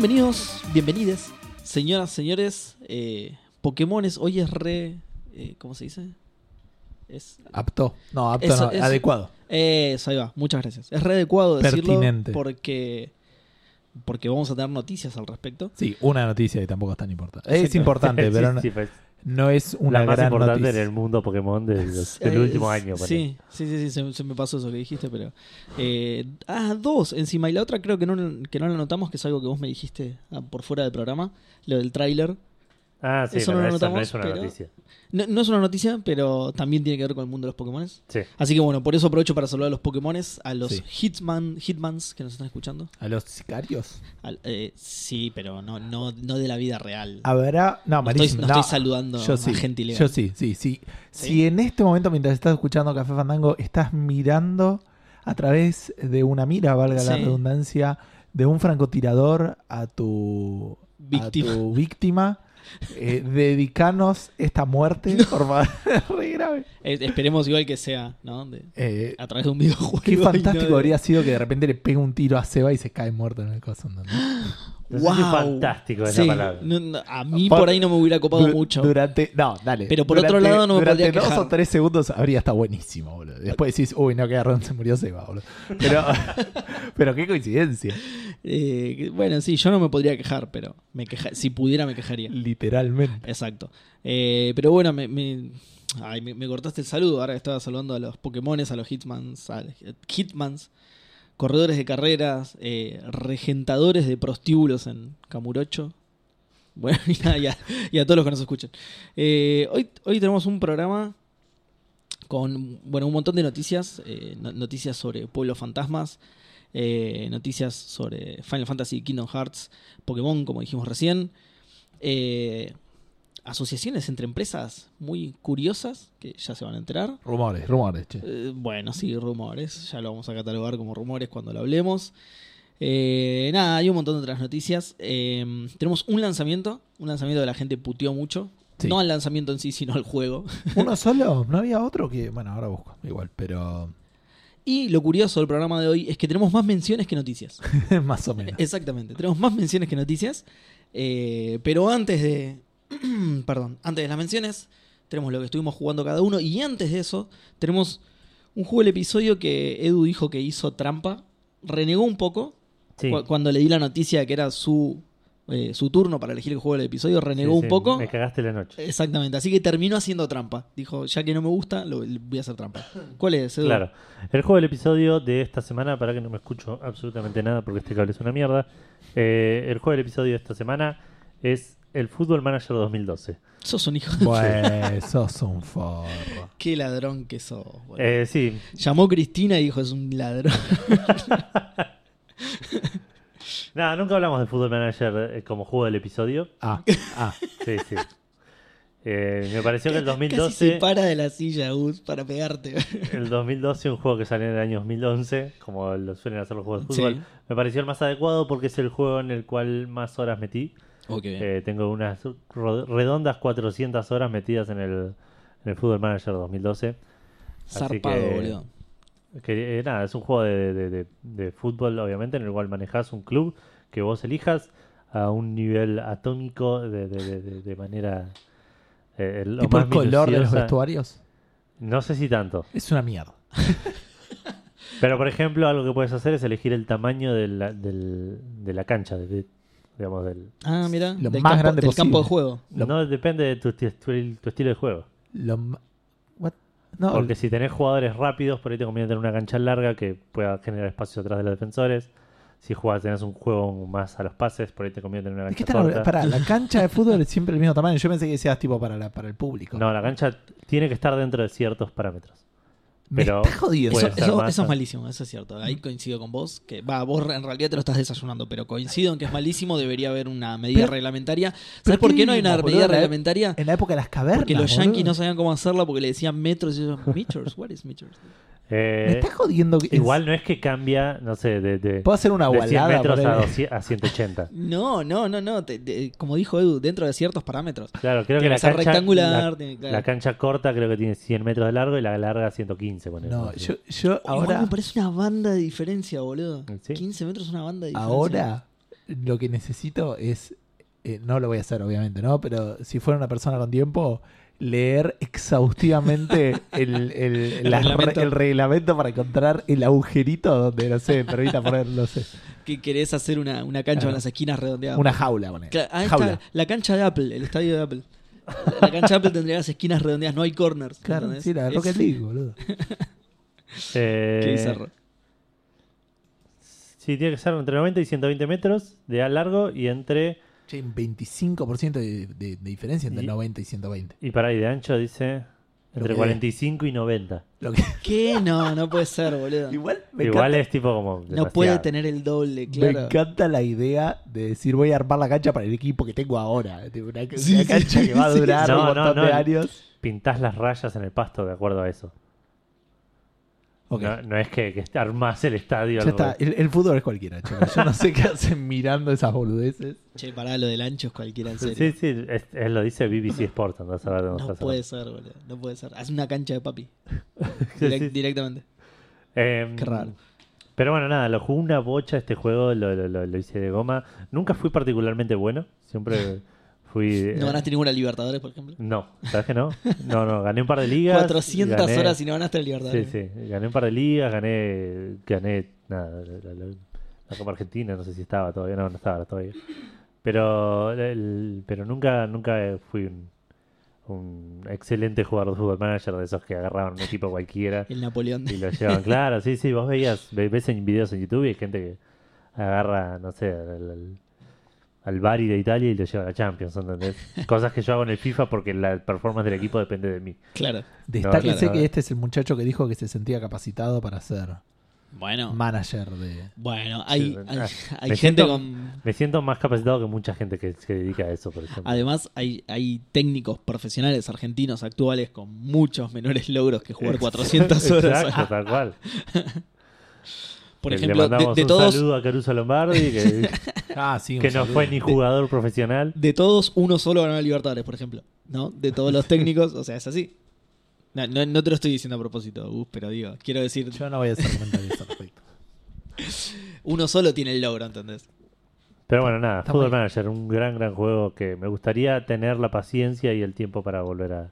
Bienvenidos, bienvenides, señoras, señores. Eh, Pokémones, hoy es re. eh, ¿Cómo se dice? Es. Apto. No, apto Eso, no, adecuado. eh, Eso, ahí va, muchas gracias. Es re adecuado decirlo Pertinente. porque. Porque vamos a tener noticias al respecto. Sí, una noticia que tampoco es tan importante. Es importante, pero no, sí, pues, no es una la más gran importante noticia. en el mundo Pokémon de los- del Eh, último año. Sí, sí, sí, sí, se, se me pasó eso que dijiste, pero. eh, ah, dos encima. Y la otra creo que no, que no la notamos, que es algo que vos me dijiste ah, por fuera del programa, lo del tráiler. Ah, sí, Eso no lo no es una pero- noticia. No, no es una noticia, pero también tiene que ver con el mundo de los Pokémones. Sí. Así que bueno, por eso aprovecho para saludar a los Pokémones, a los Sí. Hitman, Hitmans que nos están escuchando. ¿A los sicarios? Al- eh, sí, pero no, no, no de la vida real. Habrá. No, No estoy, no no. estoy saludando Yo a sí. gente ilegal. Yo sí, sí, sí. ¿Sí? Si en este momento, mientras estás escuchando Café Fandango, estás mirando a través de una mira, valga la redundancia, de un francotirador a tu Víctima. a tu víctima, eh, dedicanos esta muerte, por favor. Re grave. Eh, esperemos igual que sea, ¿no? De- Eh, a través de un videojuego. Qué no fantástico de- habría sido que de repente le pegue un tiro a Seba y se cae muerto en el coso. ¿entendés? No sé si Wow. fantástico es Sí, la palabra. no, no, a mí Por- por ahí no me hubiera copado Du- mucho. Durante, no, dale. Pero por Durante- otro lado no me Durante podría dos quejar. o tres segundos habría estado buenísimo, boludo. Después decís, uy, no, que garrón se murió Seba, boludo. Pero, pero qué coincidencia. Eh, bueno, sí, yo no me podría quejar, pero me queja si pudiera me quejaría. Literalmente. Exacto. Eh, pero bueno, me, me, ay, me- me cortaste el saludo. Ahora que estaba saludando a los Pokémones, a los Hitmans, a Hitmans, corredores de carreras, eh, regentadores de prostíbulos en Camurocho. Bueno, y, nada, y a, todos los que nos escuchan. Eh, hoy, hoy tenemos un programa con bueno, un montón de noticias. eh, no- noticias sobre pueblos fantasmas. noticias sobre Final Fantasy, Kingdom Hearts, Pokémon, como dijimos recién. eh, asociaciones entre empresas muy curiosas que ya se van a enterar. Rumores, rumores, che. Eh, bueno, sí, rumores. Ya lo vamos a catalogar como rumores cuando lo hablemos. Eh, nada, hay un montón de otras noticias. Eh, tenemos un lanzamiento, un lanzamiento que la gente puteó mucho. Sí. No al lanzamiento en sí, sino al juego. ¿Uno solo? ¿No había otro que.? Bueno, ahora busco, igual, pero. Y lo curioso del programa de hoy es que tenemos más menciones que noticias. más o menos. Exactamente, tenemos más menciones que noticias. Eh, pero antes de. perdón, antes de las menciones, tenemos lo que estuvimos jugando cada uno. Y antes de eso, tenemos un juego del episodio que Edu dijo que hizo trampa. Renegó un poco. Sí. Cu- Cuando le di la noticia de que era su, eh, su turno para elegir el juego del episodio, renegó Sí, un sí, poco. Me cagaste la noche. Exactamente, así que terminó haciendo trampa. Dijo, ya que no me gusta, lo, voy a hacer trampa. ¿Cuál es, Edu? Claro. El juego del episodio de esta semana, para que no me escucho absolutamente nada porque este cable es una mierda. eh, el juego del episodio de esta semana es el Football Manager 2012. Sos un hijo de... Pues, sos un forro. Qué ladrón que sos. boludo. Eh, sí, Llamó Cristina y dijo, es un ladrón. nada, nunca hablamos de Football Manager eh, como juego del episodio. Ah, ah. Sí, sí. Eh, me pareció que el Casi se 2012, para de la silla, Gus, para pegarte. el 2012, un juego que salió en el año 2011, como lo suelen hacer los juegos de fútbol, Sí. me pareció el más adecuado porque es el juego en el cual más horas metí. Ok. Eh, tengo unas ro- redondas 400 horas metidas en el, en el Football Manager 2012. así Zarpado, que- boludo. Que, eh, nada, es un juego de, de- de- de fútbol, obviamente, en el cual manejas un club que vos elijas a un nivel atómico de, de- de- de- de manera. eh, lo ¿Tipo más el color de los vestuarios? No sé si tanto. Es una mierda. Pero, por ejemplo, algo que puedes hacer es elegir el tamaño de la, del- de la cancha, de- digamos, del, Ah, mira. Lo del más campo, grande del campo de posible. juego. Lo- No depende de tu, esti- tu- tu estilo de juego. Lo ma- What? No, Porque si tenés jugadores rápidos, por ahí te conviene tener una cancha larga que pueda generar espacio atrás de los defensores. Si jugás, tenés un juego más a los pases, por ahí te conviene tener una ¿De qué cancha hablando? Pará, la cancha de fútbol es siempre el mismo tamaño. Yo pensé que decías tipo para, la, para el público. No, la cancha tiene que estar dentro de ciertos parámetros. Me está puede Eso, es malísimo, eso es cierto. Ahí coincido con vos. Que va, vos en realidad te lo estás desayunando, pero coincido en que es malísimo. Debería haber una medida Pero- reglamentaria. ¿Sabes por qué no hay una boludo? medida La- reglamentaria? En la época de las cavernas. Porque los yankees no sabían cómo hacerla porque le decían metros y yo, meters, what is meters? Eh, Me está jodiendo. que- igual no es que cambia, no sé, de, de, Puedo hacer una de 100 gualada. metros a, ponele. 200 a 180. No, no, no, no. te- te- como dijo Edu, dentro de ciertos parámetros. Claro, creo que la que cancha, rectangular. la, tiene- claro. la cancha corta creo que tiene 100 metros de largo y la larga 115. Ponele, No, sé. yo, yo Igual ahora. me parece una banda de diferencia, boludo. ¿Sí? 15 metros es una banda de diferencia. Ahora lo que necesito es, eh, no lo voy a hacer obviamente, ¿no? Pero si fuera una persona con tiempo, leer exhaustivamente el, el, El reglamento. el reglamento para encontrar el agujerito donde, no sé, permita poner, no sé, Que querés hacer una, una cancha Claro. con las esquinas redondeadas. una jaula. poner. Claro, ahí jaula. está la cancha de Apple, el estadio de Apple. La, la cancha Apple tendría las esquinas redondeadas, no hay corners. Claro, ¿entendés? sí, la de Es- Rocket League, boludo. Eh, Qué bizarro. Sí, tiene que ser entre 90 y 120 metros de a largo y entre. Che, un 25% de, de- de diferencia entre Y- 90 y 120. Y para ahí de ancho dice. Entre que- 45 y 90. Lo que- ¿Qué? No, no puede ser, boludo. igual me Igual encanta, es tipo como. No puede tener el doble, me claro. encanta la idea de decir voy a armar la cancha para el equipo que tengo ahora. Tipo, Una, Sí, una sí, cancha que va a sí, durar sí. un No, montón no, no. de años. Pintás las rayas en el pasto de acuerdo a eso. No, no es que, que armás el estadio. Ya está, el, el fútbol es cualquiera, chicos. Yo no sé qué hacen mirando esas boludeces. Che, pará, lo del ancho es cualquiera, en Sí, serio. sí, es, es lo dice BBC Sports. Andás a ver dónde No puede ser, boludo. No puede ser. Haz una cancha de papi. Sí, Direct- sí. Directamente. Em, Qué raro. Pero bueno, nada, lo jugué una bocha este juego, lo, lo- lo- lo hice de goma. Nunca fui particularmente bueno, siempre fui... ¿No eh, ganaste ninguna Libertadores, por ejemplo? No, ¿sabes que no? No, no, gané un par de ligas. 400 gané- horas y no ganaste el Sí, Libertadores. sí, gané un par de ligas, gané, gané, nada, la, la- la Copa Argentina, no sé si estaba todavía, no, no estaba todavía. Pero, el- pero nunca, nunca fui un, un excelente jugador de fútbol manager de esos que agarraban un equipo cualquiera El Napoleón. y lo llevan. Claro, sí, sí, vos veías, ve- ves en videos en YouTube y hay gente que agarra, no sé, al- al Bari de Italia y lo lleva a la Champions, ¿entendés? Cosas que yo hago en el FIFA porque la performance del equipo depende de mí. Claro. Destáquese claro. que este es el muchacho que dijo que se sentía capacitado para ser Bueno. manager de. Bueno, hay, hay, ah, hay gente siento- con... Me siento más capacitado que mucha gente que se dedica a eso, por ejemplo. Además, hay, hay técnicos profesionales argentinos actuales con muchos menores logros que jugar 400 horas. Exacto, tal cual. Por Le- ejemplo, le de, mandamos de un todos, saludo a Caruso Lombardi, que, Ah, sí, un que no saludo. fue ni jugador profesional. de todos, uno solo ganó la Libertadores, por ejemplo. ¿No? De todos los técnicos, o sea, es así. No, no, no te lo estoy diciendo a propósito, Gus, pero digo, quiero decir, Yo no voy a hacer comentarios al respecto. uno solo tiene el logro, ¿entendés? Pero bueno, nada, Está Football Manager, un gran, gran juego que me gustaría tener la paciencia y el tiempo para volver a,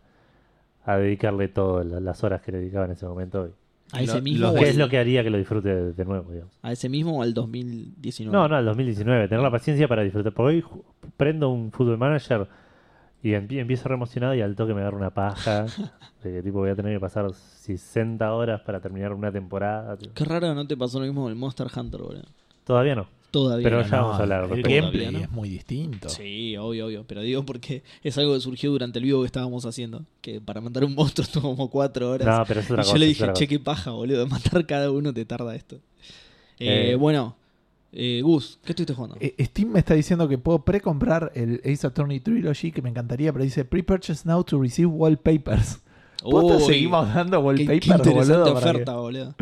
a dedicarle todas las horas que le dedicaba en ese momento. A ese Lo- mismo los o ¿Qué al- es lo que haría que lo disfrute de, de nuevo, digamos? a ese mismo o al 2019. No, no, el 2019. Tener la paciencia para disfrutar. Porque hoy prendo un Football Manager y empie- empiezo re emocionado y al toque me agarro una paja. de que tipo voy a tener que pasar 60 horas para terminar una temporada. tío. Qué raro que no te pasó lo mismo con el Monster Hunter, boludo. Todavía no. Todavía. Pero no. ya vamos a hablar El gameplay Todavía, ¿no? es muy distinto. Sí, obvio, obvio. Pero digo porque es algo que surgió durante el vivo que estábamos haciendo. Que para matar un monstruo estuvo como cuatro horas. No, pero es y yo le es dije, otra che, qué paja, boludo. Matar cada uno te tarda esto. Eh, Eh. bueno, eh, Gus, ¿qué estuviste jugando? Eh, Steam me está diciendo que puedo precomprar el Ace Attorney Trilogy, que me encantaría, pero dice pre-purchase now to receive wallpapers. ¿Posta Uy, seguimos dando qué, wallpapers, qué interesante boludo? oferta, boludo.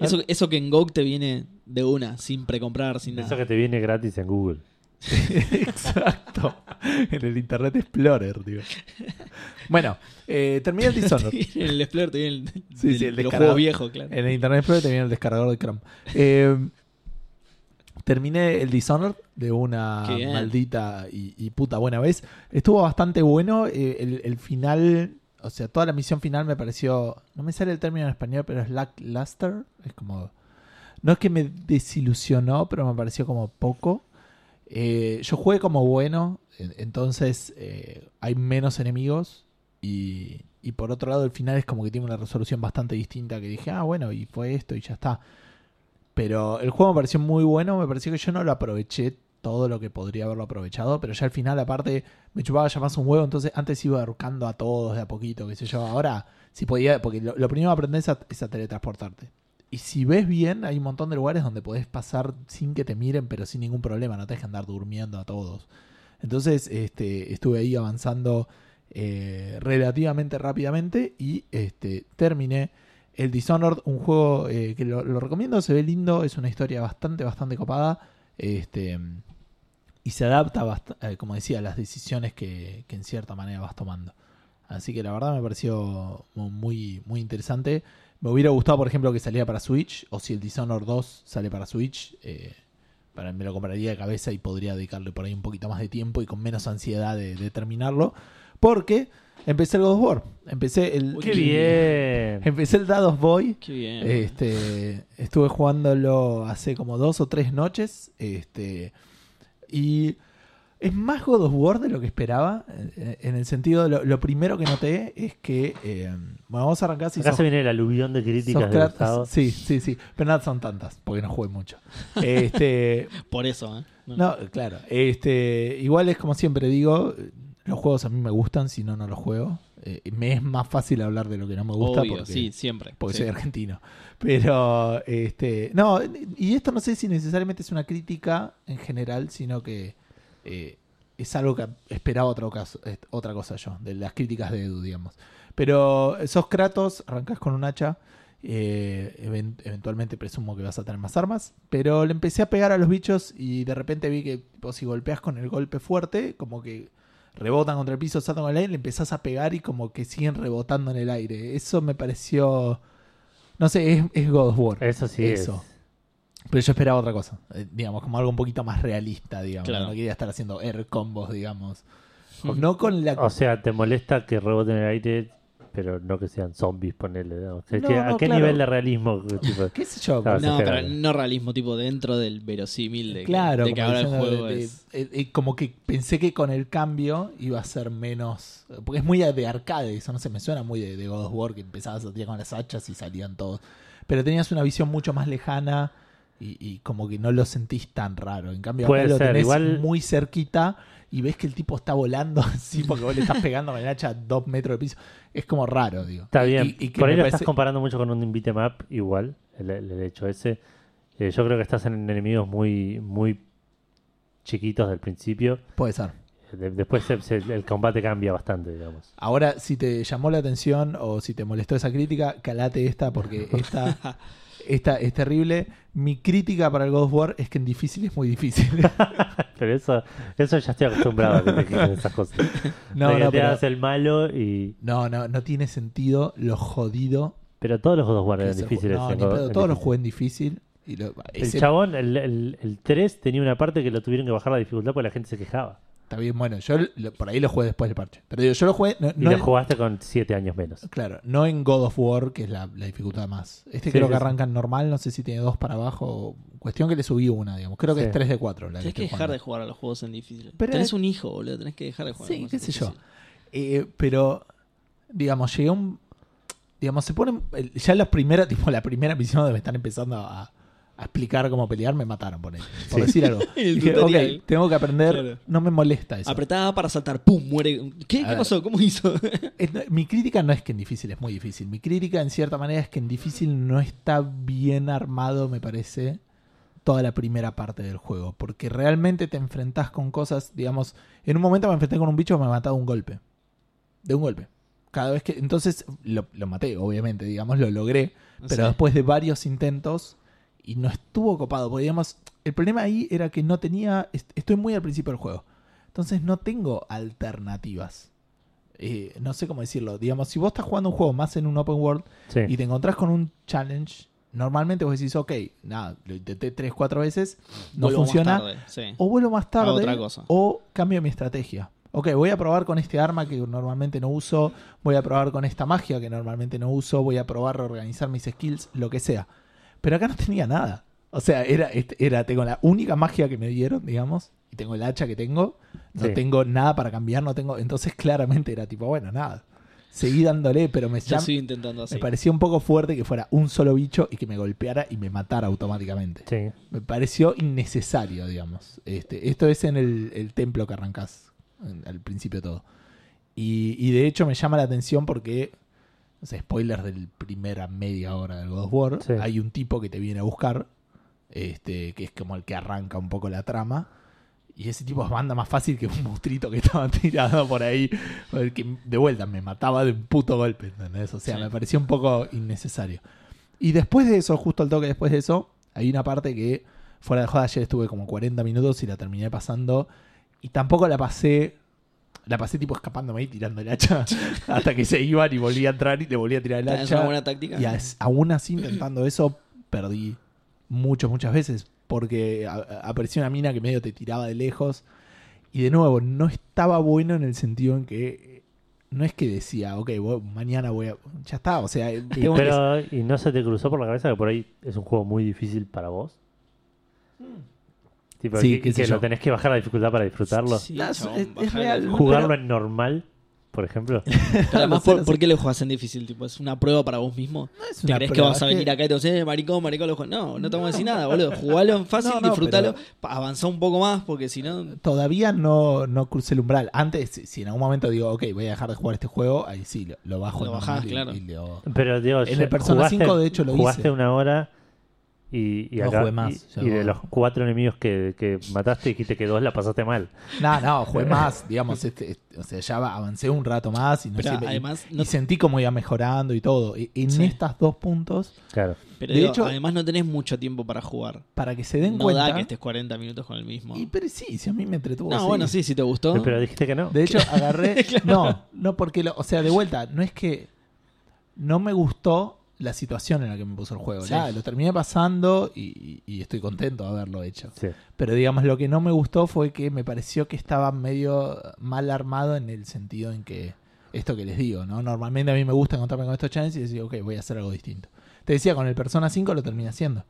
Eso, eso que en GOG te viene de una, sin precomprar, sin Eso nada. que te viene gratis en Google. Exacto. En el Internet Explorer, digo. Bueno, eh, terminé el Dishonored. en el Explorer te viene el, Sí, sí, el- el de los descargador. juegos viejos, claro. En el Internet Explorer te viene el descargador de Chrome. Eh, terminé el Dishonored de una maldita y, y puta buena vez. Estuvo bastante bueno. eh, el, el final, o sea, toda la misión final me pareció. No me sale el término en español, pero es lackluster. Es como. No es que me desilusionó, pero me pareció como poco. Eh, yo jugué como bueno, en- entonces eh, hay menos enemigos. Y, y por otro lado, el final es como que tiene una resolución bastante distinta. Que dije, ah, bueno, y fue esto y ya está. Pero el juego me pareció muy bueno. Me pareció que yo no lo aproveché todo lo que podría haberlo aprovechado. Pero ya al final, aparte, me chupaba ya más un huevo. Entonces, antes iba derrocando a todos de a poquito, qué sé yo. Ahora, si podía, porque lo, primero que aprendes es a, teletransportarte. Y si ves bien, hay un montón de lugares donde podés pasar sin que te miren, pero sin ningún problema. No te dejan andar durmiendo a todos. Entonces, este, estuve ahí avanzando eh, relativamente rápidamente y este, terminé el Dishonored, un juego eh, que lo, lo recomiendo, se ve lindo, es una historia bastante, bastante copada. Este, y se adapta, eh, como decía, a las decisiones que, que en cierta manera vas tomando. Así que la verdad me pareció mu- muy, muy interesante. Me hubiera gustado, por ejemplo, que saliera para Switch, o si el Dishonored 2 sale para Switch, eh, Para, me lo compraría de cabeza y podría dedicarle por ahí un poquito más de tiempo y con menos ansiedad de, de terminarlo. Porque empecé el God of War. Empecé el. ¡Qué bien! Empecé el Dad of Boy. Qué bien. Este, estuve jugándolo hace como dos o tres noches. Este, y es más God of War de lo que esperaba. eh, En el sentido, lo, lo primero que noté es que. eh, bueno, vamos a arrancar si Acá sos- se viene el aluvión de críticas de. Sí, sí, sí. Pero no son tantas, porque no jugué mucho. Este, Por eso, ¿eh? No. no, claro. Este, igual es como siempre digo, los juegos a mí me gustan, si no, no los juego. Eh, me es más fácil hablar de lo que no me gusta Obvio, porque, sí, siempre. porque sí. soy argentino. Pero, este, no, y esto no sé si necesariamente es una crítica en general, sino que eh, es algo que esperaba otra, caso- eh, otra cosa yo, de las críticas de Edu, digamos. Pero sos Kratos, arrancas con un hacha, eh, even- eventualmente presumo que vas a tener más armas, pero le empecé a pegar a los bichos y de repente vi que tipo, si golpeas con el golpe fuerte, como que rebotan contra el piso, saltan con el aire, le empezás a pegar y como que siguen rebotando en el aire. Eso me pareció... No sé, es, es God of War. Eso sí Eso. es. Pero yo esperaba otra cosa. eh, digamos, como algo un poquito más realista, digamos. Claro. No quería estar haciendo air combos, digamos. O no con la... O sea, te molesta que reboten en el aire, pero no que sean zombies, ponele. ¿no? O sea, No, que- no, ¿A qué claro. nivel de realismo? tipo, ¿Qué sé yo? No, pero no realismo, tipo dentro del verosímil de que, claro, de que como ahora el juego de- es. eh, eh, como que pensé que con el cambio iba a ser menos. Porque es muy de arcade, eso no se me suena muy de, de God of War, que empezabas a tirar con las hachas y salían todos. Pero tenías una visión mucho más lejana y, y como que no lo sentís tan raro. En cambio, Puede acá lo ser, tenés igual- muy cerquita y ves que el tipo está volando así porque vos le estás pegando con el hacha a dos metros de piso. Es como raro, digo. Está bien. y- y Por ahí lo parece- estás comparando mucho con un beat'em up, igual, el, hecho ese. Eh, yo creo que estás en enemigos muy, muy chiquitos del principio. Puede ser. De- después se- se- el combate cambia bastante, digamos. Ahora, si te llamó la atención o si te molestó esa crítica, calate esta porque esta, esta es terrible. Mi crítica para el God of War es que en difícil es muy difícil. Pero eso, eso ya estoy acostumbrado a que te quiten esas cosas. No, de que no, te pero, hagas el malo y. no, no, no tiene sentido lo jodido Pero todos los God of War eran difíciles. No, en ni God- pedo, en todos los juegos en difícil. Y lo- El ese- chabón, el, el, el 3 tenía una parte que lo tuvieron que bajar la dificultad porque la gente se quejaba. Está bien, bueno, yo lo- por ahí lo jugué después del parche. Pero digo, yo lo jugué. No, Y no lo en- jugaste con 7 años menos. Claro, no en God of War, que es la, la dificultad más. Este Sí, creo sí, que arranca en normal, no sé si tiene dos para abajo. Cuestión que le subí una, digamos. Creo que Sí. es 3 de 4. La Tenés que estoy dejar jugando. de jugar a los juegos en difícil. Pero tenés es- un hijo, boludo. Tenés que dejar de jugar. a Sí, los qué juegos sé yo. Eh, pero, digamos, llegué a un. Digamos, se ponen. Ya la primera, tipo, la primera misión donde me están empezando a, a explicar cómo pelear, me mataron por, ahí, por Sí. decir algo. Dije, ok, tengo que aprender. Claro. No me molesta eso. Apretaba para saltar, ¡pum! Muere. ¿Qué, A ¿Qué ver. pasó? ¿Cómo hizo? Mi crítica no es que en difícil es muy difícil. Mi crítica, en cierta manera, es que en difícil no está bien armado, me parece, toda la primera parte del juego. Porque realmente te enfrentás con cosas, digamos, en un momento me enfrenté con un bicho que me de un golpe. De un golpe. Cada vez que. Entonces lo, lo maté, obviamente, digamos, lo logré. Pero Sí. después de varios intentos y no estuvo copado. Porque, digamos, el problema ahí era que no tenía. est- Estoy muy al principio del juego. Entonces no tengo alternativas. Eh, no sé cómo decirlo. Digamos, si vos estás jugando un juego más en un open world Sí. y te encontrás con un challenge, normalmente vos decís, ok, nada, lo intenté 3, 4 veces, no Vuelvo más funciona. tarde, sí. O vuelvo más tarde. otra cosa. O cambio mi estrategia. Ok, voy a probar con este arma que normalmente no uso. Voy a probar con esta magia que normalmente no uso. Voy a probar reorganizar mis skills, lo que sea. Pero acá no tenía nada. O sea, era, este- era tengo la única magia que me dieron, digamos. Y tengo el hacha que tengo. No Sí. tengo nada para cambiar, no tengo. Entonces claramente era tipo, bueno, nada. Seguí dándole, pero me, sigo intentando así. me parecía un poco fuerte que fuera un solo bicho y que me golpeara y me matara automáticamente. Sí. Me pareció innecesario, digamos. Este, esto es en el, el templo que arrancás en- al principio de todo. Y, y de hecho me llama la atención porque, no sé, spoiler del primera media hora del God of War, Sí. hay un tipo que te viene a buscar, este, que es como el que arranca un poco la trama. Y ese tipo es banda más fácil que un monstruito que estaba tirado por ahí. el Que de vuelta me mataba de un puto golpe. ¿entendés? O sea, Sí. me pareció un poco innecesario. Y después de eso, justo al toque después de eso, hay una parte que, fuera de joda, ayer estuve como 40 minutos y la terminé pasando. Y tampoco la pasé. La pasé tipo escapándome y tirando el hacha hasta que se iban y volví a entrar y le volví a tirar el ¿Es hacha. una buena táctica? Y as- aún así, intentando eso, perdí muchas, muchas veces. porque apareció una mina que medio te tiraba de lejos. Y de nuevo, no estaba bueno en el sentido en que eh, no es que decía, ok, voy- mañana voy a. Ya está, o sea, Y, que- pero, ¿Y no se te cruzó por la cabeza que por ahí es un juego muy difícil para vos? Tipo, Sí, que, qué sé que yo. lo tenés que bajar la dificultad para disfrutarlo. Sí, No, es- chabón, es- es bajale. real. Jugarlo pero- en normal, por ejemplo. Pero además, ¿por, qué lo jugás en difícil? Tipo, ¿Es una prueba para vos mismo? No es ¿Te crees que vas a venir acá y te vas a decir, "Eh, maricón, maricón, lo juego"? No, no te vamos a decir nada, boludo. Jugalo en fácil, No, no, disfrutalo, pero- pa- avanzá un poco más, porque si no. Todavía no, no crucé el umbral. Antes, si- si en algún momento digo, ok, voy a dejar de jugar este juego, ahí sí, lo, lo bajo. Lo normal bajás, y- claro. y lo- Pero digo, En el Persona jugaste- 5, de hecho, lo Jugaste hice. una hora y, y No acá- jugué más, y- y de los cuatro enemigos que, que mataste dijiste que dos la pasaste mal. No, no, jugué más, digamos, este, este- o sea, ya va- avancé un rato más y, no Pero sé, además, y, no- sentí como iba mejorando y todo. Y- en Sí. estas dos puntos, Claro. Pero De digo, hecho- además no tenés mucho tiempo para jugar. para que se den No cuenta... da que estés 40 minutos con el mismo. y, pero sí, si a mí me entretuvo. no, bueno, sí, si te gustó. Pero dijiste que no. De hecho, agarré. Claro. No, no, porque, lo- o sea, de vuelta, no es que no me gustó la situación en la que me puso el juego. Sí. Lo terminé pasando y, y estoy contento de haberlo hecho. Sí. Pero digamos, lo que no me gustó fue que me pareció que estaba medio mal armado en el sentido en que, esto que les digo, ¿no? Normalmente a mí me gusta encontrarme con estos challenges y decir, ok, voy a hacer algo distinto. Te decía, con el Persona 5 lo terminé haciendo.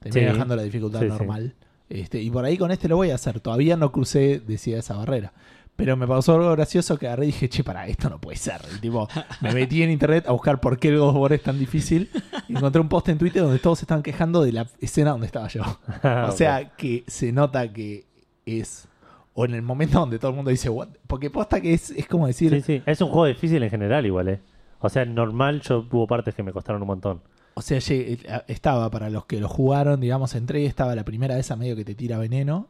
Terminé Sí. dejando la dificultad normal. Este, y por ahí con este lo voy a hacer. Todavía no crucé, decía, esa barrera. Pero me pasó algo gracioso que agarré y dije, che, para, esto no puede ser. Y tipo, me metí en internet a buscar por qué el God of War es tan difícil. Y encontré un post en Twitter donde todos se estaban quejando de la escena donde estaba yo. O sea, que se nota que es. O en el momento donde todo el mundo dice, "What?". Porque posta que es, es como decir. Sí, sí. Es un juego difícil en general, igual, ¿eh? O sea, normal, yo hubo partes que me costaron un montón. O sea, llegué- estaba para los que lo jugaron, digamos, entré y estaba la primera de esa medio que te tira veneno.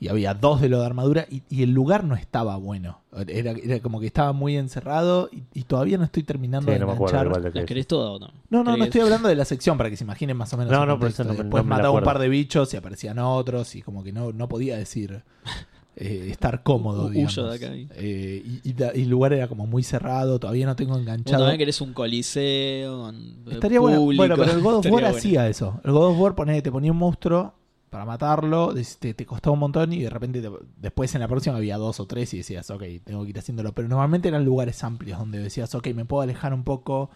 Y había dos de lo de armadura. Y, y el lugar no estaba bueno. Era, era como que estaba muy encerrado. Y, y todavía no estoy terminando Sí, de no me acuerdo enganchar. de ¿La querés toda o no? No, no, no ¿Querés- estoy hablando de la sección para que se imaginen más o menos. No, no, por eso no me- Después no me mataba un par de bichos y aparecían otros y como que no, no podía decir eh, estar cómodo, Hu- digamos. huyo de acá. Eh, y, y da- y el lugar era como muy cerrado, todavía no tengo enganchado. también querés un coliseo Estaría bueno. público. Bueno, pero el God of War bueno. hacía eso. El God of War te ponía un monstruo para matarlo, te, te costaba un montón y de repente te- después en la próxima había dos o tres y decías, ok, tengo que ir haciéndolo. Pero normalmente eran lugares amplios donde decías, ok, me puedo alejar un poco,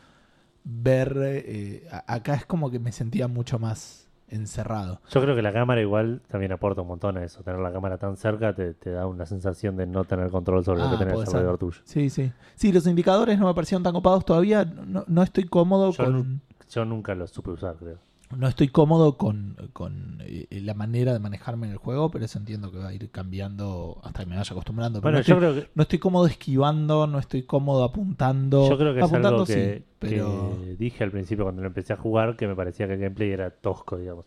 ver... eh, acá es como que me sentía mucho más encerrado. Yo creo que la cámara igual también aporta un montón a eso. Tener la cámara tan cerca te, te da una sensación de no tener control sobre lo Ah, que tenés puede ser. alrededor tuyo. Sí, sí. Sí, los indicadores no me parecieron tan copados todavía. No, no estoy cómodo Yo con... Yo nunca lo supe usar, creo. No estoy cómodo con, con, eh, la manera de manejarme en el juego, pero eso entiendo que va a ir cambiando hasta que me vaya acostumbrando. Pero Bueno, no, yo estoy, creo que no estoy cómodo esquivando, no estoy cómodo apuntando. Yo creo que es apuntando algo que, sí, pero que dije al principio cuando lo empecé a jugar que me parecía que el gameplay era tosco, digamos.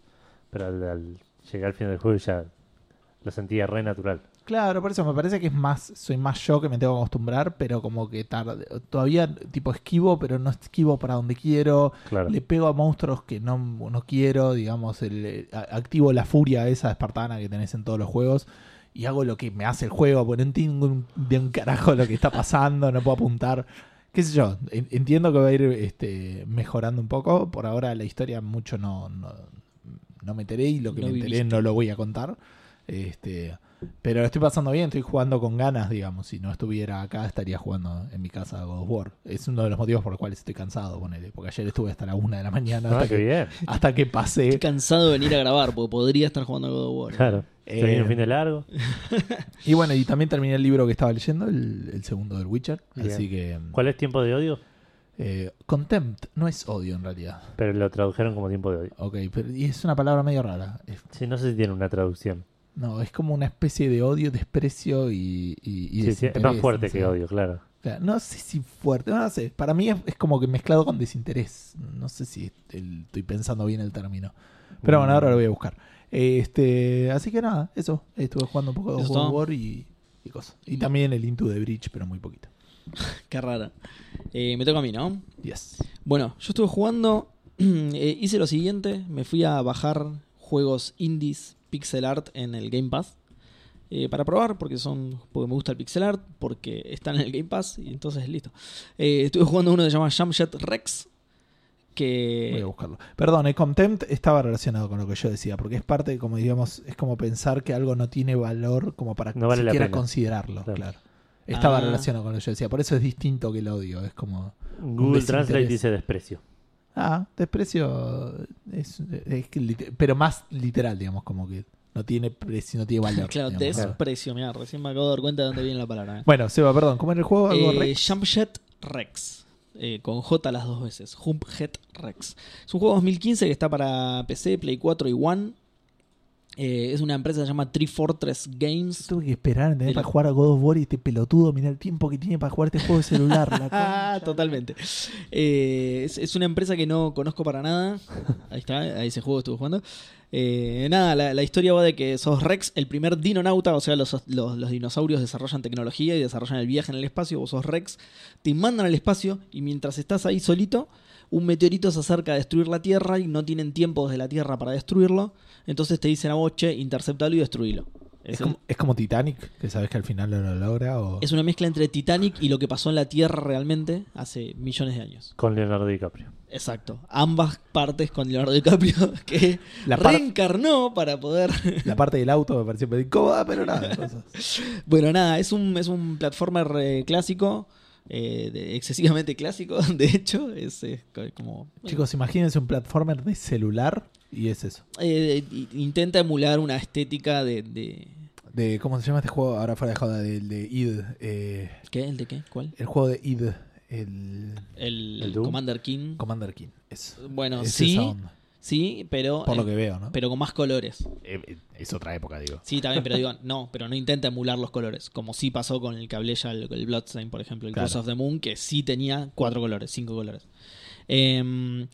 Pero al, al llegar al final del juego ya lo sentía re natural. Claro, por eso me parece que es más, soy más yo que me tengo que acostumbrar, pero como que tarde, todavía tipo esquivo, pero no esquivo para donde quiero. Claro. Le pego a monstruos que no, no quiero, digamos, el, eh, activo la furia esa espartana que tenés en todos los juegos y hago lo que me hace el juego, porque no entiendo un- de un carajo lo que está pasando, no puedo apuntar. Qué sé yo, en- entiendo que va a ir este, mejorando un poco, por ahora la historia mucho no, no, no me enteré y lo que No me enteré viviste. no lo voy a contar. Este, pero lo estoy pasando bien, estoy jugando con ganas, digamos. Si no estuviera acá, estaría jugando en mi casa a God of War. Es uno de los motivos por los cuales estoy cansado, ponele. Porque ayer estuve hasta la una de la mañana Ah, hasta, qué que, bien. hasta que Estoy pasé. cansado de venir a grabar porque podría estar jugando a God of War. Claro. Eh, un fin de largo. Y bueno, y también terminé el libro que estaba leyendo, el, el segundo del Witcher. Bien. Así que. ¿Cuál es tiempo de odio? eh, contempt no es odio en realidad. Pero lo tradujeron como tiempo de odio. Ok, pero y es una palabra medio rara. Sí, no sé si tiene una traducción. No, es como una especie de odio, desprecio y. y, y Sí, sí, es más fuerte no sé. que odio, claro. Claro, no sé si fuerte, no sé. Para mí es, es como que mezclado con desinterés. No sé si el- estoy pensando bien el término. Pero bueno, ahora lo voy a buscar. Este, así que nada, eso. Estuve jugando un poco de ¿Eso God of todo? War y, y cosas. Y también el Into the Bridge, pero muy poquito. Qué rara. Eh, me toca a mí, ¿no? Yes. Bueno, yo estuve jugando. eh, hice lo siguiente: me fui a bajar juegos indies pixel art en el Game Pass. eh, para probar, porque son porque me gusta el pixel art, porque están en el Game Pass y entonces listo. Eh, estuve jugando uno que se llama Jamjet Rex, Voy a que... buscarlo. Perdón, el contempt estaba relacionado con lo que yo decía, porque es parte, como digamos, es como pensar que algo no tiene valor como para No vale siquiera considerarlo, Claro. claro. Estaba Ah. relacionado con lo que yo decía, por eso es distinto que el odio, es como... Google desinterés. Translate dice desprecio. Ah, desprecio, es, es pero más literal, digamos, como que no tiene precio, no tiene valor. Claro, digamos. desprecio, mira, recién me acabo de dar cuenta de dónde viene la palabra. ¿eh? Bueno, Seba, perdón, ¿cómo era el juego? ¿Algo Eh, Rex? Jumpjet Rex. eh, con J las dos veces. Jumpjet Rex. Es un juego 2015 que está para PC, Play 4 y One. Eh, es una empresa que se llama Tree Fortress Games. Tuve que esperar ¿entendés? el- para jugar a God of War y este pelotudo, mira el tiempo que tiene para jugar este juego de celular. la Ah, totalmente. Eh, es, es una empresa que no conozco para nada. Ahí está, a ese juego estuve jugando. Eh, nada, la, la historia va de que sos Rex, el primer dinonauta, o sea, los, los- los dinosaurios desarrollan tecnología y desarrollan el viaje en el espacio. Vos sos Rex, te mandan al espacio y mientras estás ahí solito, un meteorito se acerca a destruir la Tierra y no tienen tiempo desde la Tierra para destruirlo. Entonces te dicen a vos, che, interceptalo y destruilo. Es Es, como, es como Titanic, que sabes que al final no lo logra. O... es una mezcla entre Titanic y lo que pasó en la Tierra realmente hace millones de años. Con Leonardo DiCaprio. Exacto. Ambas partes con Leonardo DiCaprio que La par- reencarnó para poder. La parte del auto me pareció medio incómoda, pero nada. bueno, nada, es un, es un platformer eh, clásico. Eh, de- excesivamente clásico, de hecho. Es eh, co- como. Chicos, imagínense un platformer de celular y es eso. eh, i- intenta emular una estética de. de- De, ¿Cómo se llama este juego? Ahora fuera de joda, del de id. eh, ¿Qué? ¿El de qué? ¿Cuál? el juego de id. El El, ¿El? Commander King. Commander King. Es, Bueno, es sí, esa onda, sí, pero. por lo eh, que veo, ¿no? pero con más colores. Eh, es otra época, digo. Sí, también, pero digo, no, pero no intenta emular los colores, como sí pasó con el que hablé ya, el, el Bloodstain, por ejemplo, el Claro. Cross of the Moon, que sí tenía cuatro colores, cinco colores. Em,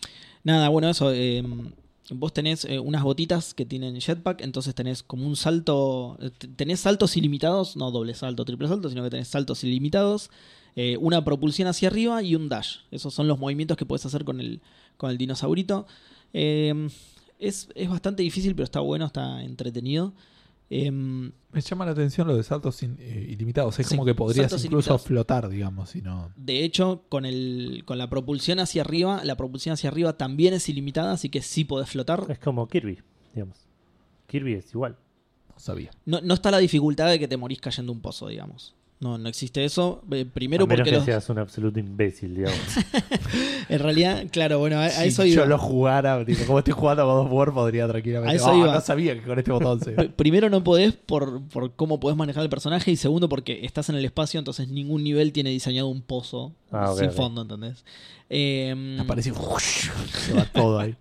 nada, bueno, eso, em, vos tenés eh, unas botitas que tienen jetpack, entonces tenés como un salto, eh, tenés saltos ilimitados, no doble salto, triple salto, sino que tenés saltos ilimitados, eh, una propulsión hacia arriba y un dash. Esos son los movimientos que puedes hacer con el, con el dinosaurito. Em, es, es bastante difícil, pero está bueno, está entretenido. Em, Me llama la atención lo de saltos in- eh, ilimitados. Es Sí, como que podrías incluso ilimitados. flotar, digamos, si no. de hecho, con, el, con la propulsión hacia arriba, la propulsión hacia arriba también es ilimitada, así que sí podés flotar. Es como Kirby, digamos. Kirby es igual. No sabía. No, no está la dificultad de que te morís cayendo un pozo, digamos. No, no existe eso. Eh, primero a menos porque que los- seas un absoluto imbécil, digamos. en realidad, claro, bueno, a, a si eso yo iba. lo jugara, tipo, como estoy jugando a God of War, podría tranquilamente. A eso "Ah, iba. no sabía que con este botón se. Primero no podés por, por cómo podés manejar el personaje y segundo porque estás en el espacio, entonces ningún nivel tiene diseñado un pozo Ah, ok, sin ok. fondo, ¿entendés? Eh, Aparece se va todo ahí.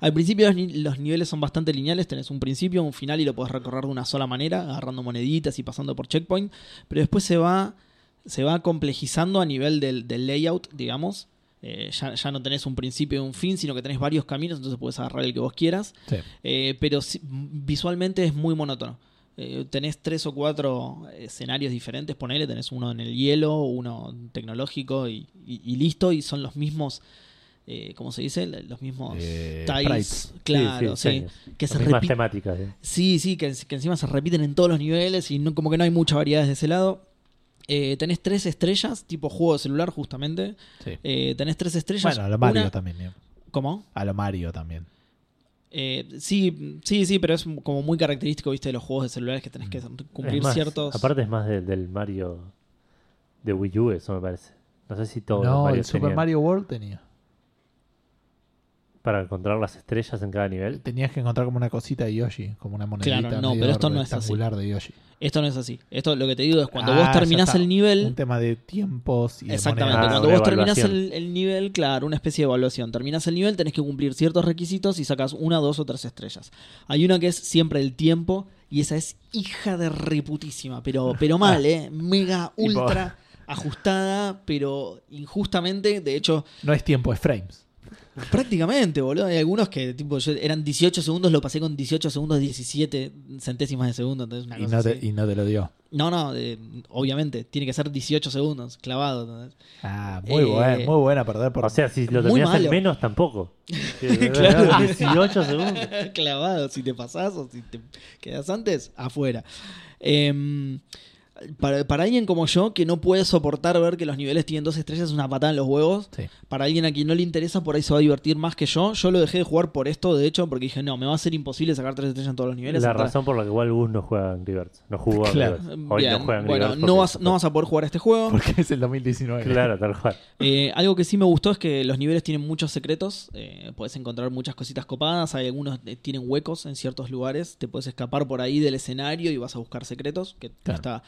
Al principio los, ni- los niveles son bastante lineales, tenés un principio, un final y lo podés recorrer de una sola manera, agarrando moneditas y pasando por checkpoint, pero después se va, se va complejizando a nivel del, del layout, digamos. Eh, ya, ya no tenés un principio y un fin, sino que tenés varios caminos, entonces puedes agarrar el que vos quieras. Sí. Eh, pero visualmente es muy monótono. Eh, tenés tres o cuatro escenarios diferentes, ponele, tenés uno en el hielo, uno tecnológico y, y- y listo, y son los mismos, eh, ¿cómo se dice? Los mismos Eh, tiles, claro, sí, diseños. que se Las mismas repiten. temáticas. ¿eh? Sí, sí, que, que encima se repiten en todos los niveles y no, como que no hay mucha variedad de ese lado. Eh, tenés tres estrellas, tipo juego de celular, justamente. Sí. Eh, tenés tres estrellas. Bueno, a lo Mario una- también. ¿eh? ¿Cómo? A lo Mario también. Eh, sí, sí, sí, pero es como muy característico, viste, de los juegos de celulares que tenés que cumplir Es más, ciertos. Aparte es más de- del Mario de Wii U, eso me parece. No sé si todos los no, el Super tenían Mario World tenía. Para encontrar las estrellas en cada nivel. Tenías que encontrar como una cosita de Yoshi, como una monedita Claro, no, pero esto no es así. de Yoshi. Esto no es así. Esto lo que te digo es cuando Ah, vos terminás el nivel. Un tema de tiempos y de Exactamente, Ah, monedas. cuando vos terminás el, el nivel, claro, una especie de evaluación. Terminás el nivel, tenés que cumplir ciertos requisitos y sacas una, dos o tres estrellas. Hay una que es siempre el tiempo y esa es hija de reputísima, pero, pero mal, ¿eh? Mega, ultra ajustada, pero injustamente. De hecho, No es tiempo, es frames. Prácticamente, boludo. Hay algunos que tipo yo- eran 18 segundos, lo pasé con 18 segundos 17 centésimas de segundo. Entonces una Y cosa no, te, así. y no te lo dio. No, no, eh, obviamente, tiene que ser 18 segundos, clavado. Ah, muy Eh, buena, muy buena perder por O sea, si lo terminas en menos, tampoco. Claro. 18 segundos. clavado, si te pasás o si te quedas antes, afuera. Em, para, para alguien como yo que no puede soportar ver que los niveles tienen dos estrellas, es una patada en los huevos. Sí. Para alguien a quien no le interesa, por ahí se va a divertir más que yo. Yo lo dejé de jugar por esto, de hecho, porque dije, no, me va a ser imposible sacar tres estrellas en todos los niveles. La Hasta- razón por la que igual Gus no juega Angry Birds. No jugó Angry Claro. Birds. Hoy Bien, no juega Angry bueno, Birds no vas, no vas a poder jugar a este juego. Porque es el 2019. Claro, tal cual. Eh, algo que sí me gustó es que los niveles tienen muchos secretos. eh, puedes encontrar muchas cositas copadas. Hay algunos que tienen huecos en ciertos lugares. Te puedes escapar por ahí del escenario y vas a buscar secretos. Que Claro. está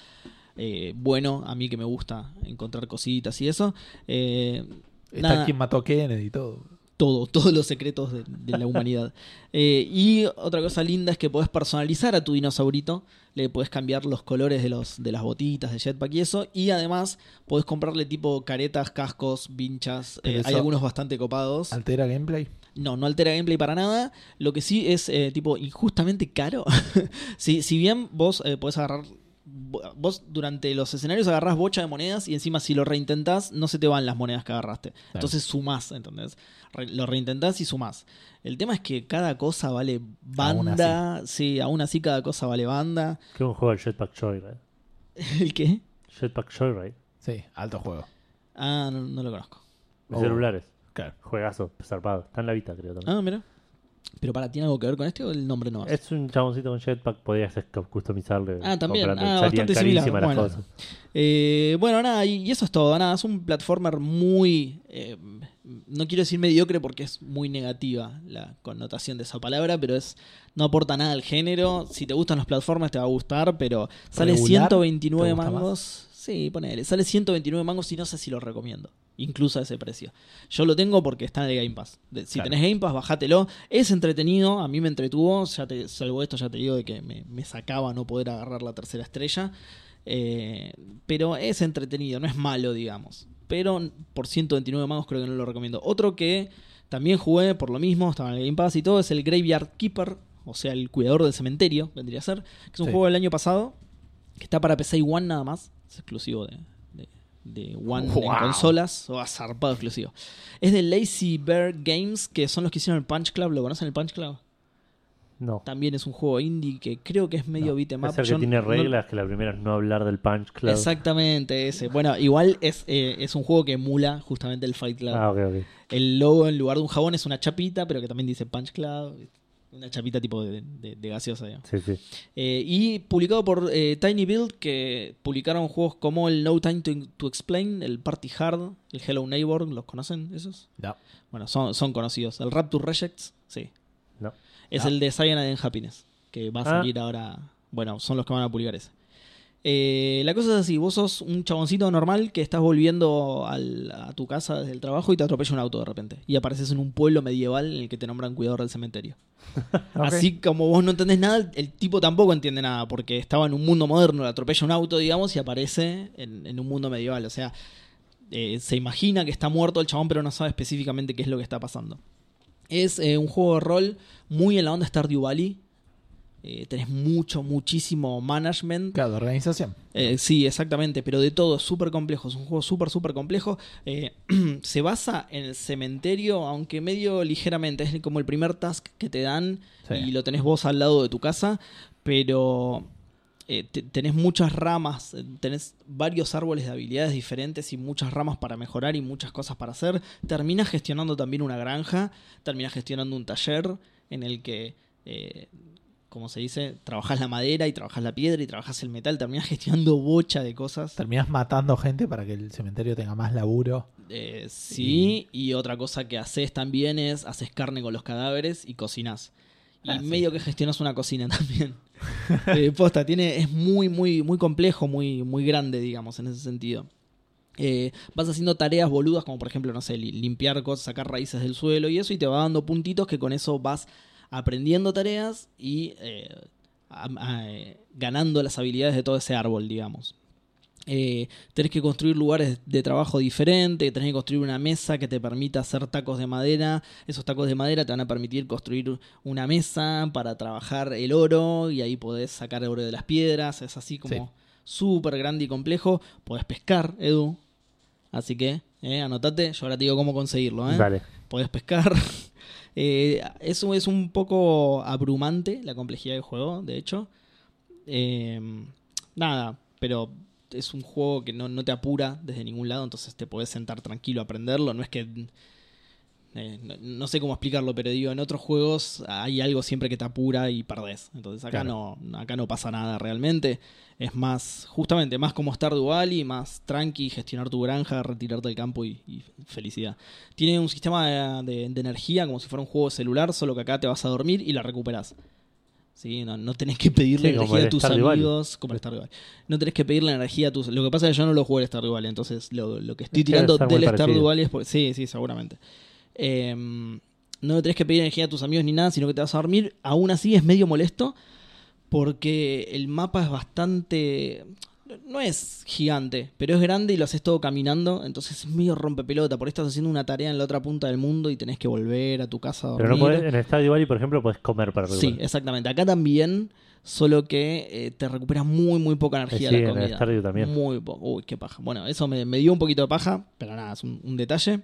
eh, bueno. A mí que me gusta encontrar cositas y eso. Eh, Está nada, quien mató a Kennedy y todo. todo, todos los secretos de, de la humanidad. Eh, y otra cosa linda es que podés personalizar a tu dinosaurito. Le podés cambiar los colores de, los, de las botitas, de jetpack y eso. Y además podés comprarle tipo caretas, cascos, vinchas. Hay algunos bastante copados. ¿Altera gameplay? No, no altera gameplay para nada. Lo que sí es eh, tipo injustamente caro. si, si bien vos eh, podés agarrar. Vos durante los escenarios agarrás bocha de monedas y encima si lo reintentás no se te van las monedas que agarraste. Entonces sumás, ¿entendés? Re- lo reintentás y sumás. El tema es que cada cosa vale banda. sí, aún así cada cosa vale banda. Que un juego de Jetpack Joyride. ¿El qué? Jetpack Joyride. Sí, alto juego. Ah, no, no lo conozco. Oh. celulares. Claro. Juegazo, zarpado. Está en la Vita, creo también. Ah, mira. Pero para, ¿tiene algo que ver con este o el nombre no? Es un chaboncito con jetpack, podías cu- customizarle. Ah, también. Ah, bastante similar. Bueno. Eh, bueno, nada, y, y eso es todo. Nada, es un platformer muy. eh, no quiero decir mediocre porque es muy negativa la connotación de esa palabra, pero es no aporta nada al género. Si te gustan los platformers te va a gustar, pero sale ¿Regular? 129 ¿Te gusta mangos. Sí, ponele. Sale 129 mangos y no sé si lo recomiendo. Incluso a ese precio. Yo lo tengo porque está en el Game Pass. De- si Claro. tenés Game Pass, bajátelo. Es entretenido, a mí me entretuvo. Ya te, salvo esto, ya te digo de que me, me sacaba no poder agarrar la tercera estrella. Eh, pero es entretenido, no es malo, digamos. Pero por 129 mangos creo que no lo recomiendo. Otro que también jugué por lo mismo, estaba en el Game Pass y todo, es el Graveyard Keeper, o sea, el cuidador del cementerio, vendría a ser. Que es un Sí. juego del año pasado, que está para PC y One nada más. Es exclusivo de, de, One en Wow. consolas, o zarpado exclusivo. Es de Lazy Bear Games, que son los que hicieron el Punch Club. ¿Lo conocen el Punch Club? No. También es un juego indie que creo que es medio No, beat'em Es up. el que tiene no- reglas, que la primera es no hablar del Punch Club. Exactamente, ese. Bueno, igual es, eh, es un juego que emula justamente el Fight Club. Ah, ok, ok. El logo en lugar de un jabón es una chapita, pero que también dice Punch Club. Una chapita tipo de, de- de gaseosa, digamos. Sí, sí. Eh, y publicado por eh, Tiny Build, que publicaron juegos como el No Time to, to Explain, el Party Hard, el Hello Neighbor. ¿Los conocen esos? No. Bueno, son, son conocidos. El Rapture Rejects, sí. No. Es el de Cyanide and Happiness, que va a Ah. salir ahora. Bueno, son los que van a publicar ese. Eh, la cosa es así, vos sos un chaboncito normal que estás volviendo al- a tu casa desde el trabajo y te atropella un auto de repente. Y apareces en un pueblo medieval en el que te nombran cuidador del cementerio. Así como vos no entendés nada, el tipo tampoco entiende nada, porque estaba en un mundo moderno, le atropella un auto, digamos, y aparece en, en un mundo medieval. O sea, eh, se imagina que está muerto el chabón, pero no sabe específicamente qué es lo que está pasando. Es eh, un juego de rol muy en la onda Stardew Valley. Eh, tenés mucho, muchísimo management. Claro, de organización. Eh, sí, exactamente, pero de todo, es súper complejo, es un juego súper, súper complejo. Eh, se basa en el cementerio, aunque medio ligeramente, es como el primer task que te dan Sí. y lo tenés vos al lado de tu casa, pero eh, te- tenés muchas ramas, tenés varios árboles de habilidades diferentes y muchas ramas para mejorar y muchas cosas para hacer. Terminás gestionando también una granja, terminás gestionando un taller en el que... eh, como se dice, trabajás la madera y trabajás la piedra y trabajás el metal, terminás gestionando bocha de cosas. Terminás matando gente para que el cementerio tenga más laburo. Eh, sí, y otra cosa que haces también es, haces carne con los cadáveres y cocinás. Y Ah, sí. medio que gestionas una cocina también. Eh, posta, tiene, es muy, muy, muy complejo, muy, muy grande, digamos, en ese sentido. Eh, vas haciendo tareas boludas, como por ejemplo, no sé, li- limpiar cosas, sacar raíces del suelo y eso, y te va dando puntitos que con eso vas aprendiendo tareas y eh, a- a- eh, ganando las habilidades de todo ese árbol, digamos. Eh, tenés que construir lugares de trabajo diferentes, tenés que construir una mesa que te permita hacer tacos de madera. Esos tacos de madera te van a permitir construir una mesa para trabajar el oro y ahí podés sacar oro de las piedras. Es así como Sí. súper grande y complejo. Podés pescar, Edu. Así que, eh, anotate, yo ahora te digo cómo conseguirlo. ¿eh? Dale. podés pescar. Eh, eso es un poco abrumante, la complejidad del juego, de hecho. Eh, nada, pero es un juego que no, no te apura desde ningún lado, entonces te podés sentar tranquilo a aprenderlo. No es que. Eh, no, no sé cómo explicarlo, pero digo, en otros juegos hay algo siempre que te apura y perdés. Entonces acá, Claro. no, acá no pasa nada realmente. Es más, justamente, más como Stardew Valley, más tranqui, gestionar tu granja, retirarte del campo y, y felicidad. Tiene un sistema de, de- de energía como si fuera un juego celular, solo que acá te vas a dormir y la recuperas. ¿Sí? No, no tenés que pedirle Sí, energía a tus amigos. Como el Stardew Valley. No tenés que pedirle energía a tus. Lo que pasa es que yo no lo jugué el Stardew Valley, entonces lo, lo que estoy tirando del. Stardew Valley es porque. Sí, sí, seguramente. Em, no tenés que pedir energía a tus amigos ni nada, sino que te vas a dormir. Aún así es medio molesto porque el mapa es bastante. No es gigante, pero es grande y lo haces todo caminando, entonces es medio rompepelota. Por ahí estás haciendo una tarea en la otra punta del mundo y tenés que volver a tu casa a dormir. Pero no podés, en el Stardew Valley, por ejemplo, puedes comer para Sí, recuperar. exactamente. Acá también, solo que eh, te recuperas muy, muy poca energía Eh, sí, la en el comida. También. Muy poco. Uy, qué paja. Bueno, eso me, me dio un poquito de paja, pero nada, es un, un detalle.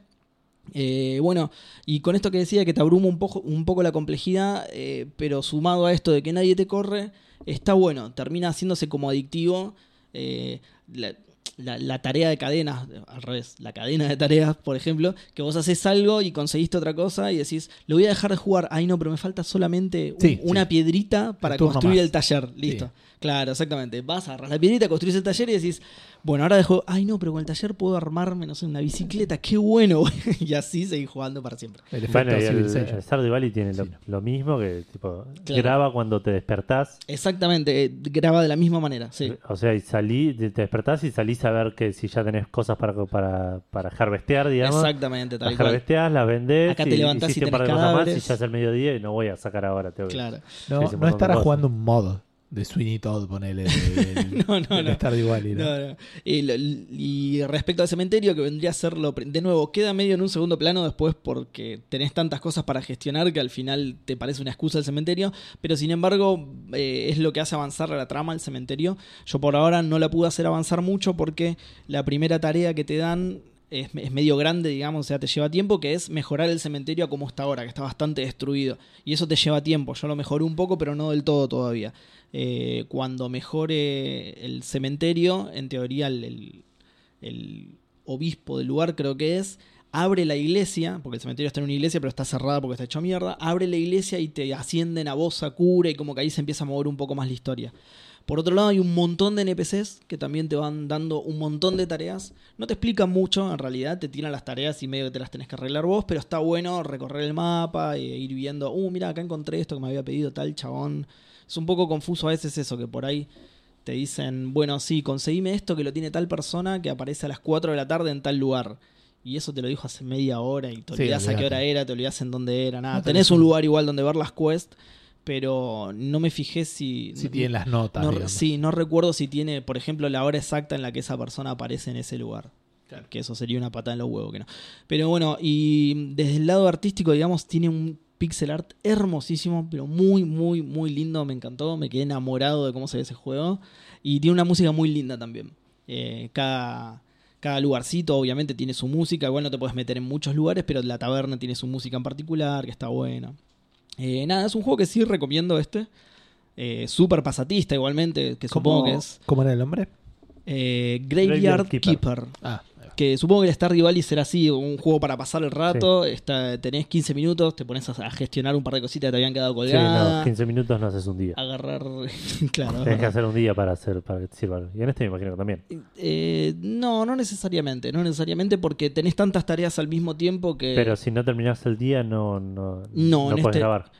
Eh, bueno, y con esto que decía que te abruma un poco, un poco la complejidad, eh, pero sumado a esto de que nadie te corre, está bueno, termina haciéndose como adictivo. eh, la, la- la tarea de cadenas, al revés, la cadena de tareas, por ejemplo, que vos haces algo y conseguiste otra cosa y decís, lo voy a dejar de jugar, ay no, pero me falta solamente un- Sí, una sí. piedrita para construir el taller, listo. Sí. Claro, exactamente. Vas, agarras la piedrita, construís el taller y decís, bueno, ahora dejo, ay no, pero con el taller puedo armarme, no sé, una bicicleta, qué bueno. y así seguís jugando para siempre. El Bueno, y el, el Stardew Valley tiene lo, Sí. lo mismo que tipo Claro. graba cuando te despertás. Exactamente, eh, graba de la misma manera, sí. O sea, y salí, te te despertás y salís a ver que si ya tenés cosas para, para, para harvestear, digamos. Exactamente, tal Las cual. harvesteas, las vendés. Acá y te levantás y hiciste un tenés par de cosas más y ya es el mediodía y no voy a sacar ahora. Tengo que- Claro. No, no estará jugando un mod de Sweeney Todd, ponele. del- No, no, no. Stardew Valley, ¿no? No, no. Y, lo- y respecto al cementerio, que vendría a ser lo. De nuevo, queda medio en un segundo plano después porque tenés tantas cosas para gestionar que al final te parece una excusa el cementerio. Pero sin embargo, eh, es lo que hace avanzar la trama el cementerio. Yo por ahora no la pude hacer avanzar mucho porque la primera tarea que te dan. Es, es medio grande, digamos, o sea, te lleva tiempo, que es mejorar el cementerio a como está ahora, que está bastante destruido. Y eso te lleva tiempo. Yo lo mejoré un poco, pero no del todo todavía. Eh, cuando mejore el cementerio, en teoría el, obispo del lugar creo que es, abre la iglesia, porque el cementerio está en una iglesia, pero está cerrada porque está hecho mierda, abre la iglesia y te ascienden a voz a cura y como que ahí se empieza a mover un poco más la historia. Por otro lado, hay un montón de NPCs que también te van dando un montón de tareas. No te explican mucho, en realidad, te tiran las tareas y medio que te las tenés que arreglar vos, pero está bueno recorrer el mapa e ir viendo, uh, mira, acá encontré esto que me había pedido tal chabón. Es un poco confuso a veces eso, que por ahí te dicen, bueno, sí, conseguime esto que lo tiene tal persona que aparece a las 4 de la tarde en tal lugar. Y eso te lo dijo hace media hora y te Sí, olvidás a qué hora era, te olvidás en dónde era, nada. No Tenés tenés un lugar igual donde ver las quests, pero no me fijé si... Si tienen las notas. no, sí, no recuerdo si tiene, por ejemplo, la hora exacta en la que esa persona aparece en ese lugar. Que eso sería una patada en los huevos, que no. Pero bueno, y desde el lado artístico, digamos, tiene un pixel art hermosísimo, pero muy, muy, muy lindo. Me encantó, me quedé enamorado de cómo se ve ese juego. Y tiene una música muy linda también. Eh, cada, cada lugarcito, obviamente, tiene su música. Igual no te puedes meter en muchos lugares, pero la taberna tiene su música en particular, que está buena. Eh, nada, es un juego que sí recomiendo este. Eh, Súper pasatista igualmente, que ¿Cómo- supongo que es ¿Cómo era el nombre? eh, Graveyard, Graveyard Keeper. Keeper. Ah. Que supongo que el Stardew Valley será así, un juego para pasar el rato. Está, tenés 15 minutos, te pones a, a gestionar un par de cositas que te habían quedado Sí, colgadas. no, 15 minutos no haces un día. Agarrar. claro. Tenés que hacer un día para hacer para que te sirva. Y en este me imagino que también. Eh, no, no necesariamente. No necesariamente porque tenés tantas tareas al mismo tiempo que. Pero si no terminás el día, no, no, No, en puedes este- grabar.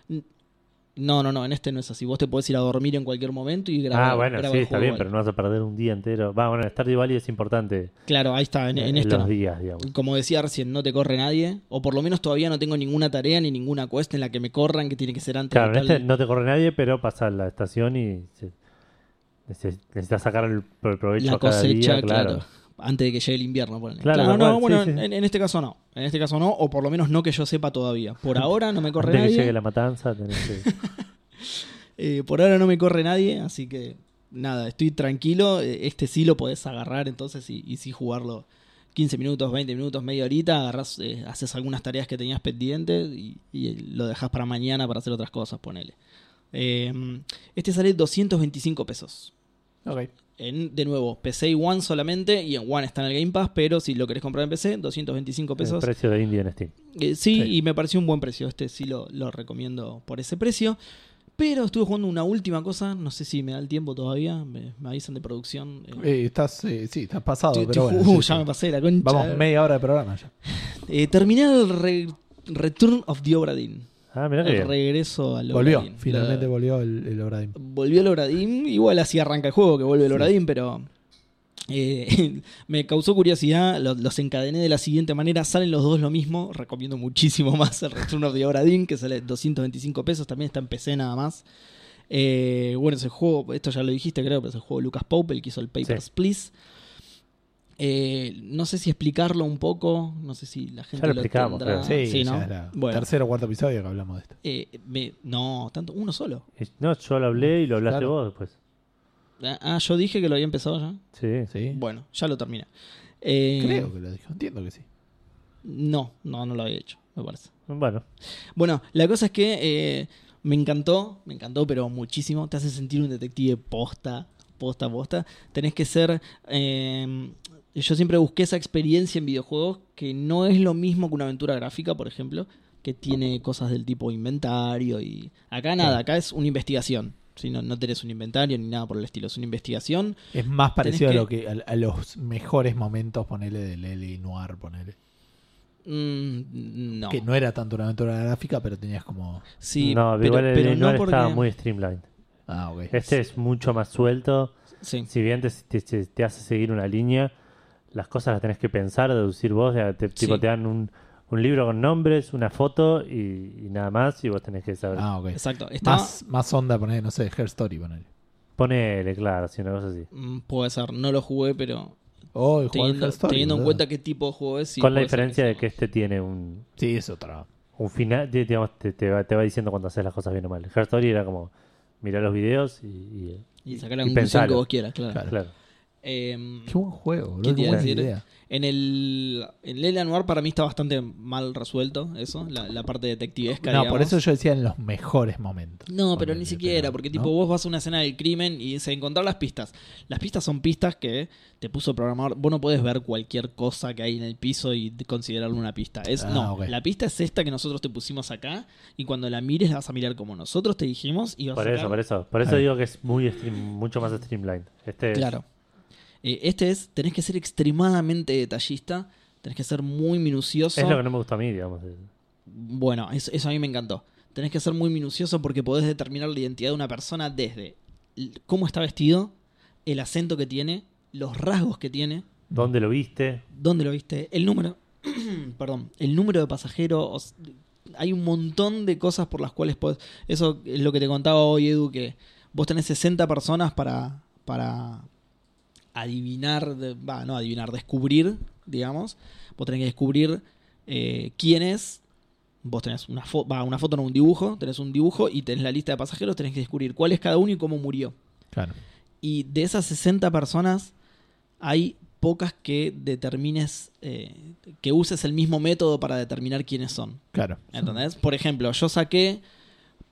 No, no, no, en este no es así. Vos te podés ir a dormir en cualquier momento y grabar. ah, bueno, sí, el está bien, pero no vas a perder un día entero. Va, bueno, Stardew Valley es importante Claro, ahí está, en, en en este los no. días, digamos. Como decía recién, no te corre nadie. O por lo menos todavía no tengo ninguna tarea ni ninguna quest en la que me corran que tiene que ser antes Claro, de en tal- este no te corre nadie, pero pasa la estación y se- neces- necesitas sacar el, el provecho la a cada cosecha, día, claro. claro. Antes de que llegue el invierno. Claro, Claro, no, cual, bueno, sí, sí. En, en este caso no. En este caso no, o por lo menos no que yo sepa todavía. Por ahora no me corre Antes que nadie. llegue la matanza, tenés que... Eh, por ahora no me corre nadie, así que nada, estoy tranquilo. Eh, Este sí lo podés agarrar entonces y, y sí jugarlo 15 minutos, 20 minutos, media horita. Agarrás, eh, haces algunas tareas que tenías pendientes y, y lo dejas para mañana para hacer otras cosas, ponele. Eh, este sale 225 pesos. Ok. En, de nuevo, PC y One solamente, y en One está en el Game Pass, pero si lo querés comprar en PC, 225 El pesos. precio de indie en Steam. Eh, sí, Sí. y me pareció un buen precio. Este sí lo, lo recomiendo por ese precio. Pero estuve jugando una última cosa, no sé si me da el tiempo todavía, me, me avisan de producción. eh. Eh, estás, eh, sí, estás pasado, Estoy- pero estoy- bueno. uh, sí, ya sí. me pasé la concha. Vamos media hora de programa ya. Eh, terminé el re- Return of the Obra Dinn. Ah, mirá que El bien. regreso al Volvió, finalmente La- volvió el, el Obradín. volvió el Obra Dinn. Igual así arranca el juego que vuelve el Sí. Obra Dinn, pero eh, me causó curiosidad. Lo- Los, encadené de la siguiente manera. Salen los dos lo mismo. Recomiendo muchísimo más el Return of the Obra Dinn, que sale 225 pesos. También está en PC nada más. Eh, bueno, ese juego, esto ya lo dijiste, creo, pero es el juego de Lucas Pope, el que hizo el Papers, Sí. Please. Eh, no sé si explicarlo un poco, no sé si la gente lo lo, explicamos, tendrá. Sí, ¿no? ya era Bueno, tercer o cuarto episodio que hablamos de esto. eh, me- no, tanto, uno solo. No, yo lo hablé y lo hablaste Claro. vos después. Ah, Ah, yo dije que lo había empezado ya. Sí. Sí. Bueno, ya lo terminé. Eh, Creo que lo dijo, entiendo que sí. No, no, no lo había hecho, me parece. Bueno, Bueno, la cosa es que eh, me encantó, me encantó, pero muchísimo. Te hace sentir un detective posta, posta, posta. Tenés que ser. eh, yo siempre busqué esa experiencia en videojuegos que no es lo mismo que una aventura gráfica, por ejemplo, que tiene cosas del tipo inventario y. Acá nada, acá es una investigación. Si no, no tenés un inventario ni nada por el estilo, es una investigación. Es más parecido que- a lo que a, a los mejores momentos, ponele, del L.A. Noir, ponele. Mm, no. Que no era tanto una aventura gráfica, pero tenías como... Sí, no, pero, igual el pero no porque. estaba muy streamlined. Ah, ok. Este es mucho más suelto. Sí. Si bien te, te- te- te hace seguir una línea, las cosas las tenés que pensar, deducir vos. de- te, tipo, te dan un, un libro con nombres, una foto y, y nada más, y vos tenés que saber. Ah, ok. Exacto. Estaba, Más, más onda, poner, no sé, Hair Story, ponele. Ponele, claro, si una cosa así. Mm, Puede ser, no lo jugué, pero Oh, teniendo, Hair Story, teniendo en cuenta qué tipo de juego es. sí, con la diferencia de que este tiene un, Sí, es otra. un final, di- digamos, te, te va, te va diciendo cuando haces las cosas bien o mal. Her Story era como mirar los videos y, y- Y sacar la y conclusión que vos quieras, claro. Claro. claro. Em, Qué buen juego, boludo. ¿Qué te Qué iba a buena decir? idea. en el en Lela Noir para mí está bastante mal resuelto, eso, la, la parte detectivesca. No, digamos. por eso yo decía en los mejores momentos. No, pero ni siquiera, pero, porque ¿no? tipo vos vas a una escena del crimen y se encontrar las pistas. Las pistas son pistas que te puso el programador. Vos no podés ver cualquier cosa que hay en el piso y considerarlo una pista. Es Ah, no, la pista es esta que nosotros te pusimos acá y cuando la mires la vas a mirar como nosotros te dijimos y vas Por a eso, sacar- por eso. Por eso digo que es muy stream- mucho más streamlined. Este es- Claro. Eh, este es, tenés que ser extremadamente detallista, tenés que ser muy minucioso. es lo que no me gusta a mí, digamos. Bueno, eso, eso a mí me encantó. Tenés que ser muy minucioso porque podés determinar la identidad de una persona desde cómo está vestido, el acento que tiene, los rasgos que tiene, ¿Dónde lo viste? dónde lo viste, el número, perdón, el número de pasajeros. Hay un montón de cosas por las cuales podés. Eso es lo que te contaba hoy, Edu, que vos tenés 60 personas para, para adivinar, va, no adivinar, descubrir, digamos. Vos tenés que descubrir eh, quién es. Vos tenés una, fo- va, una foto, no un dibujo, tenés un dibujo y tenés la lista de pasajeros, tenés que descubrir cuál es cada uno y cómo murió. Claro. Y de esas 60 personas, hay pocas que determines, eh, que uses el mismo método para determinar quiénes son. Claro. ¿Entendés? Por ejemplo, yo saqué,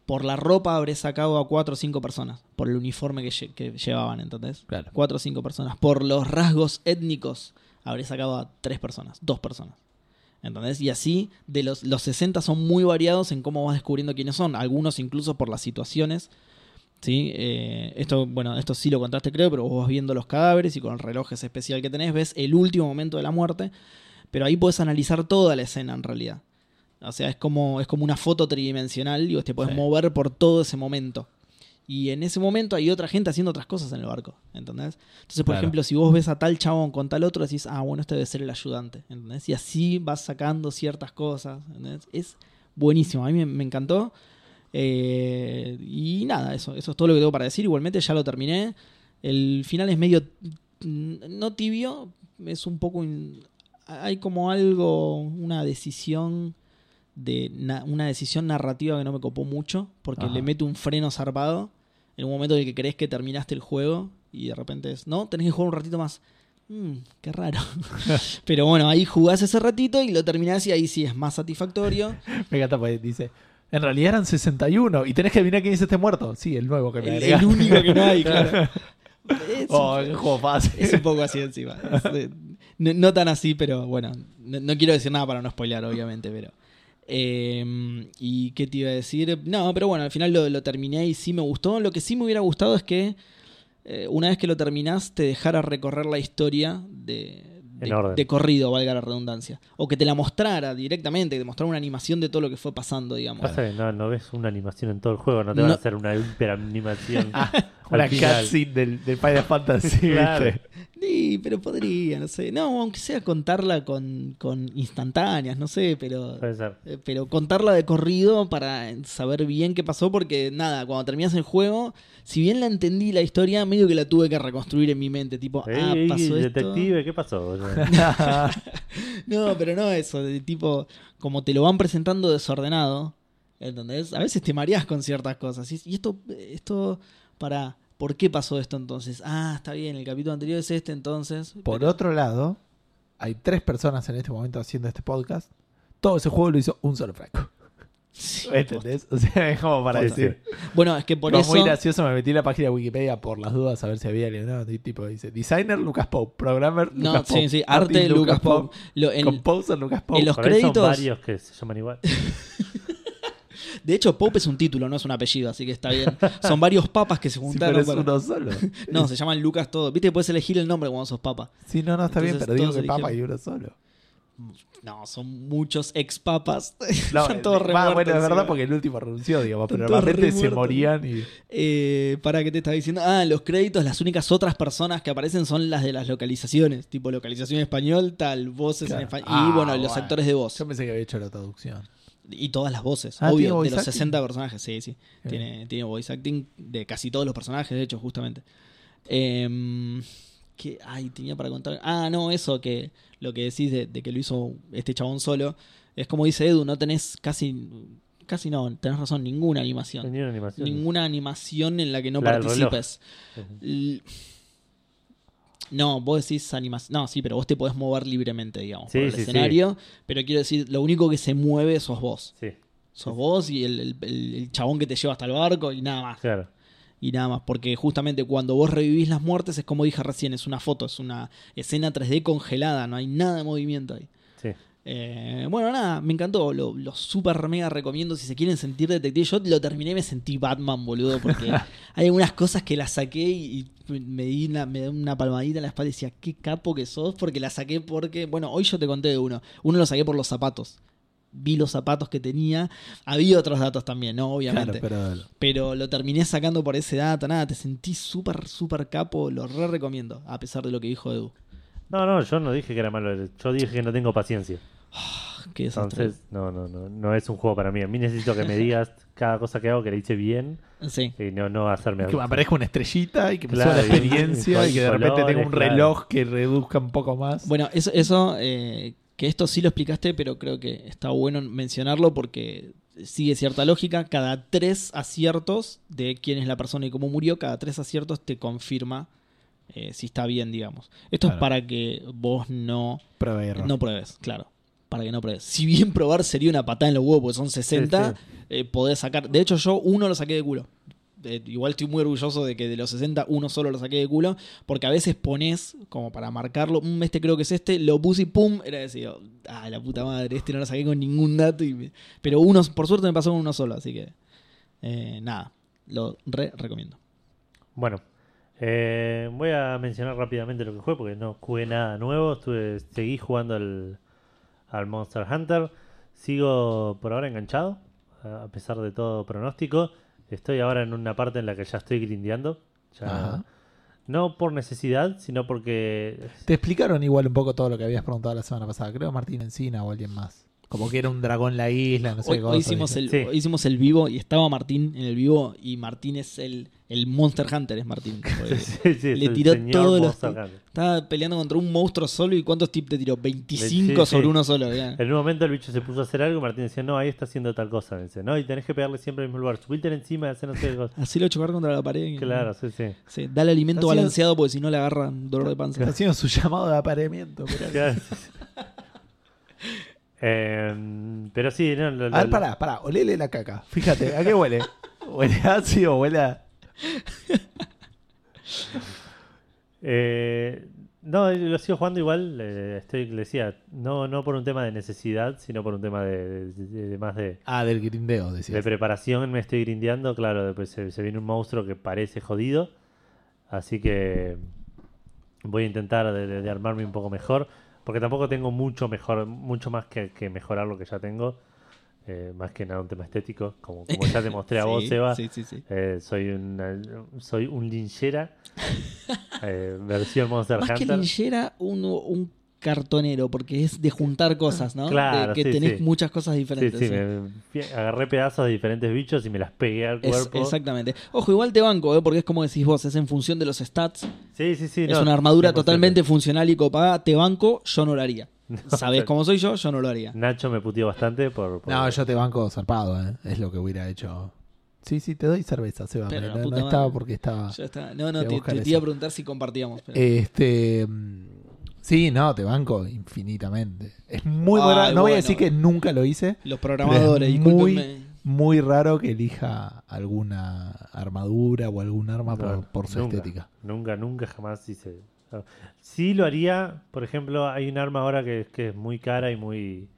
por la ropa habré sacado a 4 o 5 personas, por el uniforme que, lle- que llevaban, ¿entendés? Claro. 4 o 5 personas. Por los rasgos étnicos habré sacado a 3 personas, 2 personas. ¿Entendés? Y así, de los, los 60 son muy variados en cómo vas descubriendo quiénes son. Algunos incluso por las situaciones. ¿Sí? Eh, esto, bueno, esto sí lo contaste creo, pero vos vas viendo los cadáveres y con el reloj ese especial que tenés ves el último momento de la muerte. Pero ahí puedes analizar toda la escena en realidad. O sea, es como, es como una foto tridimensional y vos te puedes Sí. mover por todo ese momento. Y en ese momento hay otra gente haciendo otras cosas en el barco, ¿entendés? Entonces, por Claro. ejemplo, si vos ves a tal chabón con tal otro, decís, ah, bueno, este debe ser el ayudante, ¿entendés? Y así vas sacando ciertas cosas, ¿entendés? Es buenísimo, a mí me, me encantó. Eh, y nada, eso, eso es todo lo que tengo para decir. Igualmente ya lo terminé. El final es medio, mm, no tibio, es un poco... in- hay como algo, una decisión de na- una decisión narrativa que no me copó mucho porque Ajá. le mete un freno zarpado en un momento en el que crees que terminaste el juego y de repente es, no, tenés que jugar un ratito más. Mm, qué raro. Pero bueno, ahí jugás ese ratito y lo terminás y ahí sí es más satisfactorio. Me encanta porque dice, en realidad eran 61 y tenés que adivinar quién es este muerto. Sí, el nuevo que me El, el único que no hay, claro. Es, Oh, qué juego fácil. es un poco así encima. Es, eh, no, no tan así, pero bueno. No, no quiero decir nada para no spoilear, obviamente, pero. Eh, ¿Y qué te iba a decir? No, pero bueno, al final lo, lo terminé y sí me gustó. Lo que sí me hubiera gustado es que eh, una vez que lo terminás, te dejara recorrer la historia de, de, corrido, valga la redundancia. O que te la mostrara directamente, que te mostrara una animación de todo lo que fue pasando, digamos. Pasa que no, no ves una animación en todo el juego, no te van a hacer una hiperanimación. Una cutscene del, del Final Fantasy. Claro. ¿viste? Sí, pero podría, no sé. No, aunque sea contarla con, con instantáneas, no sé, pero. Puede ser. eh, Pero contarla de corrido para saber bien qué pasó, porque nada, cuando terminas el juego, si bien la entendí la historia, medio que la tuve que reconstruir en mi mente, tipo, ah, Ey, pasó esto. detective, ¿qué pasó? No, pero no eso, de tipo, como te lo van presentando desordenado, ¿entendés? A veces te mareas con ciertas cosas. Y, y esto, esto, para, ¿por qué pasó esto entonces? Ah, está bien, el capítulo anterior es este entonces. Por pero- otro lado, hay tres personas en este momento haciendo este podcast. Todo ese juego lo hizo un solo franco. Sí, ¿Entendés? O sea, es como para Posta. decir. Bueno, es que por eso. muy gracioso, me metí en la página de Wikipedia por las dudas a ver si había leído. Y tipo dice: Designer Lucas Pope, Programmer No, Lucas sí, Pope, sí, artist arte Lucas Pope. Lo- en- Composer Lucas Pope. en los Por ahí son créditos- varios que se llaman igual. de hecho, Pope es un título, no es un apellido, así que está bien. Son varios papas que se Sí, juntaron. pero es para- uno solo. No, se llaman Lucas todo. Viste, puedes elegir el nombre cuando sos papa. Sí, no, no, está bien, pero digo todos que papa y uno solo. No, son muchos ex papas. No, Están todos eh, re va, muertos bueno, es verdad porque el último renunció, digamos, pero todos normalmente re se morían y. Eh, para que te estaba diciendo. Ah, los créditos, las únicas otras personas que aparecen son las de las localizaciones. Tipo localización en español, tal, voces Claro. en español. Ah, y bueno, los bueno. actores de voz. Yo pensé que había hecho la traducción. Y todas las voces, Ah, ¿tiene obvio, de los acting? 60 personajes, sí, sí. Bien. Tiene, tiene voice acting de casi todos los personajes, de hecho, justamente. ¿qué? Ay, tenía para contar. Ah, no, eso, que lo que decís de, de que lo hizo este chabón solo. Es como dice Edu, no tenés casi. Casi no, tenés razón, ninguna animación. Ninguna animación en la que no La participes. No, vos decís animación. No, sí, pero vos te podés mover libremente, digamos, Sí, por el sí, sí. escenario. Pero quiero decir, lo único que se mueve sos vos. Sí, Sos vos y el, el- el- el chabón que te lleva hasta el barco y nada más. claro. Y nada más. Porque justamente cuando vos revivís las muertes, es como dije recién, es una foto, es una escena 3D congelada, no hay nada de movimiento ahí. Eh, bueno, nada, me encantó. Lo, lo super mega recomiendo. Si se quieren sentir detective, yo lo terminé y me sentí Batman, boludo. Porque hay algunas cosas que las saqué y, y me di una, me di una palmadita en la espalda y decía, qué capo que sos. Porque la saqué porque, bueno, hoy yo te conté de uno. Uno lo saqué por los zapatos. Vi los zapatos que tenía. Había otros datos también, ¿no? Obviamente. Claro, pero. Pero lo terminé sacando por ese dato. Nada, te sentí súper, súper capo. Lo re recomiendo. A pesar de lo que dijo Edu. No, no, yo no dije que era malo. Yo dije que no tengo paciencia. Qué desastre. Entonces, no, no, no, no es un juego para mí. A mí necesito que me digas cada cosa que hago que le hice bien Sí. y no, no hacerme Que me aparezca una estrellita y que me Claro, suba la y- experiencia y y que de repente colores, tenga un claro. reloj que reduzca un poco más. Bueno, eso, eso eh, que esto sí lo explicaste, pero creo que está bueno mencionarlo porque sigue cierta lógica. Cada tres aciertos de quién es la persona y cómo murió, cada tres aciertos te confirma eh, si está bien, digamos. Esto Claro. es para que vos no, error. no pruebes, claro. Para que no pruebes. Si bien probar sería una patada en los huevos, porque son 60, Sí, eh, podés sacar. De hecho, yo uno lo saqué de culo. Eh, igual estoy muy orgulloso de que de los 60 uno solo lo saqué de culo, porque a veces pones como para marcarlo, "Mm, este creo que es este, lo puse y pum, era decir, ah, la puta madre, este no lo saqué con ningún dato, y me- pero uno, por suerte me pasó con uno solo, así que eh, nada, lo re recomiendo. Bueno, eh, voy a mencionar rápidamente lo que jugué porque no jugué nada nuevo. Estuve, seguí jugando al, al Monster Hunter. Sigo por ahora enganchado, a pesar de todo pronóstico. Estoy ahora en una parte en la que ya estoy grindeando. Ya- Ajá. no por necesidad, sino porque Te explicaron igual un poco todo lo que habías preguntado la semana pasada. Creo Martín Encina o alguien más. Como que era un dragón la isla, no sé Hoy, qué hoy cosa, hicimos, el, Sí. hoy hicimos el vivo y estaba Martín en el vivo y Martín es el, el Monster Hunter, es Martín. Sí, sí, le tiró todos los. Estaba peleando contra un monstruo solo y ¿cuántos tips te tiró? 25 Sí, sobre sí. uno solo. ya. En un momento el bicho se puso a hacer algo y Martín decía, no, ahí está haciendo tal cosa. Me dice, no, y tenés que pegarle siempre al mismo lugar. Subirte encima y hacer no sé qué cosa. Así lo chocar contra la pared. Claro, sí, sí. Sí, dale alimento balanceado porque si no le agarra un dolor de panza. Está haciendo su llamado de apareamiento. mirá. Eh, pero sí, no, lo- A lo- ver, pará, pará. Olele la caca. Fíjate, ¿a qué huele? ¿Huele a ácido o huele a...? Eh, no, lo sigo jugando igual. eh, estoy, le decía, no, no por un tema de necesidad, sino por un tema de, de- de- de más de, Ah, del grindeo, de preparación. Me estoy grindeando. Claro, después se, se viene un monstruo que parece jodido. Así que voy a intentar de, de- de armarme un poco mejor. Porque tampoco tengo mucho mejor, mucho más que, que mejorar lo que ya tengo. eh, más que nada un tema estético. Como, como ya te mostré a vos, Seba. Sí, sí, sí. Eh, soy una, soy un linchera eh, versión Monster Más que Hunter. linchera, un, un cartonero, porque es de juntar cosas, ¿no? Claro, de que sí, tenés sí. muchas cosas diferentes. sí, sí. me agarré pedazos de diferentes bichos y me las pegué al Es- cuerpo. exactamente. Ojo, igual te banco, ¿eh? porque es como decís vos, es en función de los stats. Sí, sí, sí. es no, una armadura 100%. totalmente funcional y copada. Te banco, yo no lo haría. No, Sabés cómo soy yo, yo no lo haría. Nacho me puteó bastante por. por- No, yo te banco zarpado, ¿eh? Es lo que hubiera hecho. Sí, sí, te doy cerveza, Seba. Pero no, no estaba porque estaba. Ya está. No, no, te, buscar te- te iba a preguntar si compartíamos. pero- Este. Sí, no, te banco infinitamente. Es muy Ay, raro. No voy a decir que nunca lo hice. los programadores, es muy-. Muy raro que elija alguna armadura o algún arma No, por, por su nunca, estética. Nunca, nunca jamás hice. no. Sí lo haría, por ejemplo, hay un arma ahora que, que es muy cara y muy.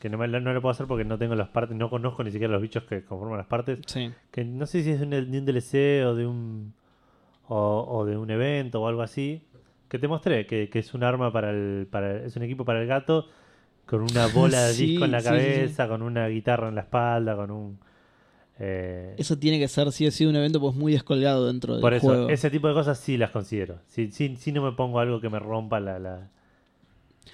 que no, me, la- no lo puedo hacer porque no tengo las partes, no conozco ni siquiera los bichos que conforman las partes. Sí. que no sé si es de un, de un DLC o de un o, o de un evento o algo así que te mostré que, que es un arma para el para es un equipo para el gato con una bola de Sí, disco en la sí, sí, sí. cabeza con una guitarra en la espalda con un eh, Eso tiene que ser, sí, ha sido un evento pues muy descolgado dentro del por eso juego. ese tipo de cosas sí las considero sí, sí, sí no me pongo algo que me rompa la, la,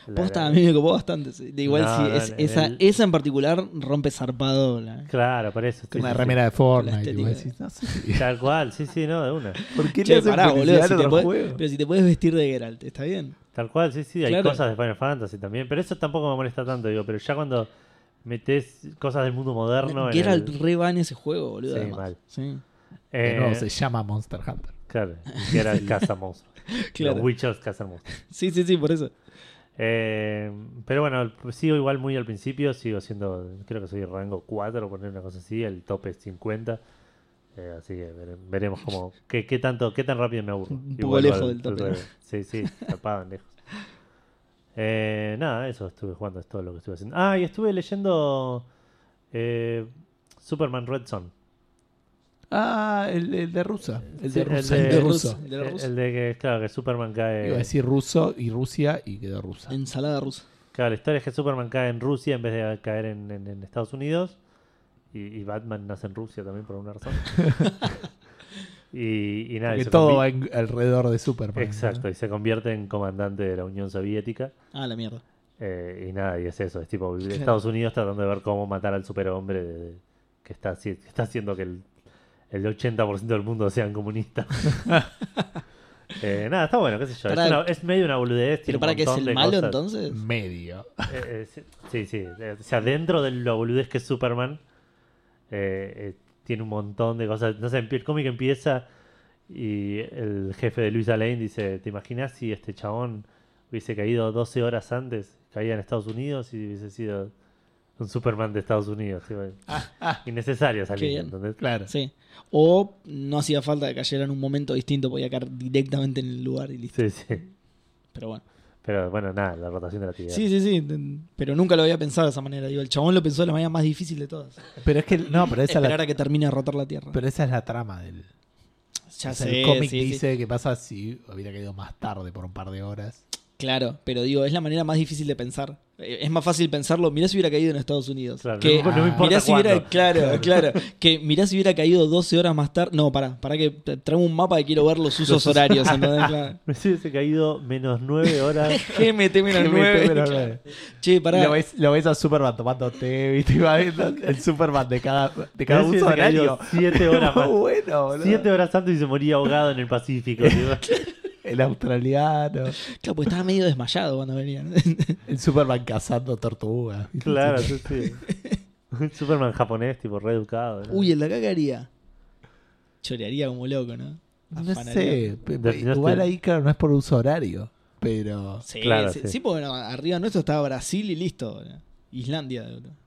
la- Posta, la- a mí me copó bastante. sí. De igual, No, sí, no, es- en esa, el- esa en particular rompe zarpado. La... claro por eso sí, Una sí, sí. remera de Fortnite. estética. y vos decís, no sé si- tal cual sí sí no de una ¿Por qué Che, le hacen pará, boludo, publicidad si a te otro podés- juego? pero si te puedes vestir de Geralt, ¿está bien? Tal cual, sí, sí, hay Claro. cosas de Final Fantasy también, pero eso tampoco me molesta tanto, digo, pero ya cuando metes cosas del mundo moderno en Geralt el- re va en ese juego, boludo. Sí, además. mal. Sí, De eh, nuevo, se llama Monster Hunter. claro, que era el cazamonstruos. Claro. Los Witchers cazamonstruos. sí, sí, sí, por eso. Eh, pero bueno, sigo igual muy al principio, sigo siendo, creo que soy rango 4, poner una cosa así, el tope es 50. eh, así que vere- veremos cómo, qué, qué tanto, qué tan rápido me aburro. Un poco lejos del tope. Sí, sí, tapado lejos. Eh, nada, eso estuve jugando, es todo lo que estuve haciendo. Ah, y estuve leyendo Superman Red Son. Ah, el, el de Rusia. El de Rusia. de- El de Rusia. ruso. De El, rusa. el de que, claro, que Superman cae. Iba a decir ruso y Rusia y quedó rusa. Ensalada rusa. Claro, la historia es que Superman cae en Rusia en vez de caer en, en- en Estados Unidos. Y, y Batman nace en Rusia también por alguna razón. y, y nada, se todo va en- alrededor de Superman. Exacto, ¿no? y se convierte en comandante de la Unión Soviética. Ah, la mierda. eh, y nada, y es eso, es tipo Estados Unidos tratando de ver cómo matar al superhombre de- de- que, está, que está haciendo que el, el 80% del mundo sean comunistas. Eh, nada, está bueno, qué sé yo. Es, una- es medio una boludez. ¿Pero para qué es el malo cosas. entonces? Medio. Eh, eh, sí, sí. Eh, O sea, dentro de la boludez que es Superman, eh, eh, tiene un montón de cosas. No sé, el cómic empieza y el jefe de Luisa Lane dice: ¿Te imaginas si este chabón hubiese caído 12 horas antes? Caía en Estados Unidos y hubiese sido un Superman de Estados Unidos. ¿sí? Innecesario Qué salir, bien. ¿entendés? Claro. Sí. O no hacía falta que cayera en un momento distinto, podía caer directamente en el lugar y listo. Sí, sí. Pero bueno. Pero bueno, nada, la rotación de la actividad. Sí, sí, sí. Pero nunca lo había pensado de esa manera. Digo, el chabón lo pensó de la manera más difícil de todas. Pero es que, no, pero esa, es Esperar la, a que termine de rotar la Tierra. pero esa es la trama del. ya o sea, sé, el cómic sí, sí. dice que pasa si hubiera caído más tarde por un par de horas. Claro, pero digo, es la manera más difícil de pensar. Eh, Es más fácil pensarlo, mirá si hubiera caído en Estados Unidos. Claro, que, no, no me importa mirá si hubiera, claro, claro, que mirá si hubiera caído 12 horas más tarde. No, pará, pará que traigo un mapa y quiero ver los usos horarios. Claro. Me hubiese caído menos 9 horas. GMT menos GMT 9. menos nueve. Che, pará. Lo ves, lo ves a Superman tomando té, ¿viste? Y va viendo el Superman de cada, de cada uso horario. 7 horas más. Bueno, boludo. 7 horas antes y se moría ahogado en el Pacífico. El australiano. Claro, porque estaba medio desmayado cuando venían. El Superman cazando tortugas. claro, sí, sí. Un Superman japonés, tipo, reeducado. ¿no? Uy, el de acá qué haría. Chorearía como loco, ¿no? No Afanaría. sé. pe- Definaste- Igual ahí, claro, no es por uso horario. Pero. Sí, Claro, sí, sí. sí, porque bueno, arriba nuestro estaba Brasil y listo. Islandia.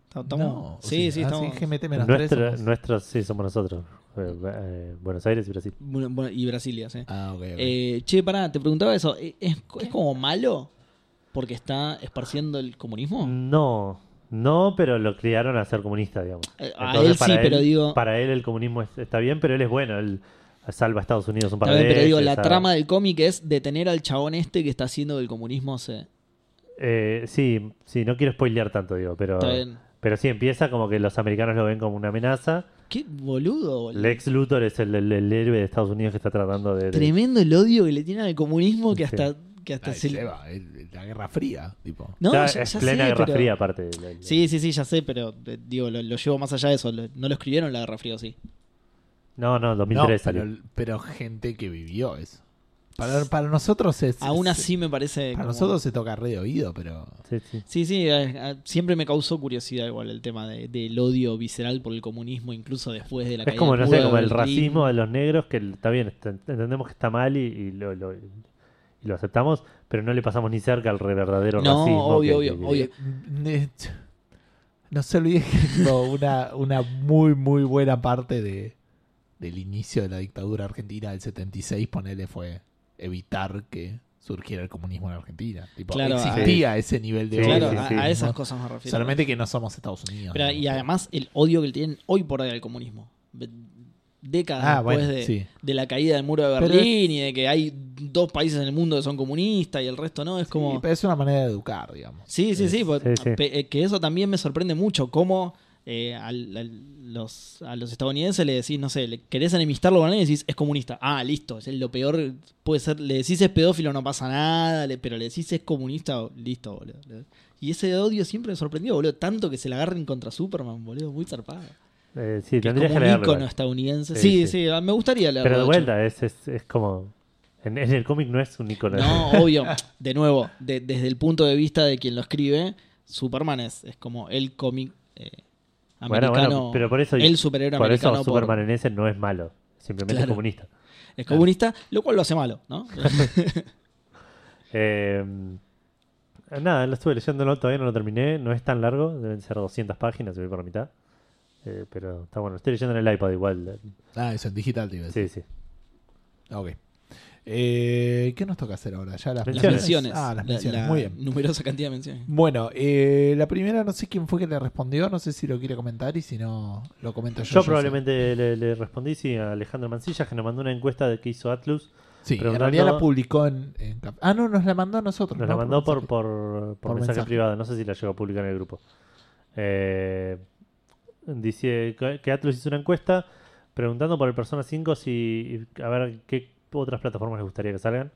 Estamos, no, sí, sí, ah, estamos. GMT menos Nuestra, 3. nuestros, sí, somos nosotros. Eh, eh, Buenos Aires y Brasil. Bueno, bueno, y Brasilia, sí. Ah, ok. ok. Eh, che, pará, te preguntaba eso. ¿Es, es como malo porque está esparciendo el comunismo? No, no, pero lo criaron a ser comunista, digamos. Eh, a Entonces, él sí, para pero digo- Para él el comunismo es- está bien, pero él es bueno. Él salva a Estados Unidos un par Está de bien, pero digo, veces, la trama del cómic es detener al chabón este que está haciendo que el comunismo se... Eh, sí, sí, no quiero spoilear tanto, digo, pero... Está bien. Pero sí, empieza como que los americanos lo ven como una amenaza. Qué boludo, boludo. Lex Luthor es el, el- el héroe de Estados Unidos que está tratando de... de- Tremendo el odio que le tienen al comunismo que Sí. hasta, que hasta Ay, se... El- la Guerra Fría, tipo. No, Ya, ya, es ya plena sé, Guerra pero- Fría, aparte. El- Sí, sí, sí, ya sé, pero eh, digo, lo, lo llevo más allá de eso. Lo- no lo escribieron la Guerra Fría, sí. No, no, No, 2003 salió. pero, pero gente que vivió eso. Para, para nosotros es. Aún es- así me parece... Para como- nosotros se toca re de oído, pero. Sí, sí. Sí, sí, eh, siempre me causó curiosidad igual el tema de- del odio visceral por el comunismo, incluso después de la Es caída como, no sé, como el racismo de los negros, que está bien, entendemos que está mal y, y lo, lo- y lo aceptamos, pero no le pasamos ni cerca al re- verdadero No, racismo. obvio, que- obvio, que- obvio. Eh, No se olvide que tipo, una, una muy, muy buena parte de, del inicio de la dictadura argentina del 76, ponele, fue evitar que surgiera el comunismo en Argentina. Tipo, Claro, existía ese nivel de Sí, odio. Claro, sí, a, sí. a esas ¿no? cosas me refiero. Solamente que no somos Estados Unidos. Pero, ¿no? y además el odio que le tienen hoy por hoy al comunismo. Décadas Ah, después bueno, de, sí. de la caída del muro de Pero Berlín y de que hay dos países en el mundo que son comunistas y el resto no, es como... Pero es una manera de educar, digamos. Sí, sí, sí, Es- sí, sí. pe- eh, que eso también me sorprende mucho, cómo eh, al- al- los, a los estadounidenses le decís, no sé, le querés enemistarlo con alguien y decís, es comunista. Ah, listo, es lo peor, puede ser, le decís es pedófilo, no pasa nada, le- pero le decís es comunista, listo, boludo. Y ese odio siempre me sorprendió, boludo, tanto que se la agarren contra Superman, boludo, muy zarpado. Eh, sí, Que es tendrías como que un igual. estadounidense. Sí, Sí, sí. sí, ah, me gustaría leerlo. Pero de vuelta, es, es, es como... En, en el cómic no es un icono. No, obvio. De nuevo, de- desde el punto de vista de quien lo escribe, Superman es, es como el cómic eh, americano. bueno, pero por eso, el superhéroe por americano eso por- Superman en ese no es malo, simplemente Claro. es comunista. es comunista, lo cual lo hace malo, ¿no? Eh, nada, lo estuve leyendo, no, todavía no lo terminé, no es tan largo, deben ser 200 páginas, voy por la mitad. Eh, pero está bueno, estoy leyendo en el iPad igual. Ah, eso en digital, decir. Sí, sí. Ok. Eh, ¿Qué nos toca hacer ahora? Ya las las Menciones. menciones. Ah, las la- menciones. la Muy bien. Numerosa cantidad de menciones. Bueno, eh, la primera no sé quién fue que le respondió, no sé si lo quiere comentar y si no, lo comento yo. Yo, probablemente le, le respondí sí, a Alejandro Mancilla, que nos mandó una encuesta de que hizo Atlus. Sí, en realidad la publicó en, Ah, no, nos la mandó a nosotros. Nos ¿no? la mandó por, mensaje. por, por Por mensaje, mensaje. privado, no sé si la llegó a publicar en el grupo. Eh, dice que que Atlus hizo una encuesta preguntando por el Persona 5 si a ver qué otras plataformas les gustaría que salgan.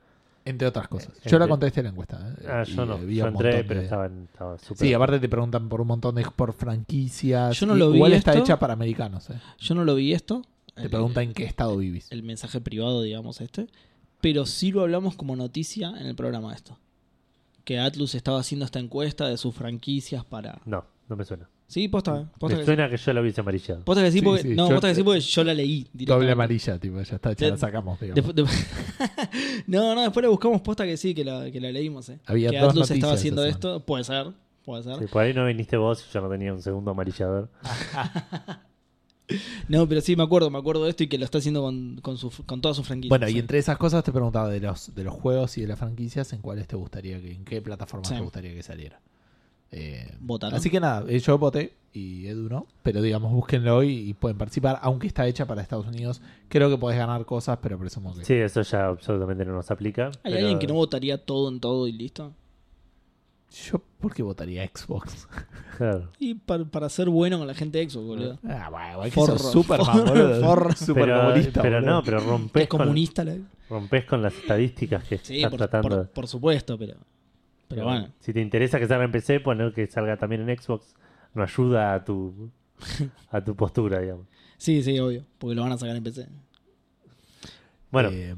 Entre otras cosas. Eh, Yo la contesté en la encuesta. ¿eh? Ah, Y yo no, yo entré, pero de- estaba, estaba súper... Sí, aparte te preguntan por un montón de por franquicias. Yo no lo vi Igual está esto. hecha para americanos. ¿eh? Yo no lo vi esto. Te el- preguntan en qué estado vivís. el mensaje privado, digamos, este. Pero sí lo hablamos como noticia en el programa esto. Que Atlus estaba haciendo esta encuesta de sus franquicias para. No, no me suena. Sí, posta, eh, posta Me que sí. suena que yo la hubiese amarillado. Posta que sí, Sí, porque, sí, no, yo- posta que sí porque yo la leí Doble amarilla, tipo, ya está, ya De- la sacamos. digamos. No, no, después le buscamos posta que sí, que la, que la leímos, eh. Había que dos Atlus noticias estaba haciendo esto. Puede ser, puede ser. Sí, por ahí no viniste vos y yo no tenía un segundo amarillador. No, pero sí me acuerdo, me acuerdo de esto y que lo está haciendo con, con, su, con todas sus franquicias. Bueno, y entre esas cosas te preguntaba de los, de los juegos y de las franquicias, ¿en cuáles te gustaría que, en qué plataformas Sí. te gustaría que saliera? Eh, Votaron. así que nada, eh, yo voté y Edu no, pero digamos, búsquenlo y, y pueden participar, aunque está hecha para Estados Unidos. Creo que podés ganar cosas, pero presumo que... Sí, eso ya absolutamente no nos aplica. ¿Hay pero- alguien que no votaría todo en todo y listo? Yo, ¿por qué votaría Xbox? Claro. Y para, para ser bueno con la gente de Xbox, boludo. Ah, bueno, igual que Superman, forro, boludo. forro. Super Pero, comunista, pero boludo. no, pero rompes es con, comunista. la- rompes con las estadísticas que Sí, estás por, tratando. por- por supuesto, pero. Pero bueno. Si te interesa que salga en PC, poner que salga también en Xbox no ayuda a tu a tu postura, digamos. Sí, sí, obvio. Porque lo van a sacar en PC. Bueno, Eh,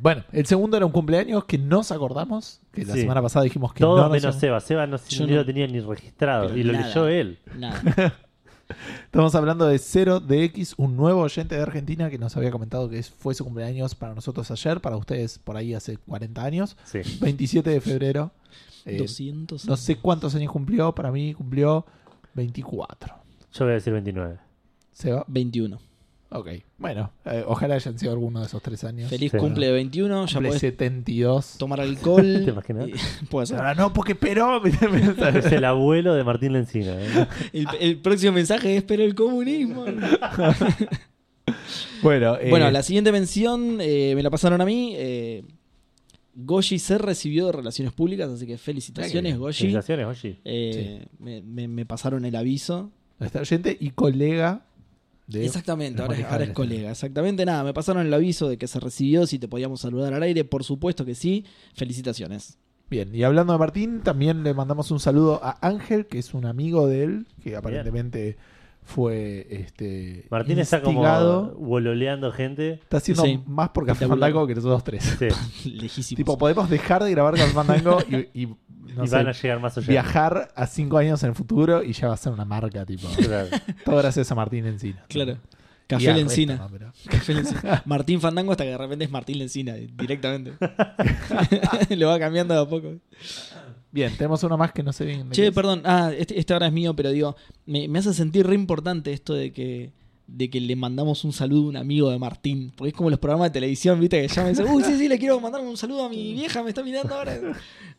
bueno, el segundo era un cumpleaños que nos acordamos, que la Sí. semana pasada dijimos que todo no nos menos Seba. Seba no, lo tenía ni registrado Pero y lo nada. leyó él. Nada. Estamos hablando de Cero de X, un nuevo oyente de Argentina que nos había comentado que fue su cumpleaños para nosotros ayer, para ustedes por ahí hace 40 años, Sí. 27 de febrero. Eh, 200. no sé cuántos años cumplió, para mí cumplió 24. Yo voy a decir 29. ¿Se va? 21. Ok, bueno, eh, ojalá hayan sido alguno de esos tres años. Feliz Sí. cumple de 21, ya Cumple podés 72. tomar alcohol. ¿Te imaginas? y- Puede ser. Ahora no, porque pero. Es el abuelo de Martín Lencina. ¿eh? El, el próximo mensaje es, pero el comunismo. bueno, eh, Bueno, la siguiente mención eh, me la pasaron a mí. eh, Goshi se recibió de Relaciones Públicas, así que felicitaciones. Goshi. Felicitaciones, Oshi. Eh, me, me- me pasaron el aviso. nuestra oyente y colega de. Exactamente, ahora, es- ahora es colega. Exactamente, nada, me pasaron el aviso de que se recibió, si te podíamos saludar al aire. Por supuesto que sí. Felicitaciones. Bien, y hablando de Martín, también le mandamos un saludo a Ángel, que es un amigo de él, que aparentemente fue este Martín está como bololeando gente. Está haciendo Sí. más por Café. Fandango que nosotros tres. Sí. Lejísimos. tipo, podemos dejar de grabar Café Fandango y, y, no y sé, van a llegar más oyentes. viajar a cinco años en el futuro y ya va a ser una marca, tipo. Claro. Todo gracias a Martín Encina. Claro. Café Lencina. resto, ¿no? Pero- Café Lencina. Martín Fandango hasta que de repente es Martín Lencina, directamente. Lo va cambiando de a poco. Bien, tenemos uno más que no sé bien. Che, perdón, ah, este, este ahora es mío, pero digo, me, me hace sentir re importante esto de que de que le mandamos un saludo a un amigo de Martín. Porque es como los programas de televisión, viste, que llaman y dicen, uy, sí, sí, le quiero mandar un saludo a mi vieja, me está mirando ahora.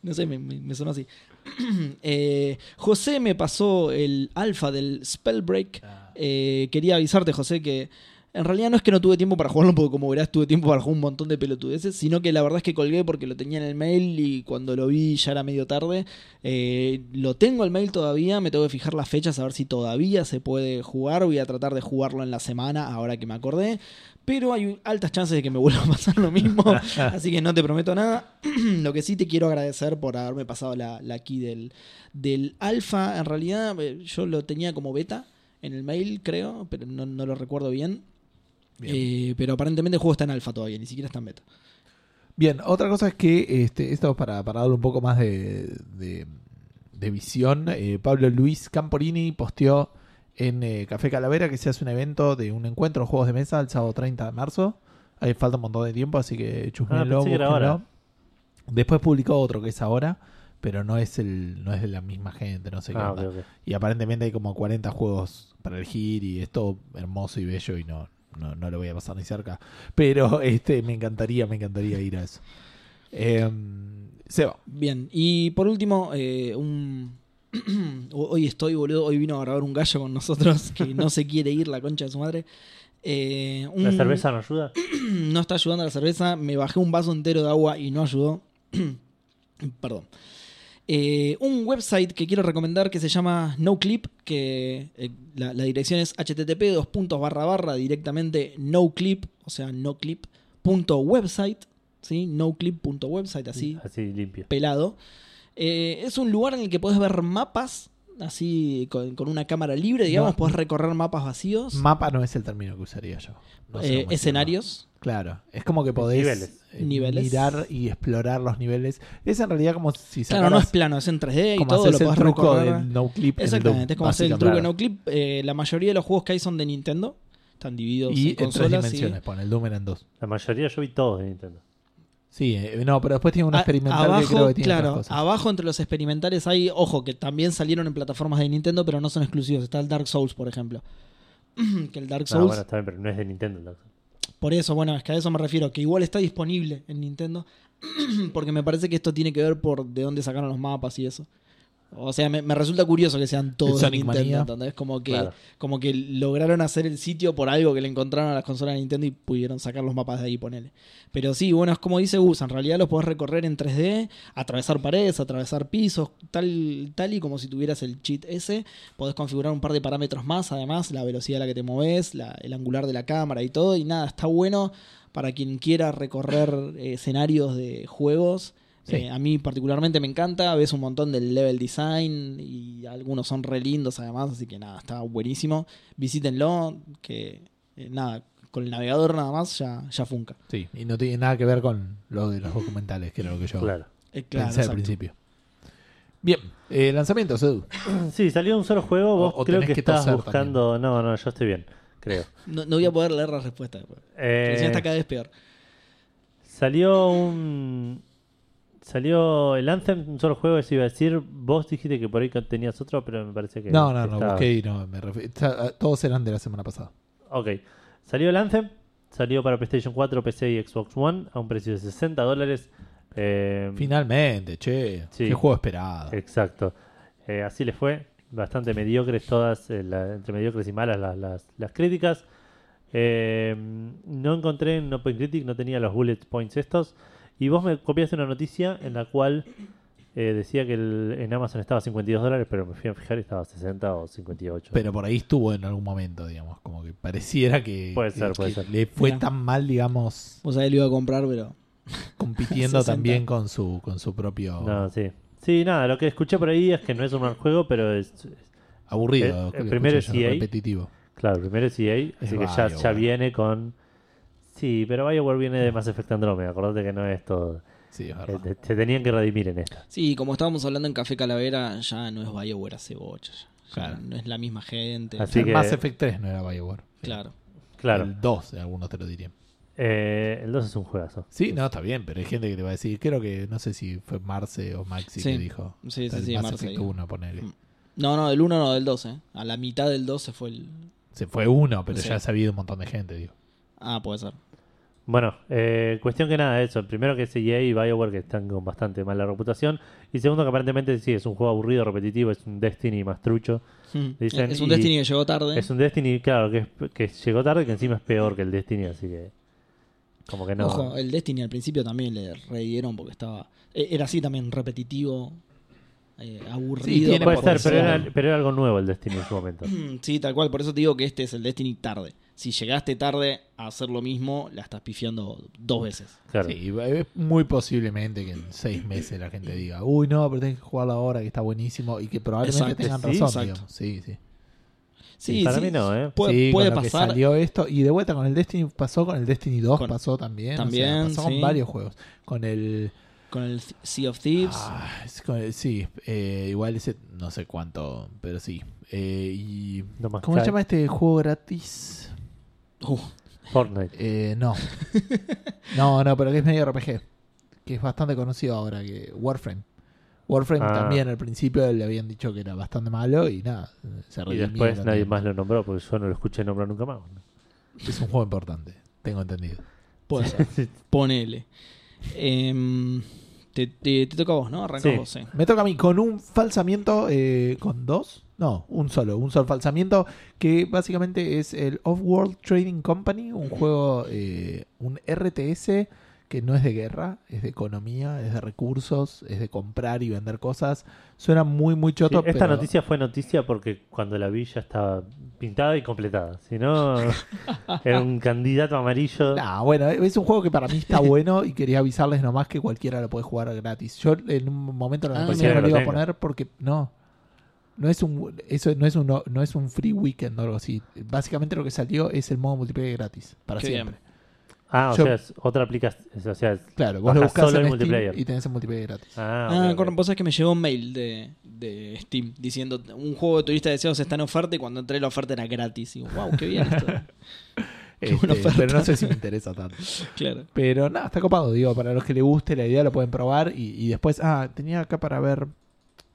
No sé, me, me, me sonó así. Eh, José me pasó el alfa del Spellbreak. Eh, quería avisarte, José, que en realidad no es que no tuve tiempo para jugarlo, porque como verás, tuve tiempo para jugar un montón de pelotudeces, sino que la verdad es que colgué porque lo tenía en el mail y cuando lo vi ya era medio tarde. Eh, lo tengo el mail todavía, me tengo que fijar las fechas a ver si todavía se puede jugar. Voy a tratar de jugarlo en la semana, ahora que me acordé. Pero hay altas chances de que me vuelva a pasar lo mismo, así que no te prometo nada. lo que sí te quiero agradecer por haberme pasado la, la key del, del alfa. En realidad, eh, yo lo tenía como beta en el mail, creo, pero no, no lo recuerdo bien. Eh, pero aparentemente el juego está en alfa todavía, ni siquiera está en beta. Bien, otra cosa es que este, esto para, para darle un poco más de, de- de visión, eh, Pablo Luis Camporini posteó en eh, Café Calavera que se hace un evento de un encuentro de juegos de mesa el sábado 30 de marzo. Ahí falta un montón de tiempo, así que búsquenlo. ahora. Después publicó otro que es ahora, pero no es el no es de la misma gente, no sé qué. Ah, onda. ok. Y aparentemente hay como 40 juegos para elegir y es todo hermoso y bello y no, no, no lo voy a pasar ni cerca. Pero este me encantaría, me encantaría ir a eso. Eh, Seba. Bien, y por último, eh, un... hoy estoy, boludo, hoy vino a grabar un gallo con nosotros que no se quiere ir, la concha de su madre. Eh, un- ¿La cerveza no ayuda? no está ayudando a la cerveza, me bajé un vaso entero de agua y no ayudó. Perdón. Eh, un website que quiero recomendar que se llama NoClip, que eh, la, la dirección es http dos puntos barra barra directamente NoClip, o sea noclip.website, ¿sí? noclip.website, así Así limpio. pelado. Eh, es un lugar en el que podés ver mapas, así con, con una cámara libre, digamos, No. podés recorrer mapas vacíos, Mapa no es el término que usaría yo. No sé eh, escenarios. Claro, es como que podés Niveles. eh, Niveles. mirar y explorar los niveles. Es en realidad como si Claro, no es sacaras- plano, es en 3D y todo, lo podés truco recorrer. del no clip. Exactamente, es como hacer el truco no clip. Eh, la mayoría de los juegos que hay son de Nintendo. Están divididos Y en en tres consolas. y- dimensiones, pon el Doom en dos. La mayoría yo vi todos de Nintendo. Sí, eh, no, pero después tiene un A- experimental abajo, que creo que tiene claro, otras cosas. abajo entre los experimentales hay, ojo, que también salieron en plataformas de Nintendo, pero no son exclusivos. Está el Dark Souls, por ejemplo. que el Dark Souls, bueno, está bien, pero no es de Nintendo. el Dark Souls. por eso, bueno, es que a eso me refiero, que igual está disponible en Nintendo, porque me parece que esto tiene que ver por de dónde sacaron los mapas y eso. O sea, me, me resulta curioso que sean todos de Nintendo. ¿entendés? Como que, Claro. como que lograron hacer el sitio por algo que le encontraron a las consolas de Nintendo y pudieron sacar los mapas de ahí, ponele. Pero sí, bueno, es como dice Gus, en realidad los podés recorrer en 3D, atravesar paredes, atravesar pisos, tal, tal y como si tuvieras el cheat ese. Podés configurar un par de parámetros más, además, la velocidad a la que te moves, la- el angular de la cámara y todo. Y nada, está bueno para quien quiera recorrer eh, escenarios de juegos. Sí. Eh, a mí particularmente me encanta, ves un montón del level design y algunos son re lindos además, así que nada, está buenísimo. Visítenlo, que eh, nada, con el navegador nada más ya, ya funca. Sí, y no tiene nada que ver con lo de los documentales, que era lo que yo Claro. Eh, claro, pensé al exacto. principio. Bien, eh, lanzamientos, Edu. Sí, salió un solo juego. Vos O- o creo que, toser buscando. No, no, yo estoy bien, creo. No, no voy a poder leer la respuesta después. Eh, está cada vez peor. Salió un. Salió el Anthem, un solo juego, eso iba a decir. Vos dijiste que por ahí tenías otro, pero me parece que. No, no, no, busqué y no me refiero. Todos eran de la semana pasada. Ok. Salió el Anthem, salió para PlayStation 4, PC y Xbox One a un precio de 60 dólares. Eh, Finalmente, che. Sí. Qué juego esperado. Exacto. Eh, así les fue. Bastante mediocres todas, eh, la- entre mediocres y malas las, las, las críticas. No encontré en Open Critic, no tenía los bullet points estos. Y vos me copiaste una noticia en la cual eh, decía que el- en Amazon estaba a 52 dólares, pero me fui a fijar y estaba a 60 o 58. Pero por ahí estuvo en algún momento, digamos. Como que pareciera que, Puede ser, que- puede que ser. le fue Mira. tan mal, digamos, Vos sabés, lo iba a comprar, pero. compitiendo 60. también con su, con su propio No, sí. Sí, nada, lo que escuché por ahí es que no es un mal juego, pero es, es- aburrido. El- el primero es EA. repetitivo. Claro, primero es EA, así Es que ya, ya viene con... Sí, pero BioWare viene de Mass Effect Andromeda, acordate que no es todo. Sí, es Eh, verdad. te- Se tenían que redimir en esta. Sí, como estábamos hablando en Café Calavera, ya no es Bioware hace bocha. ya. Ya Claro. no es la misma gente. Así El que- Mass Effect 3 no era Bioware. Claro. Claro, El 2, algunos te lo dirían. eh, el 2 es un juegazo. Sí, no, está bien, pero hay gente que le va a decir, creo que no sé si fue Marce o Maxi Sí. que dijo. Sí, sí, sí, Mass Marce Effect dijo. 1, ponele. Mm. No, no, del 1 no, del 2, ¿eh? A la mitad del 2 se fue el. Se fue uno, pero Sí. ya ha sabido un montón de gente, digo. Ah, puede ser. Bueno, eh, cuestión que nada, eso. Primero que EA y BioWare que están con bastante mala reputación. Y segundo que aparentemente sí, es un juego aburrido, repetitivo, es un Destiny más trucho. Mm. Dicen, es un Destiny que llegó tarde. Es un Destiny, claro, que, es- que llegó tarde, que encima es peor que el Destiny, así que... Como que no... Ojo, el Destiny al principio también le redieron porque estaba. eh, Era así también repetitivo, eh, aburrido. tiene Puede ser, pero era, algo. pero era algo nuevo el Destiny en su momento. Sí, tal cual. Por eso te digo que este es el Destiny tarde. Si llegaste tarde a hacer lo mismo, la estás pifiando dos veces. Claro. Sí, es muy posiblemente que en seis meses la gente diga, uy, no, pero tenés que jugarlo ahora, que está buenísimo, y que probablemente Exacto. tengan Sí, razón, exacto. digamos. Sí, sí. Sí, para sí, mí no, ¿eh? Puede, Sí, puede con lo que pasar. salió esto, y de vuelta con el Destiny pasó, con el Destiny 2 Con- pasó también. o sea, también, pasó con sí. varios juegos. Con el... Con el Sea of Thieves. Ah, es con el- sí, eh, igual ese no sé cuánto, pero sí. Eh, y No ¿Cómo se llama este juego gratis? Uh, Fortnite. Eh, no. no, no, pero que es medio RPG. Que es bastante conocido ahora, que Warframe. Warframe Ah. también al principio le habían dicho que era bastante malo y nada, se Y redimieron, después nadie más lo nombró porque yo no lo escuché nombrar nunca más. Es un juego importante, tengo entendido. puede ser. Ponele. Em, te, te- te toca a vos, ¿no? Arrancás Sí. vos, sí. Me toca a mí con un falsamiento, eh, con dos, no, un solo, un solo falsamiento que básicamente es el Off-World Trading Company, un juego, eh, un RTS que no es de guerra, es de economía, es de recursos, es de comprar y vender cosas. Suena muy, muy Sí, choto. esta pero- noticia fue noticia porque cuando la vi ya estaba pintada y completada. Si no, era un candidato amarillo. Nah, bueno, es un juego que para mí está bueno y quería avisarles nomás que cualquiera lo puede jugar gratis. Yo en un momento en la Ah, no lo iba a poner porque no. No es un eso no es un no es un free weekend o algo así. Básicamente lo que salió es el modo multiplayer gratis para Qué siempre. Ah, o Yo- sea, es otra aplicación. O sea, es- Claro, vos lo buscas solo en el Steam multiplayer. y tenés el multiplayer gratis. Ah, Ah, ok, ok. con- vos sabés que me llegó un mail de, de Steam diciendo un juego de turista de deseos está en oferta y cuando entré la oferta era gratis. Y digo, wow, qué bien esto. Qué buena Este, oferta. pero no sé si me interesa tanto. claro. Pero nada, está copado, digo, para los que le guste la idea lo pueden probar y, y después, ah, tenía acá para ver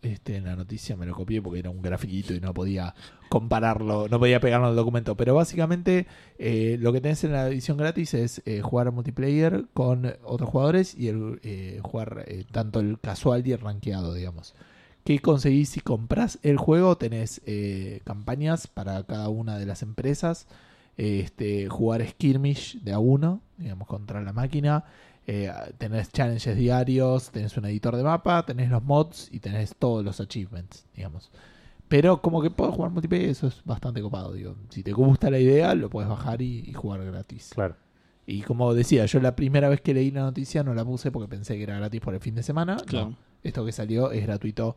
este en la noticia, me lo copié porque era un grafiquito y no podía compararlo, no podía pegarlo al documento, pero básicamente eh, lo que tenés en la edición gratis es eh, jugar multiplayer con otros jugadores y eh, jugar eh, tanto el casual y el rankeado, digamos. ¿Qué conseguís si compras el juego? Tenés campañas para cada una de las empresas este, jugar skirmish de a uno, digamos, contra la máquina. Eh, tenés challenges diarios, tenés un editor de mapa, tenés los mods y tenés todos los achievements, digamos. Pero como que puedo jugar multiplayer, eso es bastante copado, digo. Si te gusta la idea, lo puedes bajar y, y jugar gratis. Claro. Y como decía, yo la primera vez que leí la noticia no la puse porque pensé que era gratis por el fin de semana. No, Claro. esto que salió es gratuito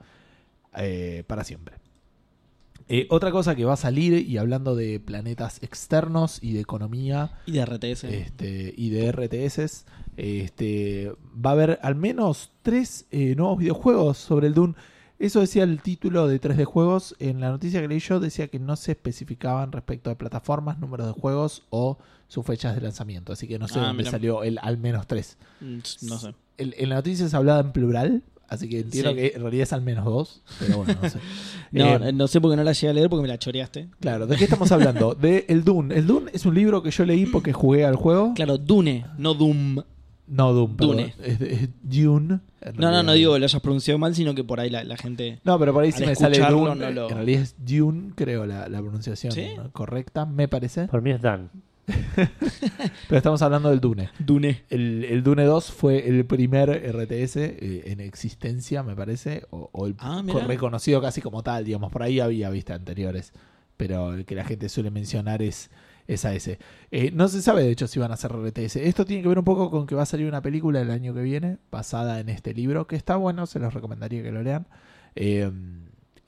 eh, para siempre. Eh, otra cosa que va a salir, y hablando de planetas externos y de economía Y de RTS. este, y de RTS, este, va a haber al menos tres eh, nuevos videojuegos sobre el Dune. Eso decía el título de 3D juegos. En la noticia que leí yo decía que no se especificaban respecto de plataformas, números de juegos o sus fechas de lanzamiento. Así que no sé Ah, dónde salió el al menos tres. Mm, No sé. En la noticia se hablaba en plural. Así que entiendo Sí. que en realidad es al menos dos. Pero bueno, no sé. No, Eh, no sé por qué no la llegué a leer porque me la choreaste. Claro, ¿de qué estamos hablando? De El Dune. El Dune es un libro que yo leí porque jugué al juego. Claro, Dune, no Doom. No, Dune, perdón. Dune. Es, es Dune. No, no, realidad. no digo que lo hayas pronunciado mal, sino que por ahí la, la gente. No, pero por ahí si me sale Dune. no lo- En realidad es Dune, creo, la, la pronunciación ¿Sí? correcta, me parece. Por mí es Dan. Pero estamos hablando del Dune. Dune. El, el Dune 2 fue el primer RTS eh, en existencia, me parece, o, o el Ah, reconocido casi como tal, digamos. Por ahí había vista anteriores, pero el que la gente suele mencionar es, es a ese. Eh, no se sabe, de hecho, si van a hacer RTS. Esto tiene que ver un poco con que va a salir una película el año que viene, basada en este libro, que está bueno, se los recomendaría que lo lean. Eh,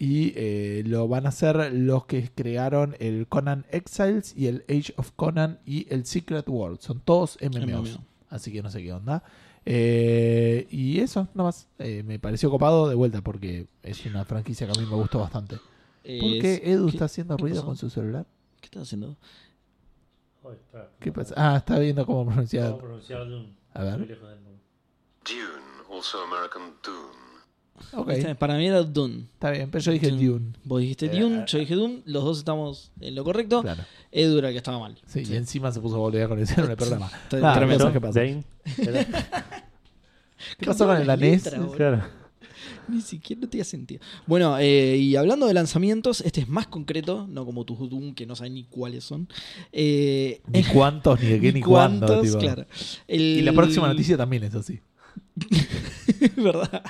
y eh, lo van a hacer los que crearon el Conan Exiles y el Age of Conan y el Secret World. Son todos MMOs. MMO. Así que no sé qué onda. Eh, y eso, nomás. Eh, me pareció copado de vuelta porque es una franquicia que a mí me gustó bastante. ¿Por qué Edu ¿qué- está haciendo ruido pasó? con su celular? ¿Qué estás haciendo? ¿Qué pasa? Ah, está viendo cómo pronunciar. ¿Cómo pronunciar Dune? A ver. Dune, also American Dune. Viste, Para mí era Dune. está bien, pero yo dije Dune. Dune. Vos dijiste Eh, Dune, ah, yo dije Dune, los dos estamos en lo correcto. Claro. Edu era el que estaba mal. Sí, Sí. y encima se puso a volver con el en el programa. Nada, tremendo. Era- ¿Qué pasó con el letra, boludo. Claro. Ni siquiera no tenía sentido. Bueno, eh, y hablando de lanzamientos, este es más concreto, no como tus Doom, que no saben ni cuáles son. Eh, Ni cuántos, ni de qué, ni cuándo. cuántos, tipo. claro. Y la próxima noticia también es así. ¿Verdad?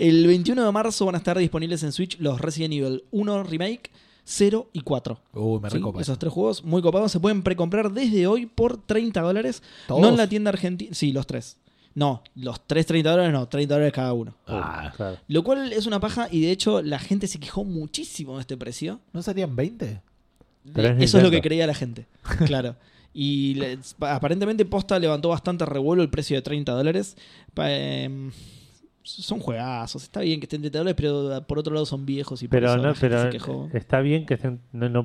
El 21 de marzo van a estar disponibles en Switch los Resident Evil 1 Remake, 0 y 4. Uy, me ¿sí? recopa. Esos tres juegos muy copados se pueden precomprar desde hoy por 30 dólares. No en la tienda argentina. Sí, los tres. No, los tres 30 dólares no, 30 dólares cada uno. Ah, Claro. Lo cual es una paja y de hecho la gente se quejó muchísimo de este precio. ¿No serían 20? Pero es Eso es lo que creía la gente. Claro. Y le- aparentemente Posta levantó bastante revuelo el precio de 30 dólares. Em, son juegazos. Está bien que estén 30 dólares, pero por otro lado son viejos y por Pero eso no, pero se quejó. está bien que estén. No, no-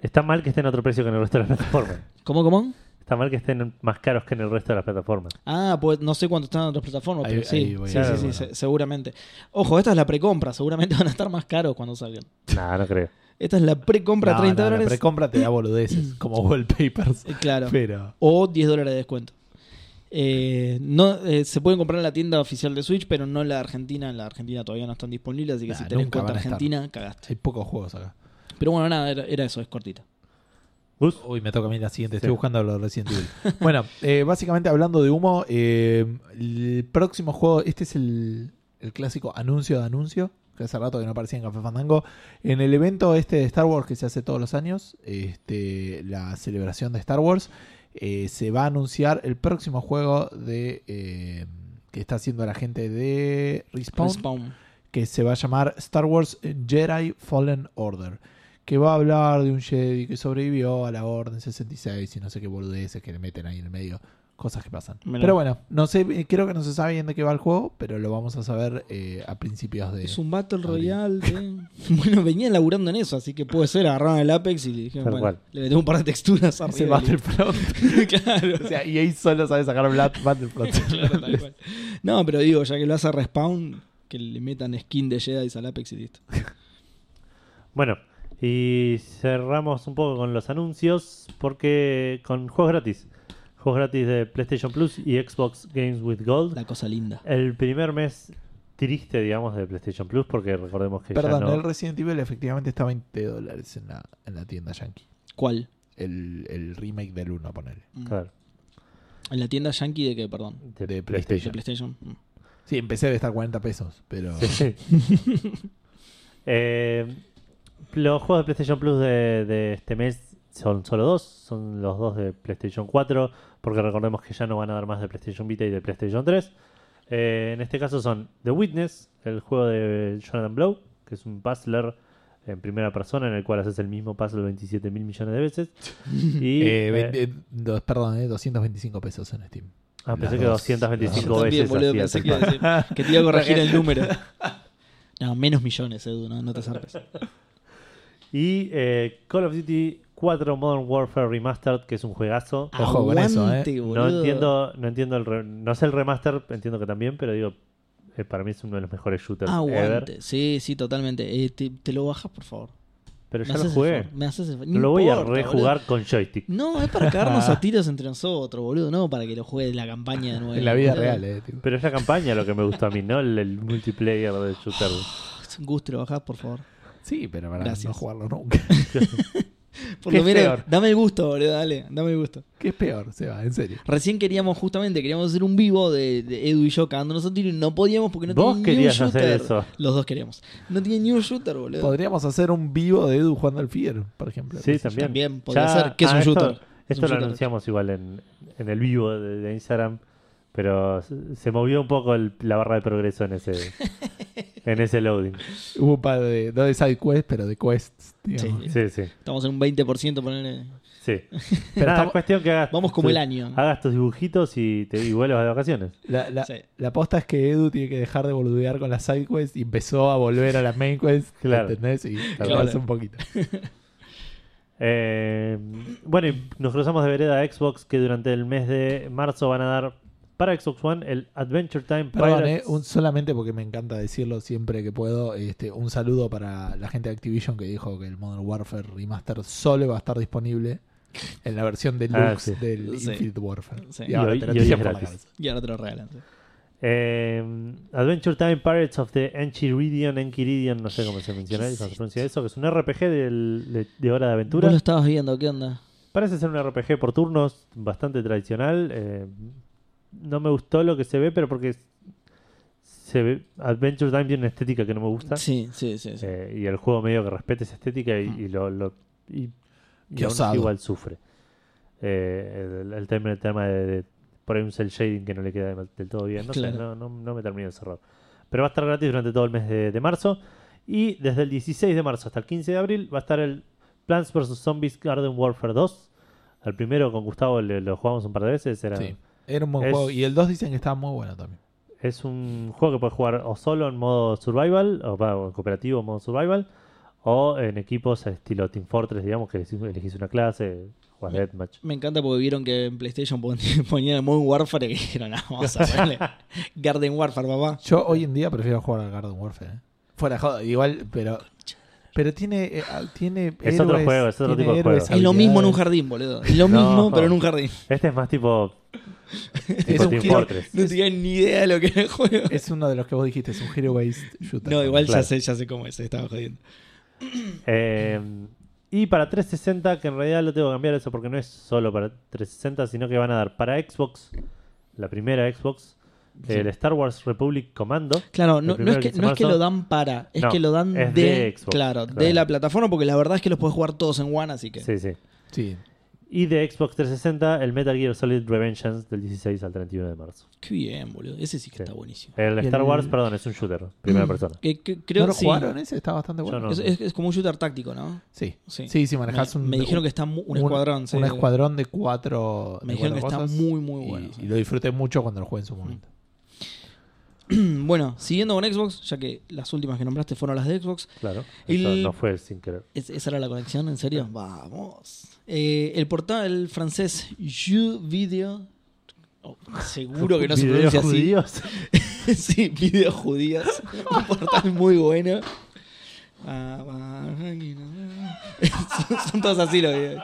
está mal que estén a otro precio que en el resto de las plataformas. ¿Cómo, cómo? Está mal que estén más caros que en el resto de las plataformas. Ah, pues no sé cuánto están en otras plataformas, Ahí- pero sí, sí, sí, sí, bueno. se- seguramente. Ojo, esta es la precompra, seguramente van a estar más caros cuando salgan. Nah, no creo. Esta es la precompra No, 30 no, la dólares. precompra te da boludeces, como wallpapers. Eh, claro. Pero. o 10 dólares de descuento. Eh, no, eh, se pueden comprar en la tienda oficial de Switch, pero no en la Argentina. En la Argentina todavía no están disponibles, así que Nah, si tenés cuenta. Argentina, cagaste. Hay pocos juegos acá. Pero bueno, nada, era, era eso, es cortita. Uy, me toca a mí la siguiente. Sí. Estoy buscando lo Resident Evil. bueno, eh, básicamente hablando de humo, eh, el próximo juego, este es el, el clásico anuncio de anuncio, que hace rato que no aparecía en Café Fandango. En el evento este de Star Wars que se hace todos los años, este, la celebración de Star Wars, eh, se va a anunciar el próximo juego de eh, que está haciendo la gente de Respawn Respawn. que se va a llamar Star Wars Jedi Fallen Order. Que va a hablar de un Jedi que sobrevivió a la Orden 66 y no sé qué boludeces que le meten ahí en el medio. Cosas que pasan. Mirá. Pero bueno, no sé, eh, creo que no se sabe bien de qué va el juego, pero lo vamos a saber eh, a principios de. Es un Battle. Royale. de- bueno, venían laburando en eso, así que puede ser. Agarraron el Apex y le dijeron, bueno, cual. le metemos un par de texturas arriba. Ese y Battlefront. claro. o sea, EA solo sabe sacar Battlefront. Claro, tal cual. No, pero digo, ya que lo hace Respawn, que le metan skin de Jedi al Apex y listo. Bueno, y cerramos un poco con los anuncios porque con juegos gratis. Juegos gratis de PlayStation Plus y Xbox Games with Gold. La cosa linda. El primer mes triste, digamos, de PlayStation Plus porque recordemos que Perdón, ya no... el Resident Evil efectivamente está a 20 dólares en la, en la tienda Yankee. ¿Cuál? El, el remake del 1, ponele. Mm. Claro, En la tienda Yankee de qué, perdón. de, De De PlayStation. PlayStation. Mm. Sí, empecé de estar 40 pesos, pero. Sí. Eh, los juegos de PlayStation Plus de, de este mes son solo dos, son los dos de PlayStation 4, porque recordemos que ya no van a dar más de PlayStation Vita y de PlayStation 3. Eh, en este caso son The Witness, el juego de Jonathan Blow, que es un puzzler en primera persona en el cual haces el mismo puzzle 27 mil millones de veces. Y, Eh, eh, dos- perdón, eh, 225 pesos en Steam. ah, pensé las que dos. 225 Yo también, veces. boludo, hacía pensé ese que, que te iba a corregir el número. No, menos millones, Edu, no, no te zarpes. Y eh, Call of Duty 4 Modern Warfare Remastered, que es un juegazo. Ojo con eso, eh. No entiendo, no entiendo el re- no sé el remaster, entiendo que también, pero digo, eh, para mí es uno de los mejores shooters ever. Aguante. Sí, sí, totalmente. Eh, te, te lo bajas, por favor. Pero ya lo jugué. el favor, Me haces el favor. No lo voy a rejugar boludo. con joystick. No, es para cagarnos a tiros entre nosotros, boludo. No para que lo juegue la campaña de nuevo. En la vida real, eh. tipo. Pero es la campaña lo que me gustó a mí, no el, el multiplayer de shooter. Es un gusto, lo bajás, por favor. Sí, pero para Gracias. no jugarlo nunca. Por ¿Qué lo es menos, peor? dame el gusto, boludo, dale, dame el gusto. ¿Qué es peor, Seba? En serio. Recién queríamos, justamente, queríamos hacer un vivo de, de Edu y yo cagándonos a tiro y no podíamos porque no Vos tenía ni un querías shooter. hacer eso. Los dos queríamos. No tenía ni un shooter, boludo. Podríamos hacer un vivo de Edu jugando al Fear, por ejemplo. Sí, también. También podría Ya- ser. ¿Qué es ah, un esto- shooter? Es Esto un lo shooter. anunciamos igual en, en el vivo de, de Instagram, pero se- movió un poco el- la barra de progreso en ese en ese loading. Hubo un par de, no de side quests, pero de quests. digamos. Sí. Sí, sí, Estamos en un 20%, ponerle. sí. Pero Nada, estamos- cuestión que hagas, Vamos como el año. hagas tus dibujitos y te y vuelvas de vacaciones. La, la, Sí. la aposta es que Edu tiene que dejar de boludear con las side quests y empezó a volver a la main quest. Claro. ¿Entendés? Y Claro. un poquito. Eh, bueno, y nos cruzamos de vereda a Xbox que durante el mes de marzo van a dar para Xbox One el Adventure Time Perdón, Pirates. eh, un- solamente porque me encanta decirlo siempre que puedo. Este, un saludo para la gente de Activision que dijo que el Modern Warfare Remaster solo va a estar disponible en la versión deluxe Ah, sí. del Sí. Infinite Warfare. Sí. Y ahora Y hoy- te y por la. Y ahora te lo regalan. sí. Eh, Adventure Time Pirates of the Enchiridion, Enchiridion, no sé cómo se menciona, cómo se pronuncia eso, que es un RPG del- de, de hora de aventura. Vos lo estabas viendo, ¿qué onda? Parece ser un RPG por turnos bastante tradicional. eh, no me gustó lo que se ve, pero porque se ve, Adventure Time tiene una estética que no me gusta. Sí, sí, sí. sí. eh, y el juego medio que respete esa estética y, y lo, lo- y, aún así igual sufre. Eh, el, el tema, el tema de, de- por ahí un cel shading que no le queda del todo bien. No, sé, no, no, no me termino de cerrar. Pero va a estar gratis durante todo el mes de, de marzo. Y desde el 16 de marzo hasta el 15 de abril va a estar el Plants vs. Zombies Garden Warfare 2. Al primero con Gustavo le- lo jugamos un par de veces. Era, Sí. Era un buen Es- juego. Y el 2 dicen que estaba muy bueno también. Es un juego que puedes jugar o solo en modo survival, o, en cooperativo en modo survival, o en equipos estilo Team Fortress, digamos, que elegís- una clase, juegas Deathmatch. Me encanta porque vieron que en PlayStation pon- ponían el Modern Warfare y dijeron, "Ah, vamos a ponerle Garden Warfare, papá. Yo hoy en día prefiero jugar al Garden Warfare. ¿eh? Fuera de joda, igual, pero. Pero tiene. eh, tiene Es otro juego, es otro tiene tipo de héroes, juego. Es lo mismo en un jardín, boludo. Es lo No. mismo, pero en un jardín. Este es más tipo, Es tipo un Team Fortress. No tenían ni idea de lo que era el juego. Es uno de los que vos dijiste, es un hero based shooter. No, igual Claro. ya sé, ya sé cómo es, estaba jodiendo. Eh, y para 360, que en realidad lo tengo que cambiar eso porque no es solo para 360, sino que van a dar para Xbox, la primera Xbox. El Star Wars Republic Commando. Claro, no, no es que, no es que lo dan para, es No, que lo dan es de, de Xbox, claro, de la plataforma, porque la verdad es que los puedes jugar todos en One, así que. Sí, sí. Sí. Y de Xbox 360, el Metal Gear Solid Revengeance del 16 al 31 de marzo. Qué bien, boludo. Ese sí que Sí. está buenísimo. El Star el- Wars, perdón, es un shooter, primera persona. Que- que creo ¿No lo sí. jugaron ese? Está bastante bueno. No. Es, es- es como un shooter táctico, ¿no? Sí. Sí. Sí, sí, un. me dijeron que está un, un- escuadrón. sí. Un escuadrón de cuatro. Me de dijeron que está muy, muy bueno. Y, lo disfruté mucho cuando lo jugué en su momento. bueno, siguiendo con Xbox, ya que las últimas que nombraste fueron las de Xbox. Claro. El- Eso no fue sin querer. ¿Es- ¿Esa era la conexión? ¿En serio? Vamos. Eh, el portal francés You Video. oh, seguro que no se ¿Videos pronuncia así. judíos? sí, videos judíos. Un portal muy bueno. Ah, son, todos así los videos.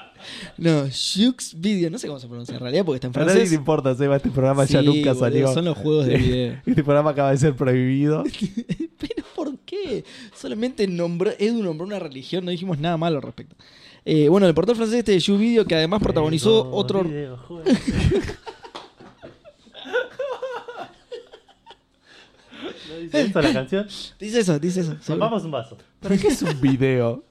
No, Jux Video, no sé cómo se pronuncia en realidad porque está en A nadie le francés. importa, Seba, este programa ya nunca boludo, salió. Son los juegos de video. Este programa acaba de ser prohibido. Pero ¿por qué? Solamente nombró, Edu nombró una religión, no dijimos nada malo al respecto. Eh, bueno, el portal francés este de YouVideo que además protagonizó otro... ¿No dice eso la canción? Dice eso, dice eso. Vamos un vaso. ¿Para qué es un video?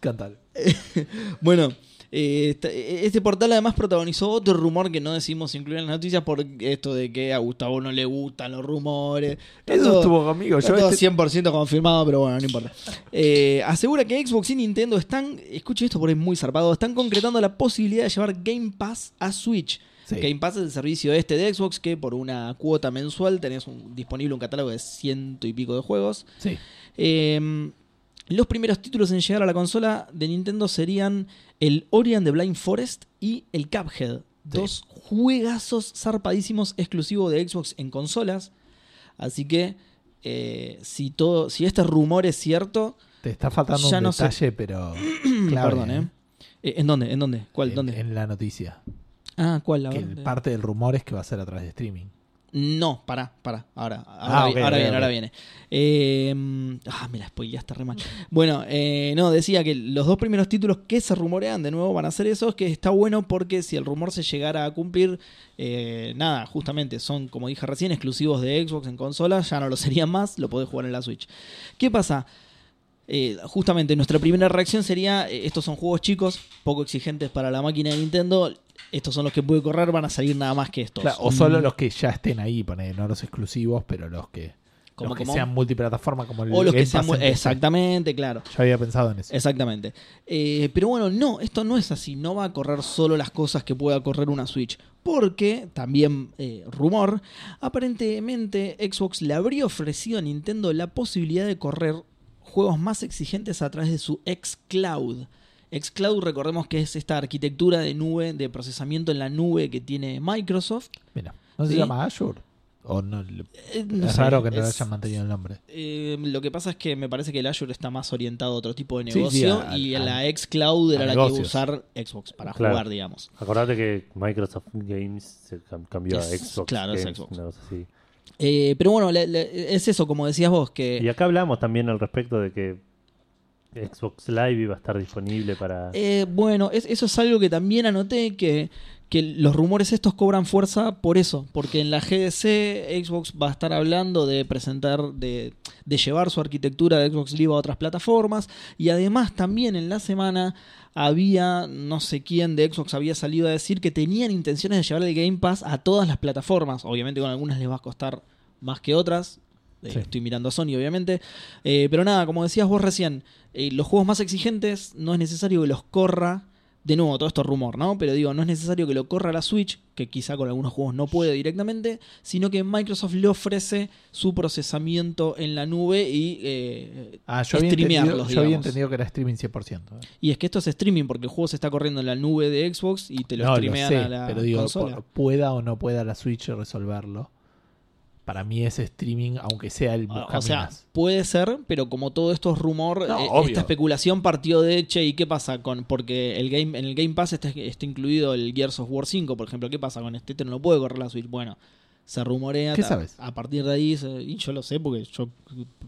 Cántalo. Bueno, eh, este portal además protagonizó otro rumor que no decimos incluir en las noticias por esto de que a Gustavo no le gustan los rumores. Eso todo- estuvo conmigo. Yo todo este- 100% confirmado, pero bueno, no importa. Eh, asegura que Xbox y Nintendo están, escuchen esto porque es muy zarpado, están concretando la posibilidad de llevar Game Pass a Switch. Sí. Game Pass es el servicio este de Xbox que por una cuota mensual tenés un- disponible un catálogo de ciento y pico de juegos. Sí. Eh, los primeros títulos en llegar a la consola de Nintendo serían el Ori and the Blind Forest y el Cuphead. Dos juegazos zarpadísimos exclusivos de Xbox en consolas. Así que eh, si todo, si este rumor es cierto, Te está faltando Ya un no sé. detalle, pero. clave, perdón, ¿eh? Eh, ¿En dónde? ¿En dónde? ¿Cuál? En, ¿Dónde? en la noticia. Ah, ¿cuál? A Que ver. parte del rumor es que va a ser a través de streaming. No, pará, pará. Ahora, ahora, Ah, ahora viene, ahora viene. Eh, ah, me la spoileaste re mal. Bueno, eh, no, decía que los dos primeros títulos que se rumorean de nuevo van a ser esos, que está bueno porque si el rumor se llegara a cumplir, eh, nada, justamente son, como dije recién, exclusivos de Xbox en consolas, ya no lo serían más, lo podés jugar en la Switch. ¿Qué pasa? Eh, justamente nuestra primera reacción sería, eh, estos son juegos chicos, poco exigentes para la máquina de Nintendo, estos son los que puede correr, van a salir nada más que estos. Claro, o solo los que ya estén ahí, poner, no los exclusivos, pero los que, Como- los que como- sean multiplataforma, como el O los que sean... Exactamente, claro. Yo había pensado en eso. Exactamente. Eh, pero bueno, no, esto no es así. No va a correr solo las cosas que pueda correr una Switch. Porque, también eh, rumor, aparentemente Xbox le habría ofrecido a Nintendo la posibilidad de correr juegos más exigentes a través de su xCloud. xCloud, recordemos que es esta arquitectura de nube, de procesamiento en la nube que tiene Microsoft. Mira, ¿no se Sí. llama Azure? O no, Eh, no es sé, raro que no es- hayan mantenido el nombre. Eh, lo que pasa es que me parece que el Azure está más orientado a otro tipo de Sí, sí, negocio a- y a- la xCloud era a la que iba a usar Xbox para Claro. jugar, digamos. Acordate que Microsoft Games se cam- cambió a Es- Xbox. claro, es Games, Xbox. una cosa así. Eh, pero bueno, le- le- es eso, como decías vos, que Y acá hablamos también al respecto de que Xbox Live iba a estar disponible para. eh, bueno, es- eso es algo que también anoté que, que los rumores estos cobran fuerza por eso, porque en la GDC Xbox va a estar hablando de presentar, de, de llevar su arquitectura de Xbox Live a otras plataformas y además también en la semana había, no sé quién de Xbox había salido a decir que tenían intenciones de llevar el Game Pass a todas las plataformas, obviamente con algunas les va a costar más que otras. Eh, Sí. Estoy mirando a Sony, obviamente. Eh, pero nada, como decías vos recién, eh, los juegos más exigentes no es necesario que los corra. De nuevo, todo esto es rumor, ¿no? Pero digo, no es necesario que lo corra la Switch, que quizá con algunos juegos no puede directamente, sino que Microsoft le ofrece su procesamiento en la nube y eh, Ah, yo había, streamearlos, entendido, yo había entendido que era streaming 100%. ¿eh? Y es que esto es streaming porque el juego se está corriendo en la nube de Xbox y te lo no, lo streamean sé, a la pero digo, consola. pueda o no pueda la Switch resolverlo. Para mí es streaming, aunque sea el O sea, puede ser, pero como todo esto es rumor, No, eh, esta especulación partió de, che, ¿y qué pasa con porque el game en el Game Pass está, está incluido el Gears of War 5, por ejemplo, ¿qué pasa con este? Este no lo puede correr la Switch. Bueno, se rumorea ¿Qué sabes? A, partir de ahí, se- y yo lo sé porque yo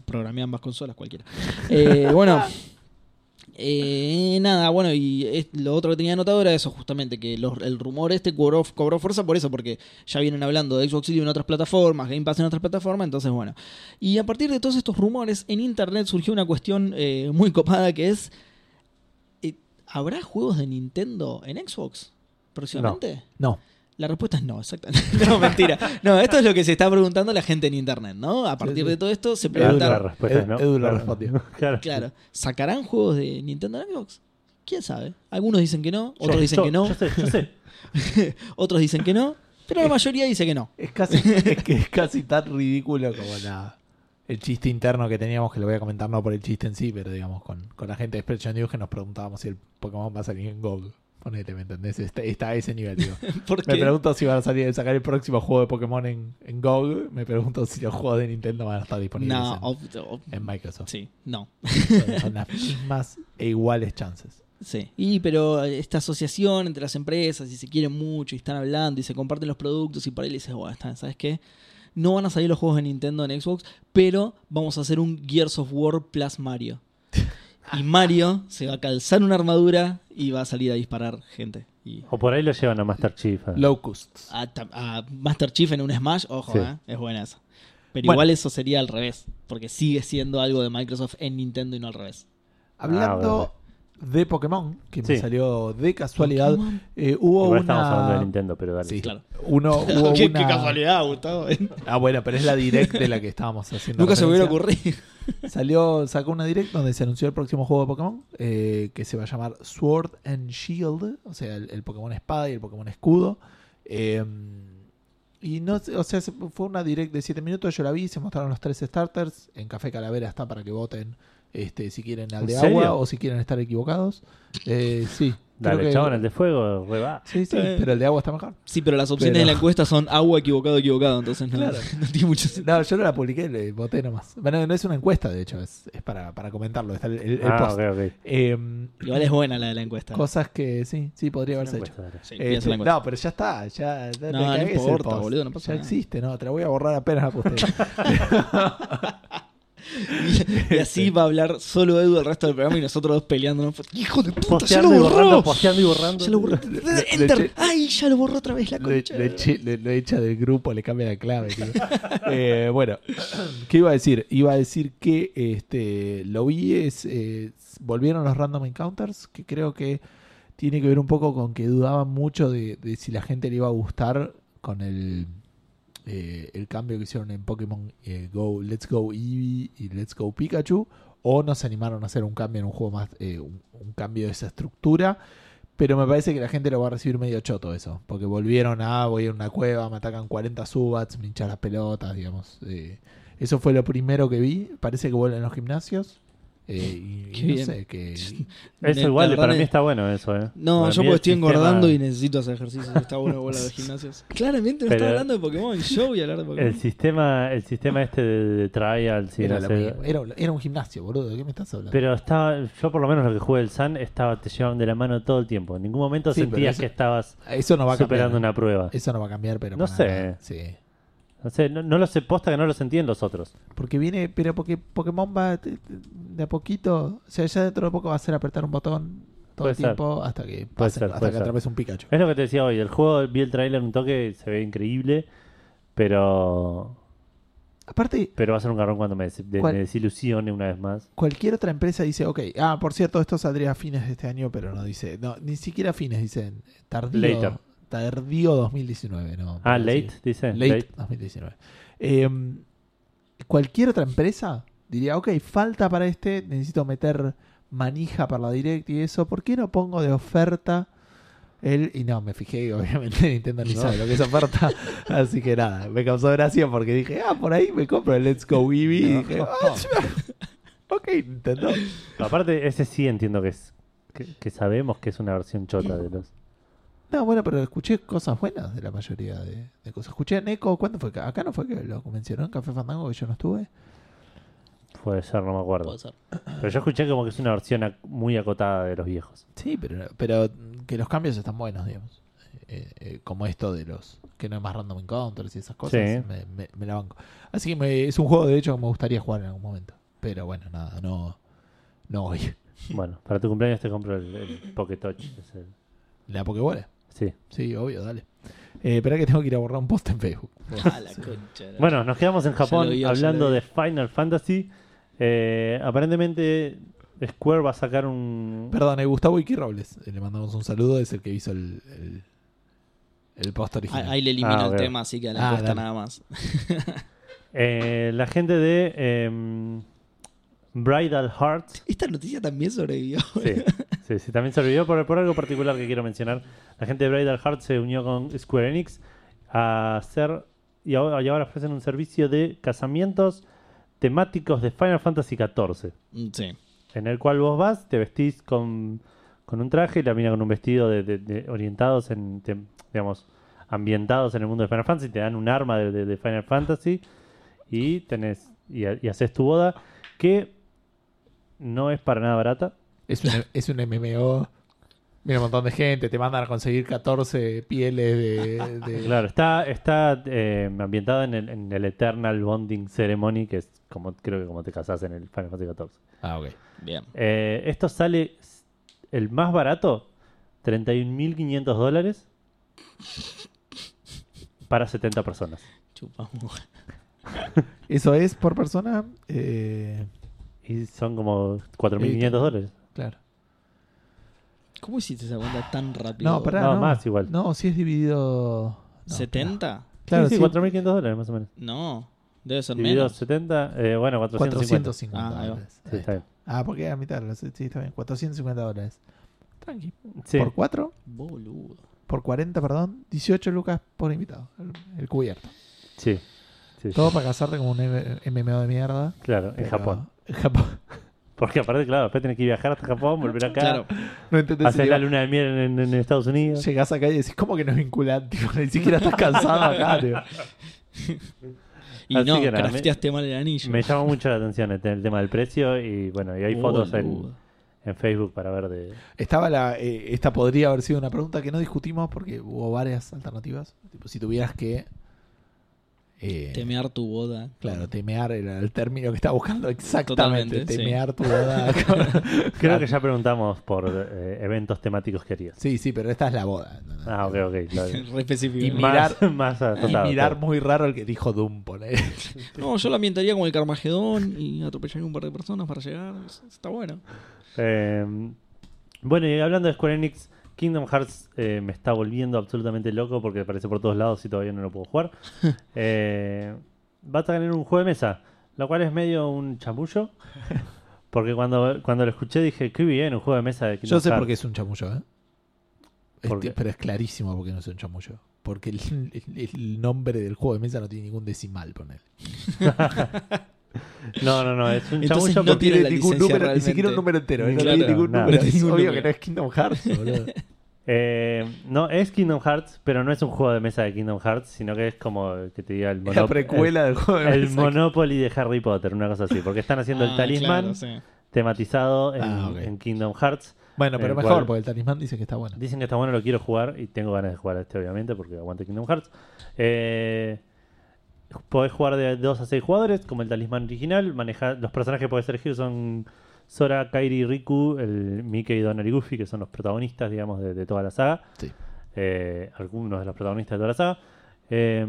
programé ambas consolas cualquiera. Eh, bueno, eh, nada, bueno, y es- lo otro que tenía anotado era eso, justamente, que los- el rumor este cobró, cobró fuerza por eso, porque ya vienen hablando de Xbox Live en otras plataformas, Game Pass en otras plataformas, entonces bueno. Y a partir de todos estos rumores, en Internet surgió una cuestión eh, muy copada que es, eh, ¿habrá juegos de Nintendo en Xbox próximamente? No, La respuesta es no, exactamente. No, mentira. No, esto es lo que se está preguntando la gente en internet, ¿no? A partir sí. de todo esto se Edu, la respuesta Edu- no. Edu lo Claro. respondió. Claro. claro, ¿sacarán juegos de Nintendo en Xbox? ¿Quién sabe? Algunos dicen que no, otros Yo- dicen yo- que no, Yo sé, yo sé. otros dicen que no, pero la mayoría dice que no. Es casi, es que es casi tan ridículo como la, el chiste interno que teníamos, que lo voy a comentar no por el chiste en sí, pero digamos con, con la gente de Expression News que nos preguntábamos si el Pokémon va a salir en GOG. Ponete, ¿me entendés? Está, está a ese nivel, digo. Me pregunto si van a salir, sacar el próximo juego de Pokémon en, en GOG. Me pregunto si los juegos de Nintendo van a estar disponibles no, en, ob- ob- en Microsoft. sí, no. Son, son las mismas e iguales chances. Sí, y pero esta asociación entre las empresas y se quieren mucho y están hablando y se comparten los productos y por ahí le dices, bueno, ¿sabes qué? No van a salir los juegos de Nintendo en Xbox, pero vamos a hacer un Gears of War plus Mario. Y Mario se va a calzar una armadura y va a salir a disparar gente. Y O por ahí lo llevan a Master Chief. ah. Locusts. a, Master Chief en un Smash, ojo, Sí. eh, es buena esa. Pero Bueno. igual eso sería al revés, porque sigue siendo algo de Microsoft en Nintendo y no al revés. Hablando de Pokémon, que me salió de casualidad, eh, hubo Igual una... estamos hablando de Nintendo, pero dale. Sí. Claro. Uno, hubo qué, una... qué casualidad, Gustavo. Ah, bueno, pero es la direct de la que estábamos haciendo. Nunca se me hubiera referencia. ocurrido. Salió, sacó una direct donde se anunció el próximo juego de Pokémon, eh, que se va a llamar Sword and Shield, o sea, el, el Pokémon Espada y el Pokémon Escudo. Eh, y no, sé, o sea, se- fue una direct de 7 minutos, yo la vi, se mostraron los tres starters. En Café Calavera está para que voten este, si quieren al ¿En de serio? agua o si quieren estar equivocados. Eh, sí, Dale, que- chabón, el de fuego, re va. Sí, sí, Eh. pero el de agua está mejor. Sí, pero las opciones Pero- de la encuesta son agua equivocado, equivocado, entonces no, Claro. no tiene mucho sentido. No, yo no la publiqué, le voté nomás. Bueno, no es una encuesta, de hecho, es, es para, para comentarlo. Está el, el- el Ah, post. ok, ok. Eh, Igual es buena la de la encuesta. cosas que sí, sí podría Una haberse hecho. encuesta. Sí, Eh, la encuesta. no, pero ya está, ya No, no importa, boludo, no pasa Ya nada. existe, no, te la voy a borrar apenas la poste. Y, y así va a hablar solo Edu el resto del programa y nosotros dos peleándonos. ¡Hijo de puta! ¡Ya lo Posteando y borrando, borró! posteando y borrando. Ya lo borró. le ¡Enter! ¡Ay, ya lo borró otra vez la concha! lo echa del grupo, le cambia la clave. tío. Eh, bueno, ¿qué iba a decir? Iba a decir que este lo vi es eh, volvieron los random encounters, que creo que tiene que ver un poco con que dudaban mucho de, de si la gente le iba a gustar con el eh, el cambio que hicieron en Pokémon eh, Go Let's Go Eevee y Let's Go Pikachu o no se animaron a hacer un cambio en un juego más eh, un, cambio de esa estructura pero me parece que la gente lo va a recibir medio choto eso porque volvieron a voy a una cueva me atacan 40 subats me hinchan las pelotas digamos eso fue lo primero que vi parece que vuelven los gimnasios eh, y, no bien. sé que Eso igual, para mí es- está bueno eso, eh. No, Para yo porque estoy sistema- engordando y necesito hacer ejercicio. Está bueno bola de gimnasios. Claramente no Pero- estaba hablando de Pokémon. Yo voy a hablar de Pokémon. El sistema, el sistema este de, de trials y era, no sé. Era, era un gimnasio boludo ¿de qué me estás hablando? Pero estaba, yo por lo menos lo que jugué el Sun estaba te llevaban de la mano todo el tiempo. En ningún momento Sí, sentías eso- que estabas eso no va a cambiar superando una prueba. eso no va a cambiar pero No sé. nada. sí No sé, no, no lo sé, posta que no lo sentí en los otros. Porque viene, pero porque Pokémon va de, a poquito, o sea, ya dentro de poco va a ser apretar un botón todo Puede el ser. tiempo hasta que Puede pase- ser, hasta que atrapes un Pikachu. Es lo que te decía hoy, el juego vi el trailer un toque, se ve increíble, pero Aparte, pero va a ser un garrón cuando me desilusione una vez más. cualquier otra empresa dice, ok, ah, por cierto, esto saldría a fines de este año, pero no dice, no, ni siquiera a fines, dicen tardío. Later. Tardío 2019, no. Ah, late, sí. dice. Late, 2019. Eh, cualquier otra empresa diría, ok, falta para este, necesito meter manija para la direct y eso, ¿por qué no pongo de oferta el... Y no, me fijé, obviamente Nintendo ni No. sabe lo que es oferta, así que nada, me causó gracia porque dije, ah, por ahí me compro el Let's Go Eevee y dije, ah, ok, Nintendo. Aparte, ese sí entiendo que es que, que sabemos que es una versión chota de los. No, bueno, pero escuché cosas buenas de la mayoría de, de cosas. Escuché a Neko, ¿cuándo fue? Acá no fue que lo mencionó en Café Fandango que yo no estuve. Puede ser, no me acuerdo. Puede ser. Pero yo escuché como que es una versión ac- muy acotada de los viejos. Sí, pero, pero que los cambios están buenos, digamos. Eh, eh, como esto de los que no es más random encounters y esas cosas, Sí. me, me- me la banco. Así que me- es un juego de hecho que me gustaría jugar en algún momento. Pero bueno, nada, no, no hoy. Bueno, para tu cumpleaños te compro el, el Pocket Touch. es el- La Pokébola. Sí. Sí, obvio, dale. Eh, espera que tengo que ir a borrar un post en Facebook. Ah, la concha. la- Bueno, nos quedamos en Japón lo vi, ya hablando vi. de Final Fantasy. Eh, aparentemente Square va a sacar un... Perdón, eh, Gustavo Iki Robles. eh, le mandamos un saludo, es el que hizo el, el, el post original. Ahí ahí le elimino Ah, el ok. tema, así que a la Ah, encuesta dale. nada más. eh, la gente de em, Bridal Hearts Esta noticia también sobrevivió. Sí, sí, sí, también olvidó por, por algo particular que quiero mencionar. La gente de Bridal Heart se unió con Square Enix a hacer y ahora, y ahora ofrecen un servicio de casamientos temáticos de Final Fantasy XIV, Mm, Sí. en el cual vos vas, te vestís con, con un traje y la mina con un vestido de, de- de- orientados en, te- digamos, ambientados en el mundo de Final Fantasy, te dan un arma de, Final Fantasy y tenés y, y haces tu boda que no es para nada barata. Es un, es un MMO. Mira un montón de gente, te mandan a conseguir 14 pieles de... de- Claro, está, está eh, ambientada en el, en el Eternal Bonding Ceremony, que es como creo que como te casás en el Final Fantasy XIV. Ah, ok. Bien. Eh, esto sale el más barato, 31.500 dólares para 70 personas. Chupamos. Eso es por persona. eh, Y son como 4.500 dólares. claro. ¿Cómo hiciste esa cuenta tan rápido? No, pará, No, no. más igual. No, si es dividido... no, ¿70? Claro, sí, sí. sí, 4.500 dólares más o menos. No, debe ser Dividido menos. 70, eh, bueno, 450. 450 Ah, dólares. Sí, está bien. Ah, porque a mitad, sí, está bien. 450 dólares. Tranqui. Sí. Por 4, Boludo. por 40, perdón. 18 lucas por invitado. El, el cubierto. Sí. Sí, sí. Todo para casarte como un MMO de mierda. Claro, en Japón. En Japón. Porque aparte, claro, después tenés que viajar hasta Japón, volver acá, Claro. No entendés hacer si la luna de miel en, en- en Estados Unidos. Llegás acá y decís, ¿cómo que no es vinculante? Ni siquiera estás cansado acá, tío. Y Así no, que nada, crafteaste mal el anillo. Me llama mucho la atención el, el tema del precio y bueno, y hay fotos en, en Facebook para ver de... Estaba la. eh, esta podría haber sido una pregunta que no discutimos porque hubo varias alternativas. Tipo, si tuvieras que. Eh, Temear tu boda. Claro, temear era el término que estaba buscando exactamente. Totalmente, sí. temear tu boda. Creo que ya preguntamos por eh, eventos temáticos que harías. Sí, sí, pero esta es la boda. Ah, ok, ok. Re específico. Y ¿no? mirar- más, más Y mirar muy raro el que dijo Doom, poner. No, yo la ambientaría como el Carmagedón y atropellaría un par de personas para llegar. Está bueno. Eh, bueno, y hablando de Square Enix, Kingdom Hearts eh, me está volviendo absolutamente loco porque aparece por todos lados y todavía no lo puedo jugar. Eh, va a tener un juego de mesa, lo cual es medio un chamullo. Porque cuando, cuando lo escuché dije, qué bien, un juego de mesa de Kingdom Yo sé Hearts. por qué es un chamullo, ¿eh? ¿Por Este, pero es clarísimo por qué no es un chamullo. Porque el, el- el nombre del juego de mesa no tiene ningún decimal, poner. No, no, no, es un Entonces no porque- tiene la licencia número, ni realmente. siquiera un número entero. ¿eh? No Claro, tiene ningún nada. número. No Es tiene ningún obvio número. que no es Kingdom Hearts, boludo. Eh, no, es Kingdom Hearts, pero no es un juego de mesa de Kingdom Hearts, sino que es como que te diga el, Es la monop- precuela del juego el, de el mesa. Monopoly de Harry Potter, una cosa así. Porque están haciendo el Ah, talismán claro, sí. tematizado en, Ah, ok. en Kingdom Hearts. Bueno, pero mejor, cual- porque el talismán dice que está bueno. Dicen que está bueno, lo quiero jugar y tengo ganas de jugar a este, obviamente, porque aguante Kingdom Hearts. Eh, podés jugar de 2 a 6 jugadores, como el talismán original. Maneja, los personajes que podés elegir son Sora, Kairi, Riku, el Mickey, Donald y Goofy, que son los protagonistas, digamos, de, de toda la saga. Sí. Eh, algunos de los protagonistas de toda la saga. Eh,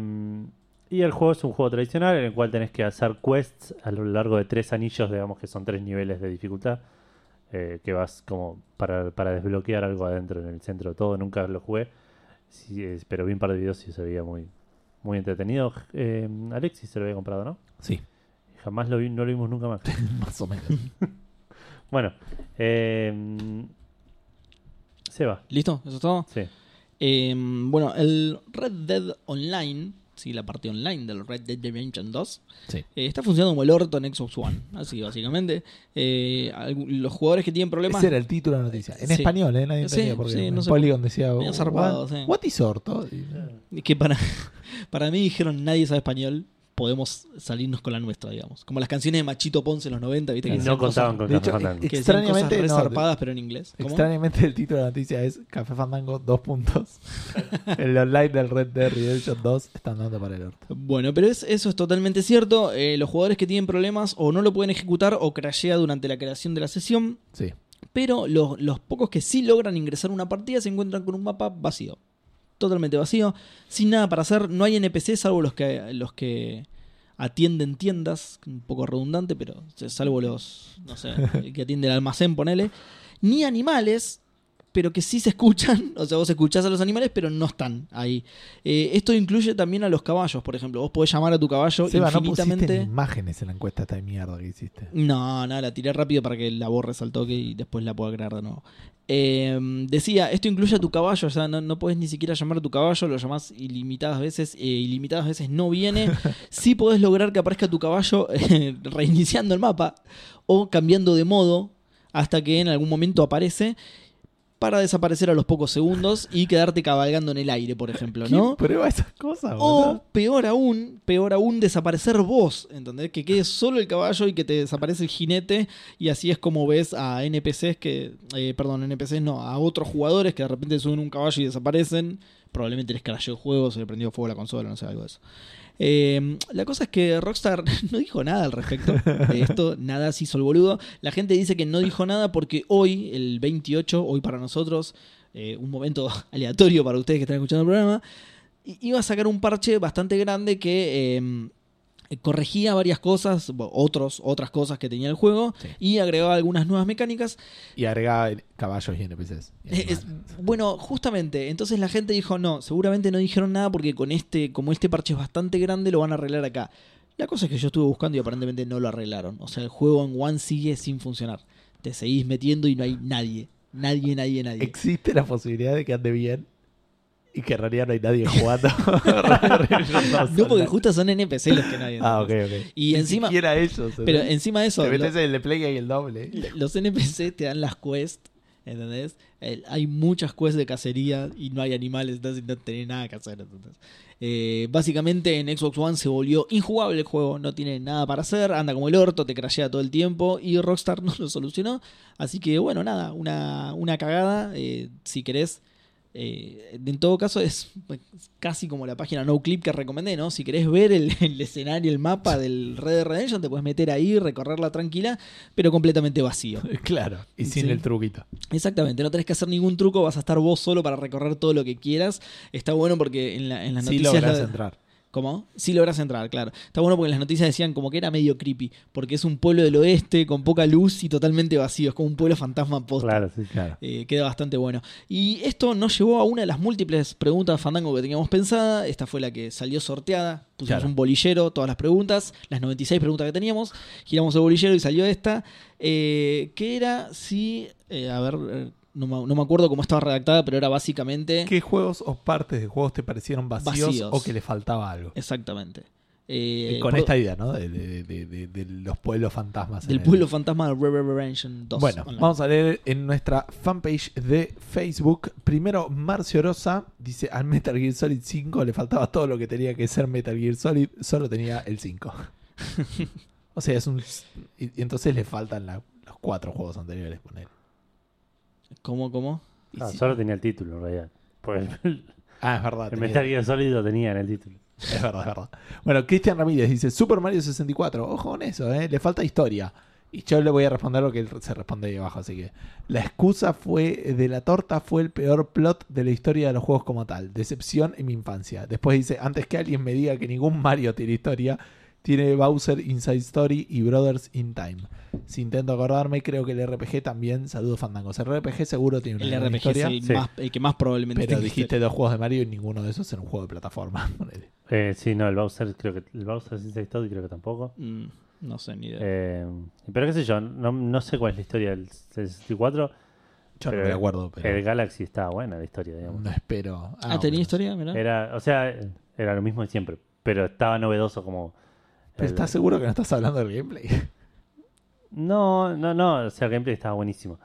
y el juego es un juego tradicional en el cual tenés que hacer quests a lo largo de tres anillos, digamos que son tres niveles de dificultad. eh, que vas como para, para desbloquear algo adentro en el centro de todo. Nunca lo jugué, sí, pero vi un par de videos y se veía muy, muy entretenido. Eh, Alexis se lo había comprado, ¿no? Sí, Jamás lo vi, no lo vimos nunca más. más o menos. Bueno, eh, Seba, ¿Listo? ¿Eso es todo? sí. Eh, bueno, el Red Dead Online, sí, la parte online del Red Dead Redemption 2, Sí. eh, está funcionando como el orto en Xbox One. Así, básicamente. Eh, los jugadores que tienen problemas. Ese era el título de la noticia. En Sí. español, ¿eh? Nadie Sí, entendía porque sí, en no sé Polygon decía... medio zarpado, what, sí. what is orto? Y- Que para, para mí dijeron nadie sabe español. Podemos salirnos con la nuestra, digamos. Como las canciones de Machito Ponce en los 90, ¿viste? Que no contaban cosas- con De hecho, Café Fandango. que extrañamente cosas no, zarpadas, pero en inglés. ¿Cómo? Extrañamente el título de la noticia es Café Fandango, dos puntos. el online del Red Dead Redemption 2 están dando para el orto. Bueno, pero es- eso es totalmente cierto. Eh, los jugadores que tienen problemas o no lo pueden ejecutar o crashea durante la creación de la sesión. Sí. Pero los, los pocos que sí logran ingresar a una partida se encuentran con un mapa vacío. Totalmente vacío. Sin nada para hacer. No hay NPC salvo los que, los que atienden tiendas. Un poco redundante, pero salvo los. No sé, el que atiende el almacén, ponele. Ni animales. Pero que sí se escuchan, o sea, vos escuchás a los animales, pero no están ahí. Eh, esto incluye también a los caballos, por ejemplo. Vos podés llamar a tu caballo Seba, no infinitamente. pusiste ni imágenes en la encuesta esta de mierda que hiciste. No, no, la tiré rápido para que la borres al toque y después la pueda crear de nuevo. Eh, decía, esto incluye a tu caballo, o sea, no, no podés ni siquiera llamar a tu caballo, lo llamás ilimitadas veces, eh, ilimitadas veces no viene. Sí podés lograr que aparezca tu caballo reiniciando el mapa o cambiando de modo hasta que en algún momento aparece para desaparecer a los pocos segundos y quedarte cabalgando en el aire, por ejemplo, ¿Quién ¿no? prueba esas cosas, O peor aún, peor aún, desaparecer vos, ¿entendés? Que quede solo el caballo y que te desaparece el jinete y así es como ves a NPCs que, eh, perdón, NPCs no, a otros jugadores que de repente suben un caballo y desaparecen. Probablemente les crashó el juego, se le prendió fuego la consola, no sé, algo de eso. Eh, la cosa es que Rockstar no dijo nada al respecto de esto, nada se hizo el boludo. La gente dice que no dijo nada porque hoy, el 28, hoy para nosotros, eh, un momento aleatorio para ustedes que están escuchando el programa, iba a sacar un parche bastante grande que eh, corregía varias cosas, otros, otras cosas que tenía el juego Sí. y agregaba algunas nuevas mecánicas. Y agregaba caballos y NPCs. y es- bueno, justamente, entonces la gente dijo, no, seguramente no dijeron nada porque con este, como este parche es bastante grande, lo van a arreglar acá. La cosa es que yo estuve buscando y aparentemente no lo arreglaron. O sea, el juego en One sigue sin funcionar. Te seguís metiendo y no hay nadie. Nadie, nadie, nadie. ¿Existe la posibilidad de que ande bien? Y que en realidad no hay nadie jugando. No, porque justo son NPC los que no hay. Ah, ok, ok. Y Ni encima- siquiera ellos. Pero encima de eso, Te lo- metes el de Play y el doble. los NPC te dan las quests, ¿entendés? El- hay muchas quests de cacería y no hay animales, entonces no tenés nada que hacer. Eh, básicamente en Xbox One se volvió injugable el juego, no tiene nada para hacer, anda como el orto, te crashea todo el tiempo y Rockstar no lo solucionó. Así que bueno, nada, una, una cagada. eh, si querés, eh, en todo caso es casi como la página No Clip que recomendé, ¿no? Si querés ver el, el escenario, el mapa del Red Dead Redemption, te puedes meter ahí, recorrerla tranquila, pero completamente vacío. Claro, y sin Sí. el truquito. Exactamente, no tenés que hacer ningún truco, vas a estar vos solo para recorrer todo lo que quieras. Está bueno porque en, la- en las Sí noticias... lográs la- entrar. ¿Cómo? Sí lográs entrar, claro. Está bueno porque las noticias decían como que era medio creepy, porque es un pueblo del oeste con poca luz y totalmente vacío, es como un pueblo fantasma posta. Claro, sí. Claro. Eh, queda bastante bueno. Y esto nos llevó a una de las múltiples preguntas Fandango que teníamos pensada. Esta fue la que salió sorteada. Pusimos Claro. un bolillero, todas las preguntas, las 96 preguntas que teníamos. Giramos el bolillero y salió esta. Eh, que era si. eh, a ver, eh, no, me, no me acuerdo cómo estaba redactada, pero era básicamente. ¿Qué juegos o partes de juegos te parecieron vacíos, Vacíos. o que le faltaba algo? Exactamente. Eh, Y con por- esta idea, ¿no? De, de- de- de- de los pueblos fantasmas. Del el- pueblo fantasma de Reverberation 2. Bueno, online. vamos a leer en nuestra fanpage de Facebook. Primero, Marcio Rosa dice: Al Metal Gear Solid 5 le faltaba todo lo que tenía que ser Metal Gear Solid, solo tenía el 5. o sea, es un. Y, y entonces le faltan la- los cuatro juegos anteriores. Poner. ¿Cómo, cómo? Ah, sí- solo tenía el título en realidad. Pues Ah, es verdad. el Metal Gear Solid lo tenía en el título. Es verdad, es verdad. Bueno, Cristian Ramírez dice: Super Mario 64. Ojo con eso, ¿eh? Le falta historia. Y yo le voy a responder lo que él se responde ahí abajo. Así que la excusa fue de la torta fue el peor plot de la historia de los juegos como tal. Decepción en mi infancia. Después dice: Antes que alguien me diga que ningún Mario tiene historia, tiene Bowser Inside Story y Brothers in Time. Si intento acordarme, creo que el RPG también. Saludos fandangos. El RPG seguro tiene una El gran RPG historia. es el, Sí. más, el que más probablemente Pero dijiste dos juegos de Mario y ninguno de esos era un juego de plataforma. Eh, sí, no, el Bowser creo que el Bowser Inside Story creo que tampoco. Mm, no sé, ni idea. Eh, pero qué sé yo, no, no sé cuál es la historia del 64. Yo Pero no me acuerdo, pero. El Galaxy estaba buena la historia, digamos. No espero. ah, ¿tenía bueno. historia? Mirá. Era, o sea, era lo mismo de siempre, pero estaba novedoso como. ¿Pero el- estás seguro que no estás hablando del gameplay? No, no, no, o sea, el gameplay estaba buenísimo.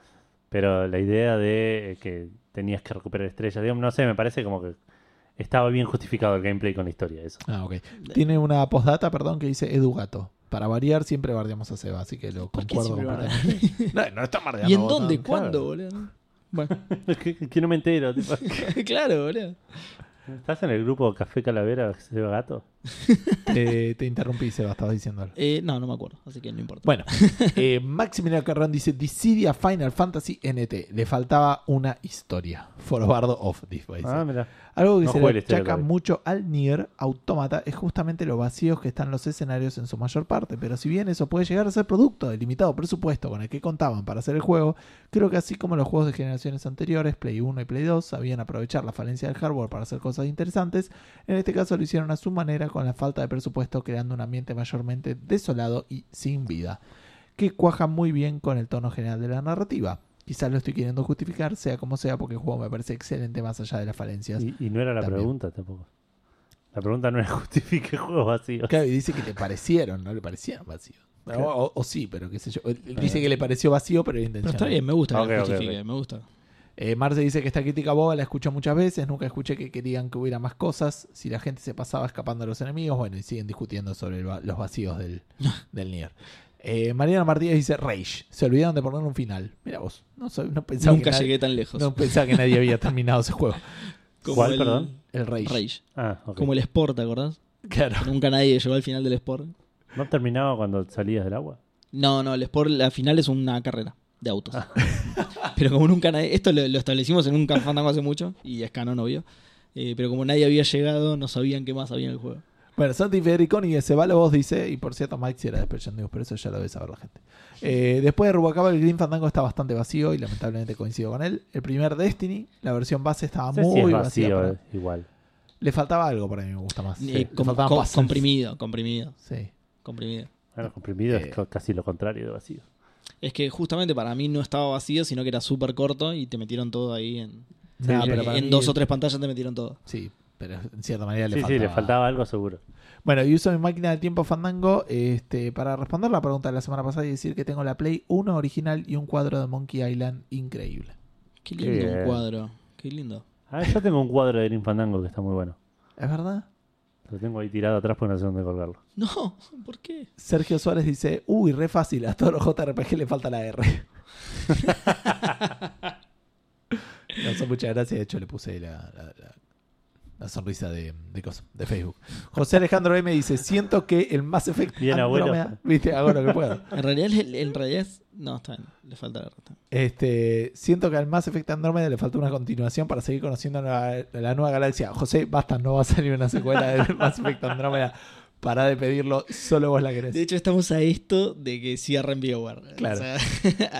Pero la idea de que tenías que recuperar estrellas, digamos, no sé, me parece como que estaba bien justificado el gameplay con la historia, eso. Ah, ok. Tiene una postdata, perdón, que dice Edu Gato. Para variar, siempre bardeamos a Seba, así que lo ¿Por qué concuerdo completamente. No, no está bardeando. ¿Y en vos, dónde? ¿no? ¿Cuándo, claro. boludo? Bueno, que, que no me entero, tipo. claro, boludo. ¿Estás en el grupo Café Calavera, Seba Gato? Te, te interrumpí, Seba, estabas diciéndolo. Eh, no, no me acuerdo, así que no importa. Bueno, eh, Maximiliano Carrón dice Dissidia Final Fantasy NT. Le faltaba una historia. Forbardo of this. Ah. Algo que No se le achaca mucho al Nier Automata es justamente lo vacíos que están los escenarios en su mayor parte, pero si bien eso puede llegar a ser producto del limitado presupuesto con el que contaban para hacer el juego, creo que así como los juegos de generaciones anteriores, Play 1 y Play 2, sabían aprovechar la falencia del hardware para hacer cosas interesantes, en este caso lo hicieron a su manera con la falta de presupuesto creando un ambiente mayormente desolado y sin vida, que cuaja muy bien con el tono general de la narrativa. Quizás lo estoy queriendo justificar, sea como sea, porque el juego me parece excelente más allá de las falencias. Y, y no era la También. pregunta tampoco. La pregunta no era justifique juegos vacíos. Claro, y dice que le parecieron, no le parecieron vacíos. O, Claro. o- o sí, pero qué sé yo. Dice que le pareció vacío, pero era Pero intencional. está bien, me gusta que Ok, lo ok, justifique, me gusta. Eh, Marce dice que esta crítica boba la escuchó muchas veces. Nunca escuché que querían que hubiera más cosas. Si la gente se pasaba escapando de los enemigos, bueno, y siguen discutiendo sobre va- los vacíos del, del Nier. Eh, Mariana Martínez dice Rage. Se olvidaron de ponerle un final. Mira vos, no, soy- no pensaba, Nunca que nadie, llegué tan lejos. no pensaba que nadie había terminado ese juego. Como ¿Cuál, el- perdón? El Rage. Rage. Ah, ok. Como el Sport, ¿te acordás? Claro. Nunca nadie llegó al final del Sport. ¿No terminaba cuando salías del agua? No, no, el Sport, la final es una carrera de autos. pero como nunca nadie. Esto lo, lo establecimos en un Fandango hace mucho y es canon, obvio. Eh, pero como nadie había llegado, no sabían qué más había en el juego. Bueno, Santi Federiconi de Cebalo vos dice, y por cierto, Mike si era de Special News, pero eso ya lo debe saber la gente. Eh, después de Rubacaba, el Green Fandango está bastante vacío y lamentablemente coincido con él. El primer Destiny, la versión base estaba No sé muy si es vacía. vacío, para- eh, igual. Le faltaba algo para mí, me gusta más. Eh, com- com- comprimido, comprimido, Sí. comprimido. Bueno, comprimido Eh. es casi lo contrario de vacío. Es que justamente para mí no estaba vacío, sino que era súper corto y te metieron todo ahí en, pero mí- dos o tres pantallas te metieron todo. Sí, pero en cierta manera le Sí, faltaba. sí, le faltaba algo seguro. Bueno, y uso mi máquina del tiempo Fandango este, para responder la pregunta de la semana pasada y decir que tengo la Play 1 original y un cuadro de Monkey Island increíble. Qué Qué lindo un cuadro. Qué lindo. Ah, yo tengo un cuadro de Grim Fandango que está muy bueno. ¿Es verdad? Lo tengo ahí tirado atrás porque no sé dónde colgarlo. No, ¿por qué? Sergio Suárez dice, uy, re fácil, a todos los JRPG le falta la R. no son muchas gracias, de hecho le puse la, la- la- la sonrisa de, de, cosa, de Facebook. José Alejandro M dice, siento que el Mass Effect Bien, abuelo. Andrómeda- viste, hago lo que puedo. En realidad, el- en realidad es- No, está bien. Le falta la rata. Este, siento que al Mass Effect Andrómeda le faltó una continuación para seguir conociendo la, la nueva galaxia. José, basta, no va a salir una secuela del Mass Effect Andrómeda. Para de pedirlo, solo vos la querés. De hecho, estamos a esto de que cierren BioWare. Claro. O sea,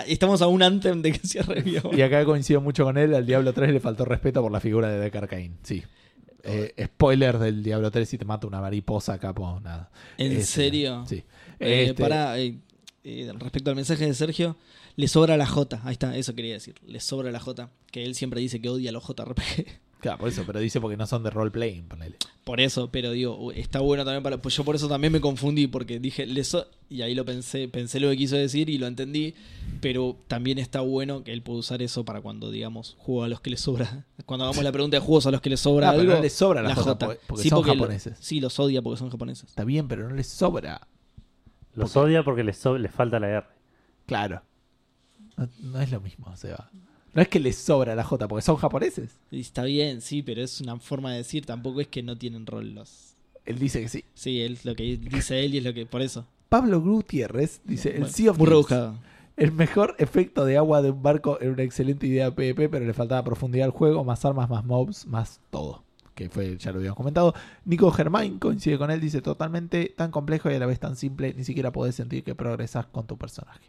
estamos a un anthem de que cierre BioWare. Y acá coincido mucho con él, al Diablo 3 le faltó respeto por la figura de Deckard Cain. Sí. Eh, spoiler del Diablo 3 si te mata una mariposa, capo, nada. ¿En Este, serio? Sí. Eh, Este, Para, eh, eh, respecto al mensaje de Sergio, le sobra la J. Ahí está, eso quería decir. Le sobra la J. Que él siempre dice que odia los JRPG. Claro, por eso, pero dice porque no son de roleplaying, ponele. Por eso, pero digo, está bueno también para. Pues yo por eso también me confundí, porque dije, le so- y ahí lo pensé, pensé lo que quiso decir y lo entendí, pero también está bueno que él pueda usar eso para cuando, digamos, juego a los que le sobra. Cuando hagamos la pregunta de juegos a los que le sobra pero algo. no le sobra la J, porque- porque son japoneses. sí, los odia porque son japoneses. Está bien, pero no le sobra. Los Porque- odia porque les, so- les falta la R. Claro. No, no es lo mismo, Seba. No es que les sobra la J, porque son japoneses. Y está bien, sí, pero es una forma de decir, tampoco es que no tienen rol los. Él dice que sí. Sí, es lo que dice él y es lo que. Por eso. Pablo Gutiérrez dice: El Sea of muy Thieves, rebuscado. El mejor efecto de agua de un barco era una excelente idea de PvP, pero le faltaba profundidad al juego, más armas, más mobs, más todo. Que fue, ya lo habíamos comentado. Nico Germain coincide con él, dice totalmente tan complejo y a la vez tan simple, ni siquiera podés sentir que progresas con tu personaje.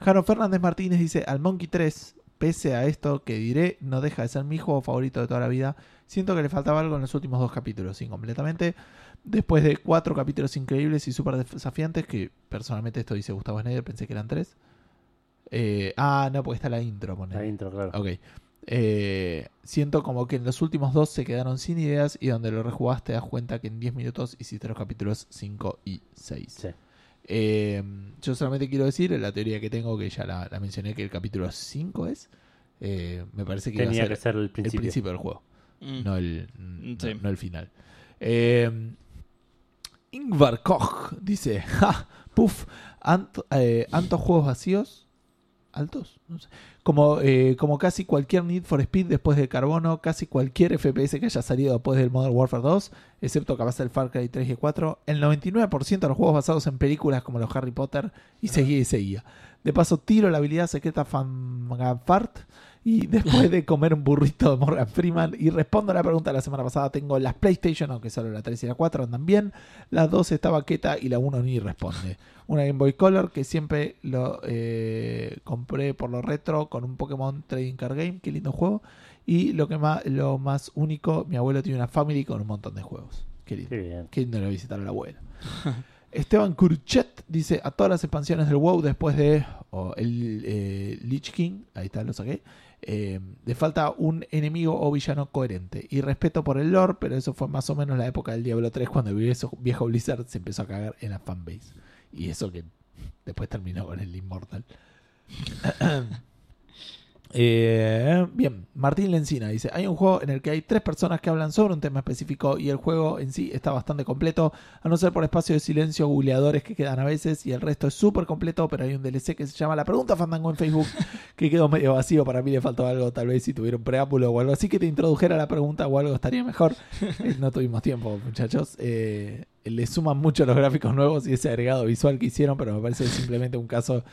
Jaro Fernández Martínez dice, al Monkey 3, pese a esto que diré, no deja de ser mi juego favorito de toda la vida. Siento que le faltaba algo en los últimos dos capítulos, incompletamente. Después de cuatro capítulos increíbles y súper desafiantes, que personalmente esto dice Gustavo Snyder, pensé que eran tres. Eh, ah, no, porque está la intro. ponele. La intro, claro. Ok. Eh, siento como que en los últimos dos se quedaron sin ideas y donde lo rejugaste te das cuenta que en 10 minutos hiciste los capítulos 5 y 6. Sí. Eh, yo solamente quiero decir, la teoría que tengo, que ya la, la mencioné, que el capítulo 5 es, eh, me parece que iba a Tenía ser que ser el el principio. del juego, Mm. no, el, no, Sí. no el final. Eh, Ingvar Koch dice, ja, eh, ¿antos juegos vacíos? ¿Altos? No sé. Como, eh, como casi cualquier Need for Speed después de Carbono, casi cualquier FPS que haya salido después del Modern Warfare 2, excepto capaz el Far Cry 3 y 4, el 99% de los juegos basados en películas como los Harry Potter, y seguía y seguía. De paso, tiro la habilidad secreta Fanfart y después de comer un burrito de Morgan Freeman y respondo a la pregunta de la semana pasada, tengo las PlayStation, aunque solo la 3 y la 4 andan bien, la 2 estaba quieta y la 1 ni responde. Una Game Boy Color que siempre lo eh, compré por lo retro con un Pokémon Trading Card Game, qué lindo juego. Y lo que más, lo más único, mi abuelo tiene una Family con un montón de juegos. Qué lindo. Qué bien. Qué lindo a visitar al abuelo. Esteban Kurchet dice a todas las expansiones del WoW después de oh, el eh, Lich King, ahí está, lo saqué. Eh, le falta un enemigo o villano coherente. Y respeto por el lore, pero eso fue más o menos la época del Diablo 3 cuando el viejo, viejo Blizzard se empezó a cagar en la fanbase. Y eso que después terminó con el Immortal. Eh, bien, Martín Lencina dice, hay un juego en el que hay tres personas que hablan sobre un tema específico y el juego en sí está bastante completo, a no ser por espacio de silencio googleadores que quedan a veces y el resto es súper completo, pero hay un DLC que se llama La Pregunta Fandango en Facebook que quedó medio vacío, para mí le faltó algo, tal vez si tuviera un preámbulo o algo así que te introdujera la pregunta o algo estaría mejor. Eh, no tuvimos tiempo, muchachos. Eh, le suman mucho los gráficos nuevos y ese agregado visual que hicieron, pero me parece simplemente un caso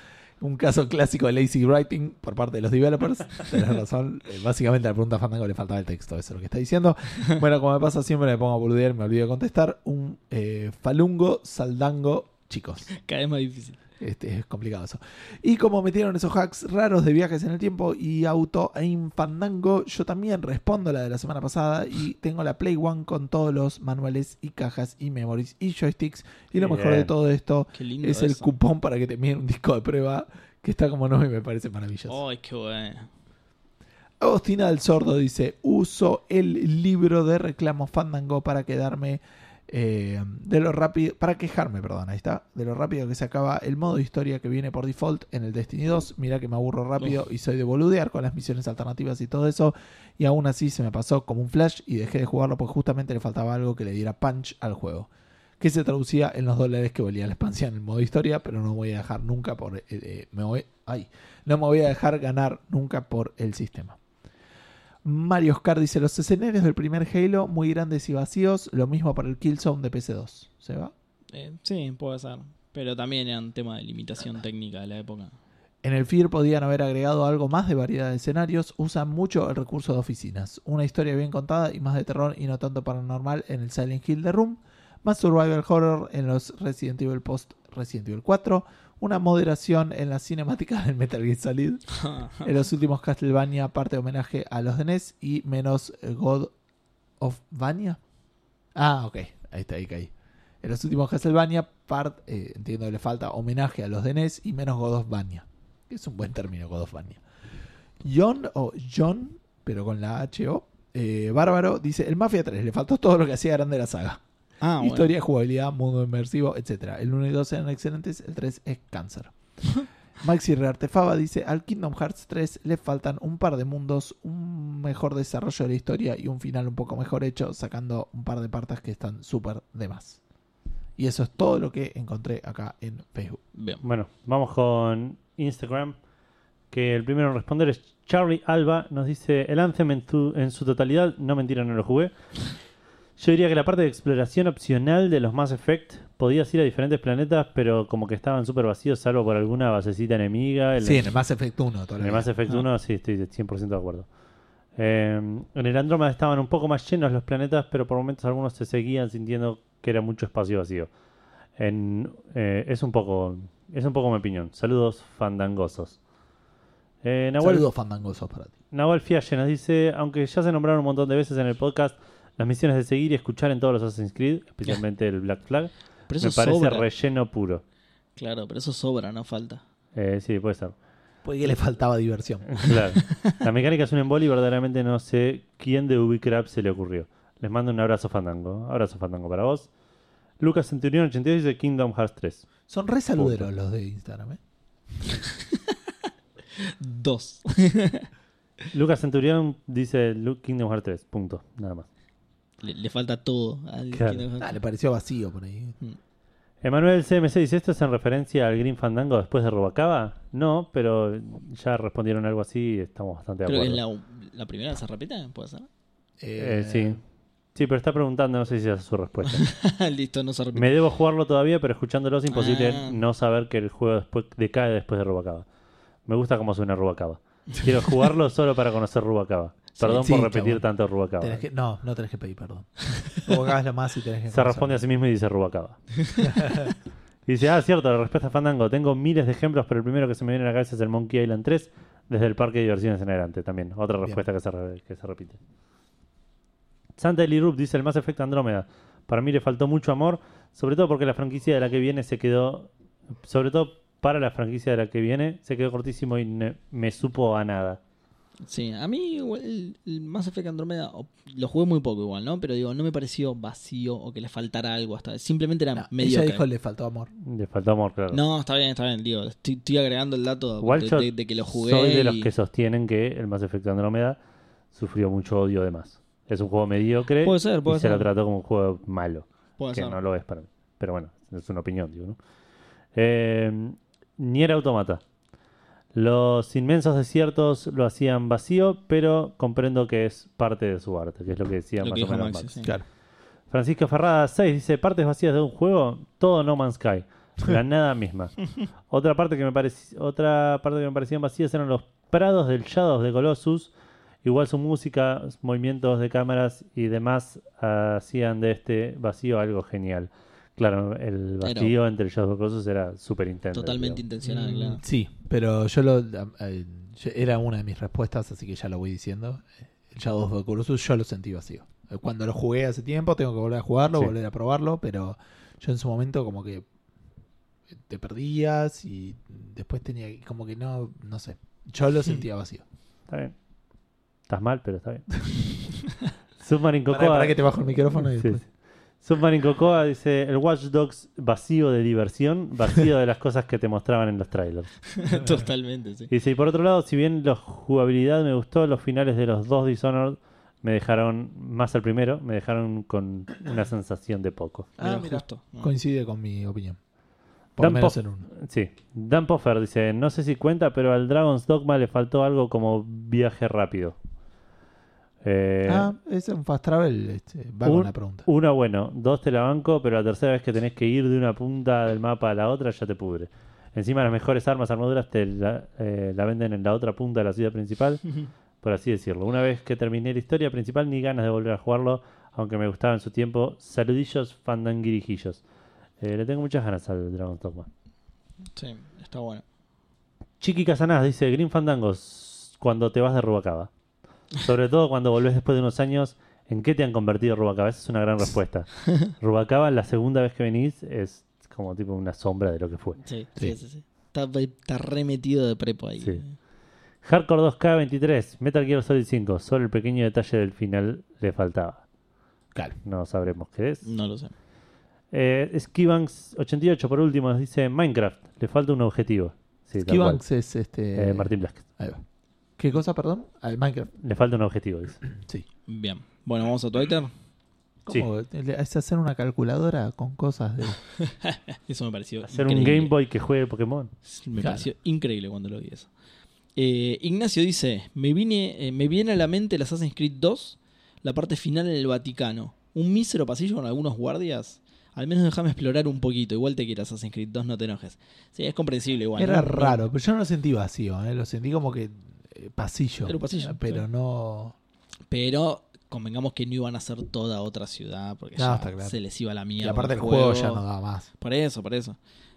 un caso clásico de lazy writing por parte de los developers. Tenés razón. Eh, básicamente a la pregunta Fandango le faltaba el texto, eso es lo que está diciendo. Bueno, como me pasa siempre, me pongo a boludear me olvido de contestar. Un eh, falungo saldango, chicos. Cada vez más difícil. Este, es complicado eso. Y como metieron esos hacks raros de viajes en el tiempo y auto e infandango, yo también respondo la de la semana pasada y tengo la Play One con todos los manuales y cajas y memories y joysticks. Y lo Bien. mejor de todo esto es el eso. cupón para que te envíen un disco de prueba que está como no y me parece maravilloso. Ay, qué bueno. Agostina del Sordo dice: Uso el libro de reclamos Fandango para quedarme. Eh, de lo rápido, para quejarme, perdón, ahí está, de lo rápido que se acaba el modo historia que viene por default en el Destiny 2. Mira que me aburro rápido y soy de boludear con las misiones alternativas y todo eso. Y aún así se me pasó como un flash y dejé de jugarlo porque justamente le faltaba algo que le diera punch al juego. Que se traducía en los dólares que valía la expansión en el modo historia, pero no voy a dejar nunca por. eh, eh, me voy, ay, no me voy a dejar ganar nunca por el sistema. Mario Oscar dice: Los escenarios del primer Halo muy grandes y vacíos. Lo mismo para el Killzone de PC2. ¿Se va? Eh, sí, puede ser. Pero también era un tema de limitación técnica de la época. En el FIR podían haber agregado algo más de variedad de escenarios. Usan mucho el recurso de oficinas. Una historia bien contada y más de terror y no tanto paranormal en el Silent Hill de Room. Más survival horror en los Resident Evil post Resident Evil 4. Una moderación en las cinemáticas del Metal Gear Solid. En los últimos Castlevania, parte de homenaje a los de NES y menos eh, God of Vania. Ah, ok, ahí está, ahí caí. En los últimos Castlevania, part, eh, entiendo que le falta homenaje a los de NES y menos God of Vania. Es un buen término, God of Vania. John o John, pero con la H-O. eh, Bárbaro dice: El Mafia 3 le faltó todo lo que hacía grande la saga. Ah, bueno. Historia, jugabilidad, mundo inmersivo, etc. El 1 y 2 eran excelentes, el 3 es cáncer. Maxi Reartefaba dice, al Kingdom Hearts 3 le faltan un par de mundos, un mejor desarrollo de la historia y un final un poco mejor hecho, sacando un par de partes que están súper de más. Y eso es todo lo que encontré acá en Facebook. Bien. Bueno, vamos con Instagram. Que el primero en responder es Charlie Alba. Nos dice: El Anthem en, tu- en su totalidad, no mentira, no lo jugué. Yo diría que la parte de exploración opcional de los Mass Effect podías ir a diferentes planetas, pero como que estaban súper vacíos, salvo por alguna basecita enemiga. El- Sí, en el Mass Effect 1 en el todavía. Mass Effect Ah. 1, sí, estoy 100% de acuerdo. Eh, en el Andrómeda estaban un poco más llenos los planetas, pero por momentos algunos se seguían sintiendo que era mucho espacio vacío. En, eh, es un poco es un poco mi opinión. Saludos fandangosos. Eh, Nahuel, Saludos fandangosos para ti. Nahuel Fialle nos dice, aunque ya se nombraron un montón de veces en el podcast, las misiones de seguir y escuchar en todos los Assassin's Creed, especialmente el Black Flag, Pero eso me parece sobra. relleno puro. Claro, pero eso sobra, no falta. Eh, sí, puede ser. Porque que le faltaba diversión. Claro. La mecánica es un emboli y verdaderamente no sé quién de Ubicrap se le ocurrió. Les mando un abrazo fandango. Abrazo fandango para vos. Lucas Centurión 82 dice Kingdom Hearts 3. Son re saluderos los de Instagram, ¿eh? Dos. Lucas Centurión dice Kingdom Hearts 3. Punto. Nada más. Le, le falta todo al Claro. Kingdom Hearts. Ah, le pareció vacío por ahí. Emanuel CMC dice: ¿Esto es en referencia al Green Fandango después de Robacaba? No, pero ya respondieron algo así y estamos bastante de Creo que acuerdo. es la, la primera se repite, ¿puede ser? Eh, sí. Sí, pero está preguntando, no sé si esa es su respuesta. Listo, no se repite. Me debo jugarlo todavía, pero escuchándolo es imposible Ah. no saber que el juego después decae después de Rubacaba. Me gusta cómo suena Rubacaba. Quiero jugarlo solo para conocer Rubacaba. Perdón Sí, por repetir bueno. tanto Rubacaba. Que- no, no tenés que pedir perdón. Hagas lo más y tenés que Se responde a sí mismo y dice Rubacaba. y dice, ah, cierto, la respuesta a Fandango. Tengo miles de ejemplos, pero el primero que se me viene a la cabeza es el Monkey Island 3, desde el parque de diversiones en adelante también. Otra Bien. respuesta que se, re- que se repite. Santa Eli Rup dice el Mass Effect Andrómeda. Para mí le faltó mucho amor, sobre todo porque la franquicia de la que viene se quedó, sobre todo para la franquicia de la que viene, se quedó cortísimo y ne- me supo a nada. Sí, a mí igual el, el Mass Effect Andromeda lo jugué muy poco igual, ¿no? Pero digo, no me pareció vacío o que le faltara algo hasta. Simplemente era No, ella mediocre. dijo le faltó amor. Le faltó amor, claro. No, está bien, está bien, digo, estoy, estoy agregando el dato Igual de, yo de- de que lo jugué. soy de los que sostienen que el Mass Effect Andrómeda sufrió mucho odio de más. Es un juego mediocre Puede ser, puede y se lo trató como un juego malo, puede que ser. no lo es para mí. Pero bueno, es una opinión, digo, ¿no? Eh, Nier Automata. Los inmensos desiertos lo hacían vacío, pero comprendo que es parte de su arte, que es lo que decía Lo más que o menos Maxi, Max. sí. Claro. Francisco Ferrada 6 dice partes vacías de un juego, todo No Man's Sky, la nada misma. Otra parte que me otra parte que me parecían vacías eran los prados del Shadows de Colossus. Igual su música, movimientos de cámaras y demás hacían de este vacío algo genial. Claro, el Pero- vacío entre el Shadows de Colossus era súper intenso. Totalmente intencional, Mm, claro. Sí, pero yo lo. eh, era una de mis respuestas, así que ya lo voy diciendo. El Shadow of the Colossus yo lo sentí vacío. Eh, Cuando lo jugué hace tiempo, tengo que volver a jugarlo, Sí. volver a probarlo, pero yo en su momento como que te perdías y después tenía como que no, no sé. Yo lo sentía vacío. Está bien. Estás mal, pero está bien. Submarine Para, Cocoa. que te bajo el micrófono y Sí, después. Submarine Cocoa dice: El Watch Dogs vacío de diversión, vacío de las cosas que te mostraban en los trailers. Totalmente, sí. Dice: Y por otro lado, si bien la jugabilidad me gustó, los finales de los dos Dishonored me dejaron, más el primero, me dejaron con una sensación de poco. Ah, Mira, justo. No. Coincide con mi opinión. Por Dan menos en uno. Sí. Dan Poffer dice: No sé si cuenta, pero al Dragon's Dogma le faltó algo como viaje rápido. Eh, ah, es un fast travel. Este, va un- con la pregunta. Uno, bueno, dos te la banco, pero la tercera vez que tenés que ir de una punta del mapa a la otra ya te pudre. Encima las mejores armas, armaduras te la, eh, la venden en la otra punta de la ciudad principal, por así decirlo. Una vez que terminé la historia principal, ni ganas de volver a jugarlo, aunque me gustaba en su tiempo. Saludillos, fandanguirijillos. Eh, le tengo muchas ganas al Dragon's Dogma. Sí, está bueno. Chiqui Casanás dice, Green Fandangos, cuando te vas de Rubacaba. Sobre todo cuando volvés después de unos años, ¿en qué te han convertido Rubacaba? Esa es una gran respuesta. Rubacaba, la segunda vez que venís, es como tipo una sombra de lo que fue. Sí, Sí. sí, sí. sí. Está, está remetido de prepo ahí. Sí. Hardcore 2K23, Metal Gear Solid 5, solo el pequeño detalle del final le faltaba. Claro. No sabremos qué es. No lo sé. Eh, Skibanks88 por último nos dice Minecraft, le falta un objetivo. Sí. Skibanks es este. Eh, Martín Blasquez. Ahí va. ¿Qué cosa, perdón? Al Minecraft. Le falta un objetivo, dice. Sí. Bien. Bueno, vamos a Twitter. ¿Cómo? ¿Es hacer una calculadora con cosas de. Eso me pareció Hacer un. Game Boy que juegue Pokémon. Me Claro. pareció increíble cuando lo vi eso. Eh, Ignacio dice, me, vine, eh, me viene a la mente el Assassin's Creed 2, la parte final en el Vaticano. Un mísero pasillo con algunos guardias. Al menos déjame explorar un poquito. Igual te quiero Assassin's Creed 2, no te enojes. Sí, es comprensible igual. Era ¿no? raro, pero yo no lo sentí vacío, ¿eh? lo sentí como que pasillo. Era un pasillo, Pero sí. no. Pero convengamos que no iban a ser toda otra ciudad porque No, ya claro. se les iba la mierda. Y aparte el juego ya no daba más. Por eso, por eso.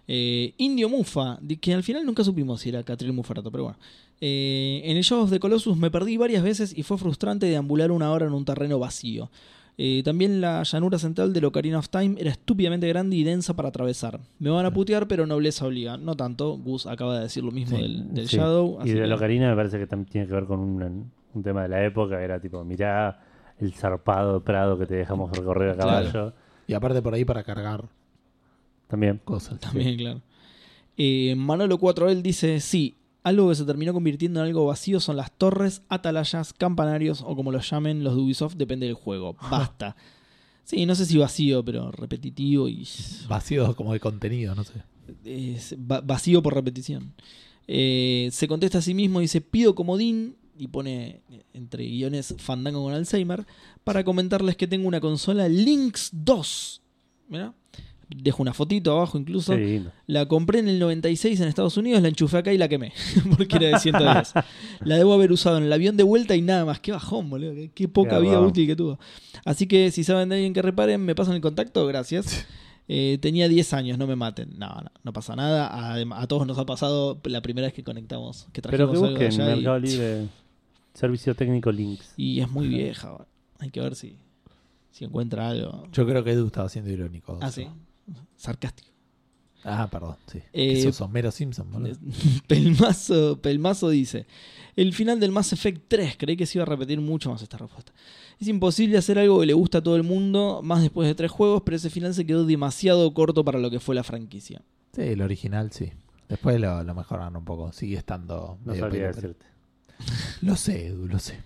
Eh, Indio Mufa, que al final nunca supimos si era Catril Mufarato, pero bueno. Eh, en el Shadow of the Colossus me perdí varias veces y fue frustrante deambular una hora en un terreno vacío. Eh, también la llanura central de Ocarina of Time era estúpidamente grande y densa para atravesar. Me van a putear, pero nobleza obliga. No tanto, Gus acaba de decir lo mismo Sí, del, del Sí. Shadow. Y de que- Locarina me parece que también tiene que ver con un, un tema de la época. Era tipo, mirá el zarpado prado que te dejamos recorrer a Claro. caballo. Y aparte por ahí para cargar También. cosas. También, claro. Eh, Manolo 4L dice: Sí, algo que se terminó convirtiendo en algo vacío son las torres, atalayas, campanarios o como los llamen los de Ubisoft, depende del juego. Basta. Sí, no sé si vacío, pero repetitivo y. Vacío como de contenido, no sé. es va- vacío por repetición. Eh, se contesta a sí mismo y dice: Pido comodín. Y pone eh, entre guiones Fandango con Alzheimer. Para comentarles que tengo una consola Lynx 2. Mirá. Dejo una fotito abajo incluso. La compré en el 96 en Estados Unidos, la enchufé acá y la quemé. Porque era de 110. la debo haber usado en el avión de vuelta y nada más. Qué bajón, boludo. Qué, qué poca Qué vida bajón. útil que tuvo. Así que si saben de alguien que reparen, me pasan el contacto. Gracias. Eh, tenía 10 años, no me maten. No, no, no pasa nada. A, a todos nos ha pasado la primera vez que conectamos. Que Pero trajimos que algo busquen allá y- Mercado Libre, Servicio Técnico Links. y, es muy vieja. bueno. Hay que ver si, si encuentra algo. Yo creo que Edu estaba siendo irónico. Ah, sí. Sarcástico. Ah, perdón, sí. Eh, Eso son Homero Simpson, boludo. Pelmazo, Pelmazo dice: El final del Mass Effect 3, creí que se iba a repetir mucho más esta respuesta. Es imposible hacer algo que le gusta a todo el mundo, más después de tres juegos, pero ese final se quedó demasiado corto para lo que fue la franquicia. Sí, el original sí. Después lo, lo mejoraron un poco. Sigue estando. No medio sabría pelo, pero- decirte. Lo sé, Edu, lo sé.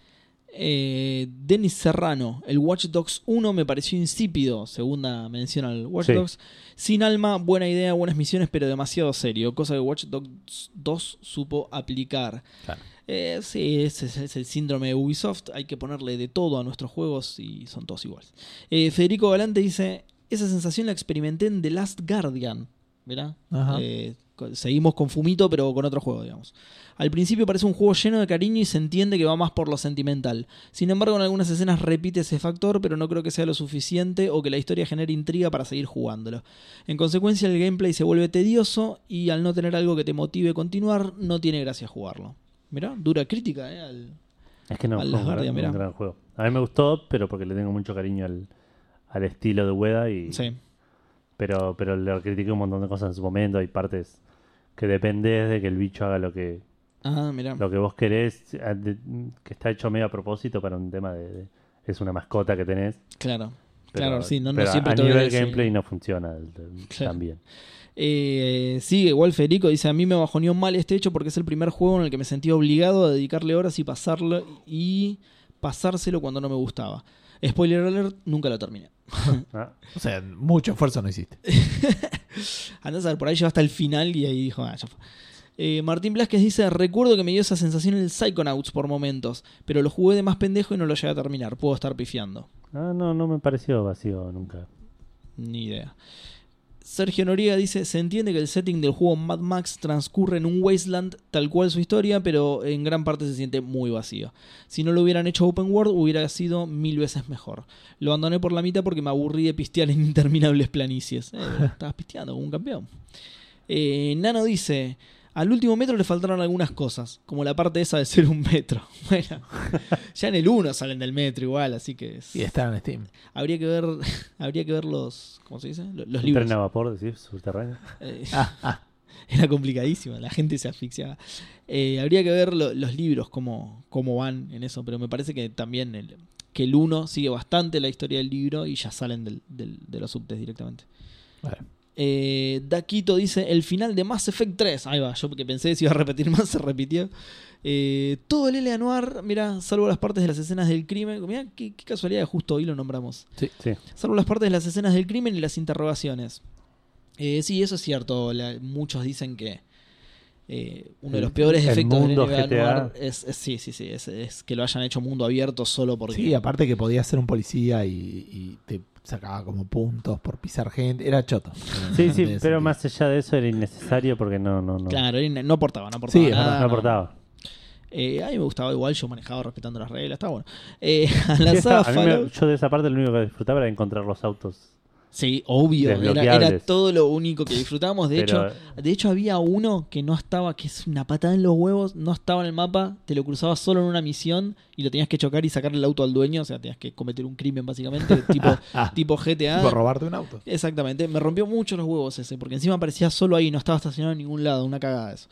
Eh, Denis Serrano, el Watch Dogs 1 me pareció insípido, segunda mención al Watch Sí. Dogs. Sin alma, buena idea, buenas misiones, pero demasiado serio, cosa que Watch Dogs 2 supo aplicar. Claro. Eh, sí, ese es, el síndrome de Ubisoft. Hay que ponerle de todo a nuestros juegos y son todos iguales. Eh, Federico Galante dice: Esa sensación la experimenté en The Last Guardian. Ajá. Eh, seguimos con Fumito, pero con otro juego, digamos. Al principio parece un juego lleno de cariño y se entiende que va más por lo sentimental. Sin embargo, en algunas escenas repite ese factor, pero no creo que sea lo suficiente o que la historia genere intriga para seguir jugándolo. En consecuencia, el gameplay se vuelve tedioso y al no tener algo que te motive a continuar, no tiene gracia jugarlo. Mirá, dura crítica, ¿eh? Al- Es que no, Al fue un, gran, mirá. un gran juego. A mí me gustó, pero porque le tengo mucho cariño al, al estilo de Ueda. Y, Sí. pero, pero le critiqué un montón de cosas en su momento. Hay partes que dependés de que el bicho haga lo que Ah, mirá. Lo que vos querés, que está hecho medio a propósito para un tema de... de- es una mascota que tenés. Claro. pero- claro, sí, no, no pero siempre a nivel decir. gameplay no funciona Claro. tan bien. Eh, sigue igual Federico, dice, a mí me bajoneó mal este hecho porque es el primer juego en el que me sentí obligado a dedicarle horas y pasarlo y pasárselo cuando no me gustaba. Spoiler alert, nunca lo terminé. Ah, O sea, mucho esfuerzo no hiciste. Andás a ver, por ahí llegó hasta el final y ahí dijo, ah, ya fue. Eh, Martín Blasquez dice, recuerdo que me dio esa sensación en el Psychonauts por momentos, pero lo jugué de más pendejo y no lo llegué a terminar. Puedo estar pifiando. ah, no, no me pareció vacío nunca. Ni idea. Sergio Noriega dice, se entiende que el setting del juego Mad Max transcurre en un wasteland tal cual su historia, pero en gran parte se siente muy vacío. Si no lo hubieran hecho open world hubiera sido mil veces mejor. Lo abandoné por la mitad porque me aburrí de pistear en interminables planicies. Eh, estabas pisteando como un campeón. Eh, Nano dice, al último metro le faltaron algunas cosas, como la parte esa de ser un metro. Bueno, ya en el 1 salen del metro igual, así que... es- Y está en Steam. Habría que ver, habría que ver los, ¿cómo se dice? Los, libros. tren a vapor, decís, subterráneo. Eh, Ah, ah. era complicadísimo, la gente se asfixiaba. Eh, habría que ver lo- los libros, cómo, cómo van en eso, pero me parece que también el, que el 1 sigue bastante la historia del libro y ya salen del- del- de los subtes directamente. Vale. Eh, Daquito dice el final de Mass Effect 3. Ahí va, yo que pensé que se iba a repetir más, se repitió. Eh, todo el L.A. Noir, mira, salvo las partes de las escenas del crimen. Mira, qué, qué casualidad, justo hoy lo nombramos. Sí. Salvo las partes de las escenas del crimen y las interrogaciones. Eh, sí, eso es cierto. la- muchos dicen que eh, uno de los peores efectos mundo de. Noir es, es- sí, sí, sí, es, es que lo hayan hecho mundo abierto solo porque Sí, aparte que podías ser un policía y, y te sacaba como puntos por pisar gente. Era choto. Sí, sí, pero más allá de eso era innecesario porque no, no, no, claro, no aportaba, no aportaba Sí, nada, no aportaba. Eh, a mí me gustaba igual, yo manejaba respetando las reglas, está bueno. Eh, a la Sí, saga está- a mí me- yo de esa parte lo único que disfrutaba era encontrar los autos. Sí, obvio, era, era todo lo único que disfrutábamos. De pero hecho, de hecho había uno que no estaba, que es una patada en los huevos, no estaba en el mapa, te lo cruzabas solo en una misión y lo tenías que chocar y sacarle el auto al dueño, o sea, tenías que cometer un crimen básicamente, tipo, Ah, tipo GTA. tipo robarte un auto. Exactamente, me rompió mucho los huevos ese, porque encima aparecía solo ahí, no estaba estacionado en ningún lado, una cagada eso.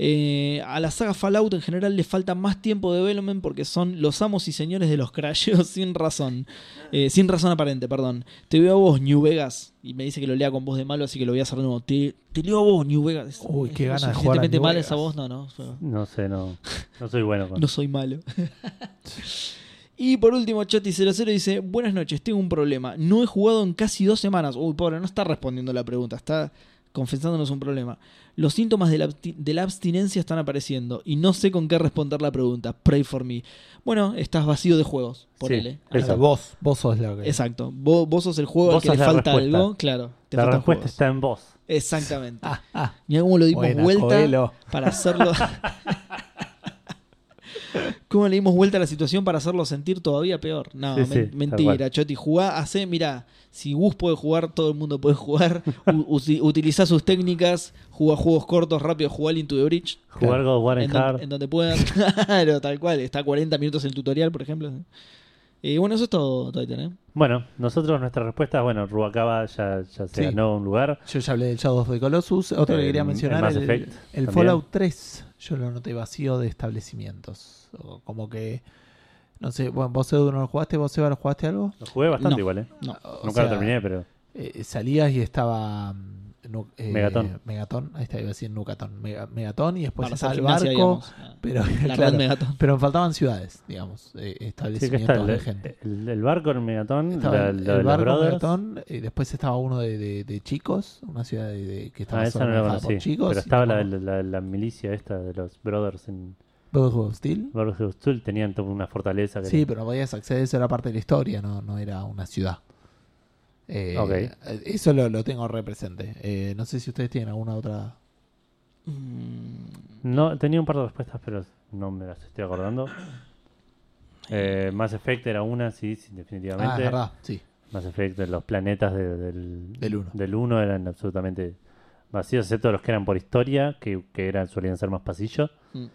Eh, a la saga Fallout en general le falta más tiempo de development porque son los amos y señores de los crasheos sin razón. Eh, sin razón aparente, perdón. Te veo a vos, New Vegas. Y me dice que lo lea con voz de malo, así que lo voy a hacer de nuevo. Te, te leo a vos, New Vegas. Uy, qué ganas de jugar a suficientemente New mala Vegas. esa voz, no, no. fue- no sé, no, no soy bueno con no soy malo. y por último, Choti00 dice: Buenas noches, tengo un problema. No he jugado en casi dos semanas. Uy, pobre, no está respondiendo la pregunta, está confesándonos un problema. Los síntomas de la, de la abstinencia están apareciendo y no sé con qué responder la pregunta. Pray for me. Bueno, estás vacío de juegos. Ponele. Sí, Eso. vos, vos sos lo que. Exacto. Vos, vos sos el juego al que le la falta respuesta. algo. Claro. Te La respuesta juegos. está en vos. Exactamente. Ah, ah. Mira cómo lo dimos Buena, vuelta para hacerlo. ¿Cómo le dimos vuelta a la situación para hacerlo sentir todavía peor? No, Sí, men- sí, tal mentira. Choti. Jugá, hacé, mira, si Gus puede jugar, todo el mundo puede jugar. U- usi- utilizá sus técnicas, jugá juegos cortos, rápido, jugá Into the Bridge. Jugar God of War En, Hard. en donde puedan. claro, tal cual. Está a 40 minutos el tutorial, por ejemplo. Eh, bueno, eso es todo, Titan, ¿eh? Bueno, nosotros nuestra respuesta, bueno, Ruacaba ya, ya se Sí. ganó un lugar. Yo ya hablé del Shadow of the Colossus. Otro que El- quería el mencionar, el, Effect el. Fallout 3. Yo lo noté vacío de establecimientos. O como que. No sé, bueno, vos Edu no lo jugaste, vos Eva lo jugaste algo. Lo jugué bastante No. igual, ¿eh? No. O Nunca sea, lo terminé, pero eh, salías y estaba. mm, nu- eh, Megatón. Megatón, ahí está, iba a decir Nucatón. Mega- Megatón y después estaba el barco. digamos. Ah, Pero, La claro, red Megatón. pero me faltaban ciudades, digamos, eh, sí establecimientos el, de gente. el, el barco en Megatón, Estaba la- el, barco Brothers. Megatón, y después estaba uno de, de- de chicos, una ciudad de, de- que estaba Ah, esa no la manejada por conocí. chicos. Pero estaba la, como la, la milicia esta de los Brothers en Brotherhood of Steel. Brothers of Steel. Tenían toda una fortaleza. Que Sí, pero no podías acceder, eso era parte de la historia, no, no era una ciudad. Eh, Ok. Eso lo, lo tengo represente. Eh, no sé si ustedes tienen alguna otra. Mm, No, tenía un par de respuestas, pero no me las estoy acordando. Eh, Mass Effect era una, sí, sí, Ah, definitivamente. es verdad, sí. Mass Effect, los planetas de- del, Del uno. del uno eran absolutamente vacíos, excepto los que eran por historia, que, que eran, solían ser más pasillos. Mm.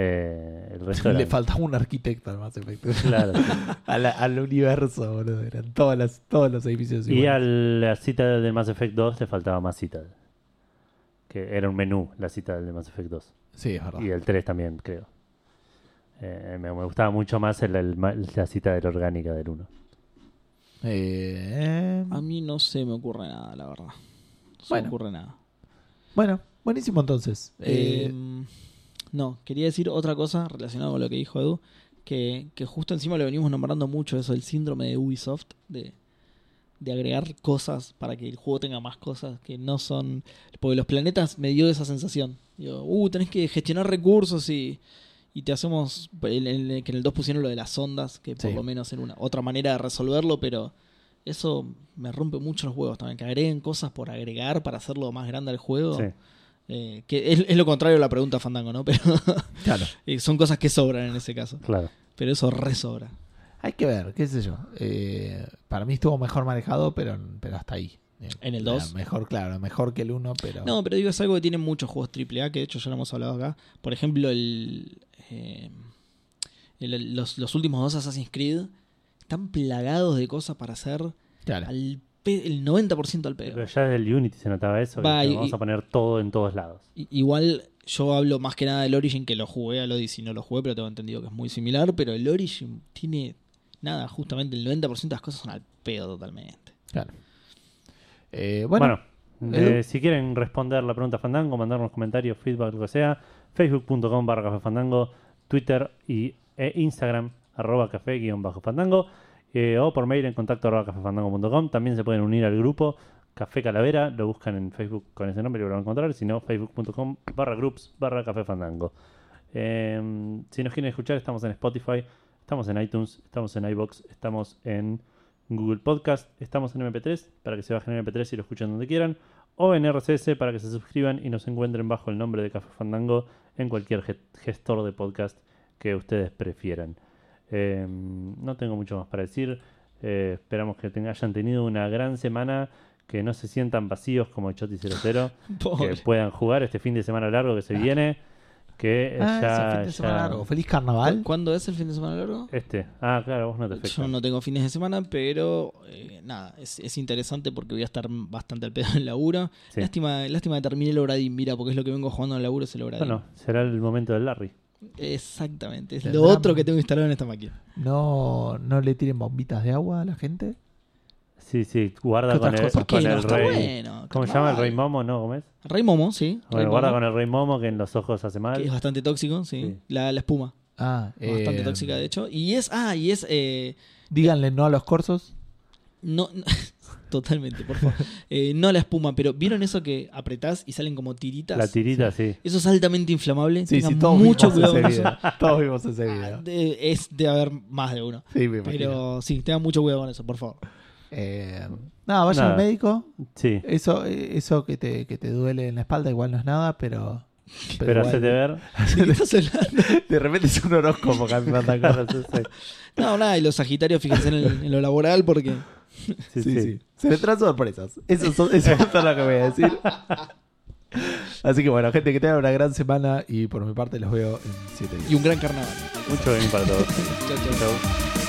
Eh, el resto Le faltaba un arquitecto al Mass Effect. Claro, sí. Al, al universo, boludo. Eran todas las, todos los edificios Y iguales. a la cita del Mass Effect 2 le faltaba más Citadel. Que era un menú, la cita del Mass Effect 2. Sí, es verdad. Y el 3 también, creo. Eh, me, me gustaba mucho más el, el- la cita de la orgánica del 1. Eh, A mí no se me ocurre nada, la verdad. No se Bueno. me ocurre nada. bueno, buenísimo entonces. Eh, Eh, no, quería decir otra cosa relacionada con lo que dijo Edu, que, que justo encima lo venimos nombrando mucho, eso, el síndrome de Ubisoft, de, de agregar cosas para que el juego tenga más cosas que no son... Porque los planetas me dio esa sensación. Digo, uh, tenés que gestionar recursos y, y te hacemos... en- en- que en el 2 pusieron lo de las ondas, que por Sí. lo menos era una otra manera de resolverlo, pero... Eso me rompe mucho los juegos también, que agreguen cosas por agregar para hacerlo más grande al juego. Sí. Eh, que es, es lo contrario a la pregunta Fandango, ¿no? Pero claro. eh, son cosas que sobran en ese caso. Claro. Pero eso re sobra. Hay que ver, qué sé yo. Eh, para mí estuvo mejor manejado, pero, pero hasta ahí. ¿En el la 2? Mejor, claro, mejor que el 1, pero... No, pero digo, es algo que tienen muchos juegos AAA, que de hecho ya lo hemos hablado acá. Por ejemplo, el, eh, el- los, los últimos dos Assassin's Creed están plagados de cosas para hacer claro. al el 90% al Pero pedo. ya desde el Unity se notaba eso. Va, y- vamos a poner todo en todos lados. Igual yo hablo más que nada del Origin, que lo jugué al Odyssey, no lo jugué, pero tengo entendido que es muy similar. Pero el Origin tiene nada, justamente el 90% de las cosas son al pedo totalmente. claro. Eh, bueno, eh, si quieren responder la pregunta Fandango, mandarnos comentarios, feedback, lo que sea, facebook.com barra café fandango, Twitter y, e Instagram arroba café guion bajo fandango, eh, o por mail en contacto arroba cafefandango.com. También se pueden unir al grupo Café Calavera, lo buscan en Facebook con ese nombre y lo van a encontrar, si no, facebook.com barra groups barra café fandango. Eh, si nos quieren escuchar, estamos en Spotify, estamos en iTunes, estamos en iBox, estamos en Google Podcast, estamos en MP3 para que se bajen en MP3 y lo escuchen donde quieran, o en RSS para que se suscriban y nos encuentren bajo el nombre de Café Fandango en cualquier ge- gestor de podcast que ustedes prefieran. Eh, no tengo mucho más para decir. Eh, esperamos que hayan tenido una gran semana, que no se sientan vacíos como Choti 00, que puedan jugar este fin de semana largo que se viene. Que ah, ya, ese fin de semana ya- largo. Feliz carnaval. ¿Cu- ¿Cuándo es el fin de semana largo? Este. Ah, claro, vos no te afecta. Yo no tengo fines de semana, pero eh, nada, es, es interesante porque voy a estar bastante al pedo en el laburo. Sí. Lástima, lástima que termine el Obradín, mira, porque es lo que vengo jugando en el laburo, es el Obradín. Bueno, será el momento del Larry. Exactamente, es lo otro que tengo instalado en esta máquina. No, no le tiren bombitas de agua a la gente. Sí, sí, guarda ¿Qué con el, con Que no el está rey. bueno. ¿Cómo se llama el rey Momo? Momo? ¿No? ¿Cómo es? Rey Momo, sí. Bueno, Rey guarda Momo, con el rey Momo que en los ojos hace mal. Que es bastante tóxico, sí. Sí. La, la espuma. Ah, Bastante eh, tóxica, de hecho. Y es, ah, y es, eh, Díganle no a los corsos. no, no- totalmente, por favor. Eh, no la espuma, pero ¿vieron eso que apretás y salen como tiritas? La tirita, sí. Eso es altamente inflamable. Sí, Tengan sí, todos mucho vimos cuidado ese con eso. video. Todos vimos ese Ah, video. de- es de haber más de uno. Sí, me imagino. Pero sí, tengan mucho cuidado con eso, por favor. Eh, nada, vaya Nada. al médico. Sí. Eso, eh, eso que te, que te duele en la espalda igual no es nada, pero. Pero, igual- hacete ver. ¿De repente es un horóscopo que me manda cosas. sí, No, nada, y los Sagitarios, fíjense en, el- en lo laboral porque sí, Sí, sí. sí. Se vendrán sorpresas. Eso, son- eso es todo lo que voy a decir. Así que bueno, gente, que tengan una gran semana y por mi parte los veo en 7 días. y un gran carnaval. Mucho bien para todos. Chau, chau. Chau.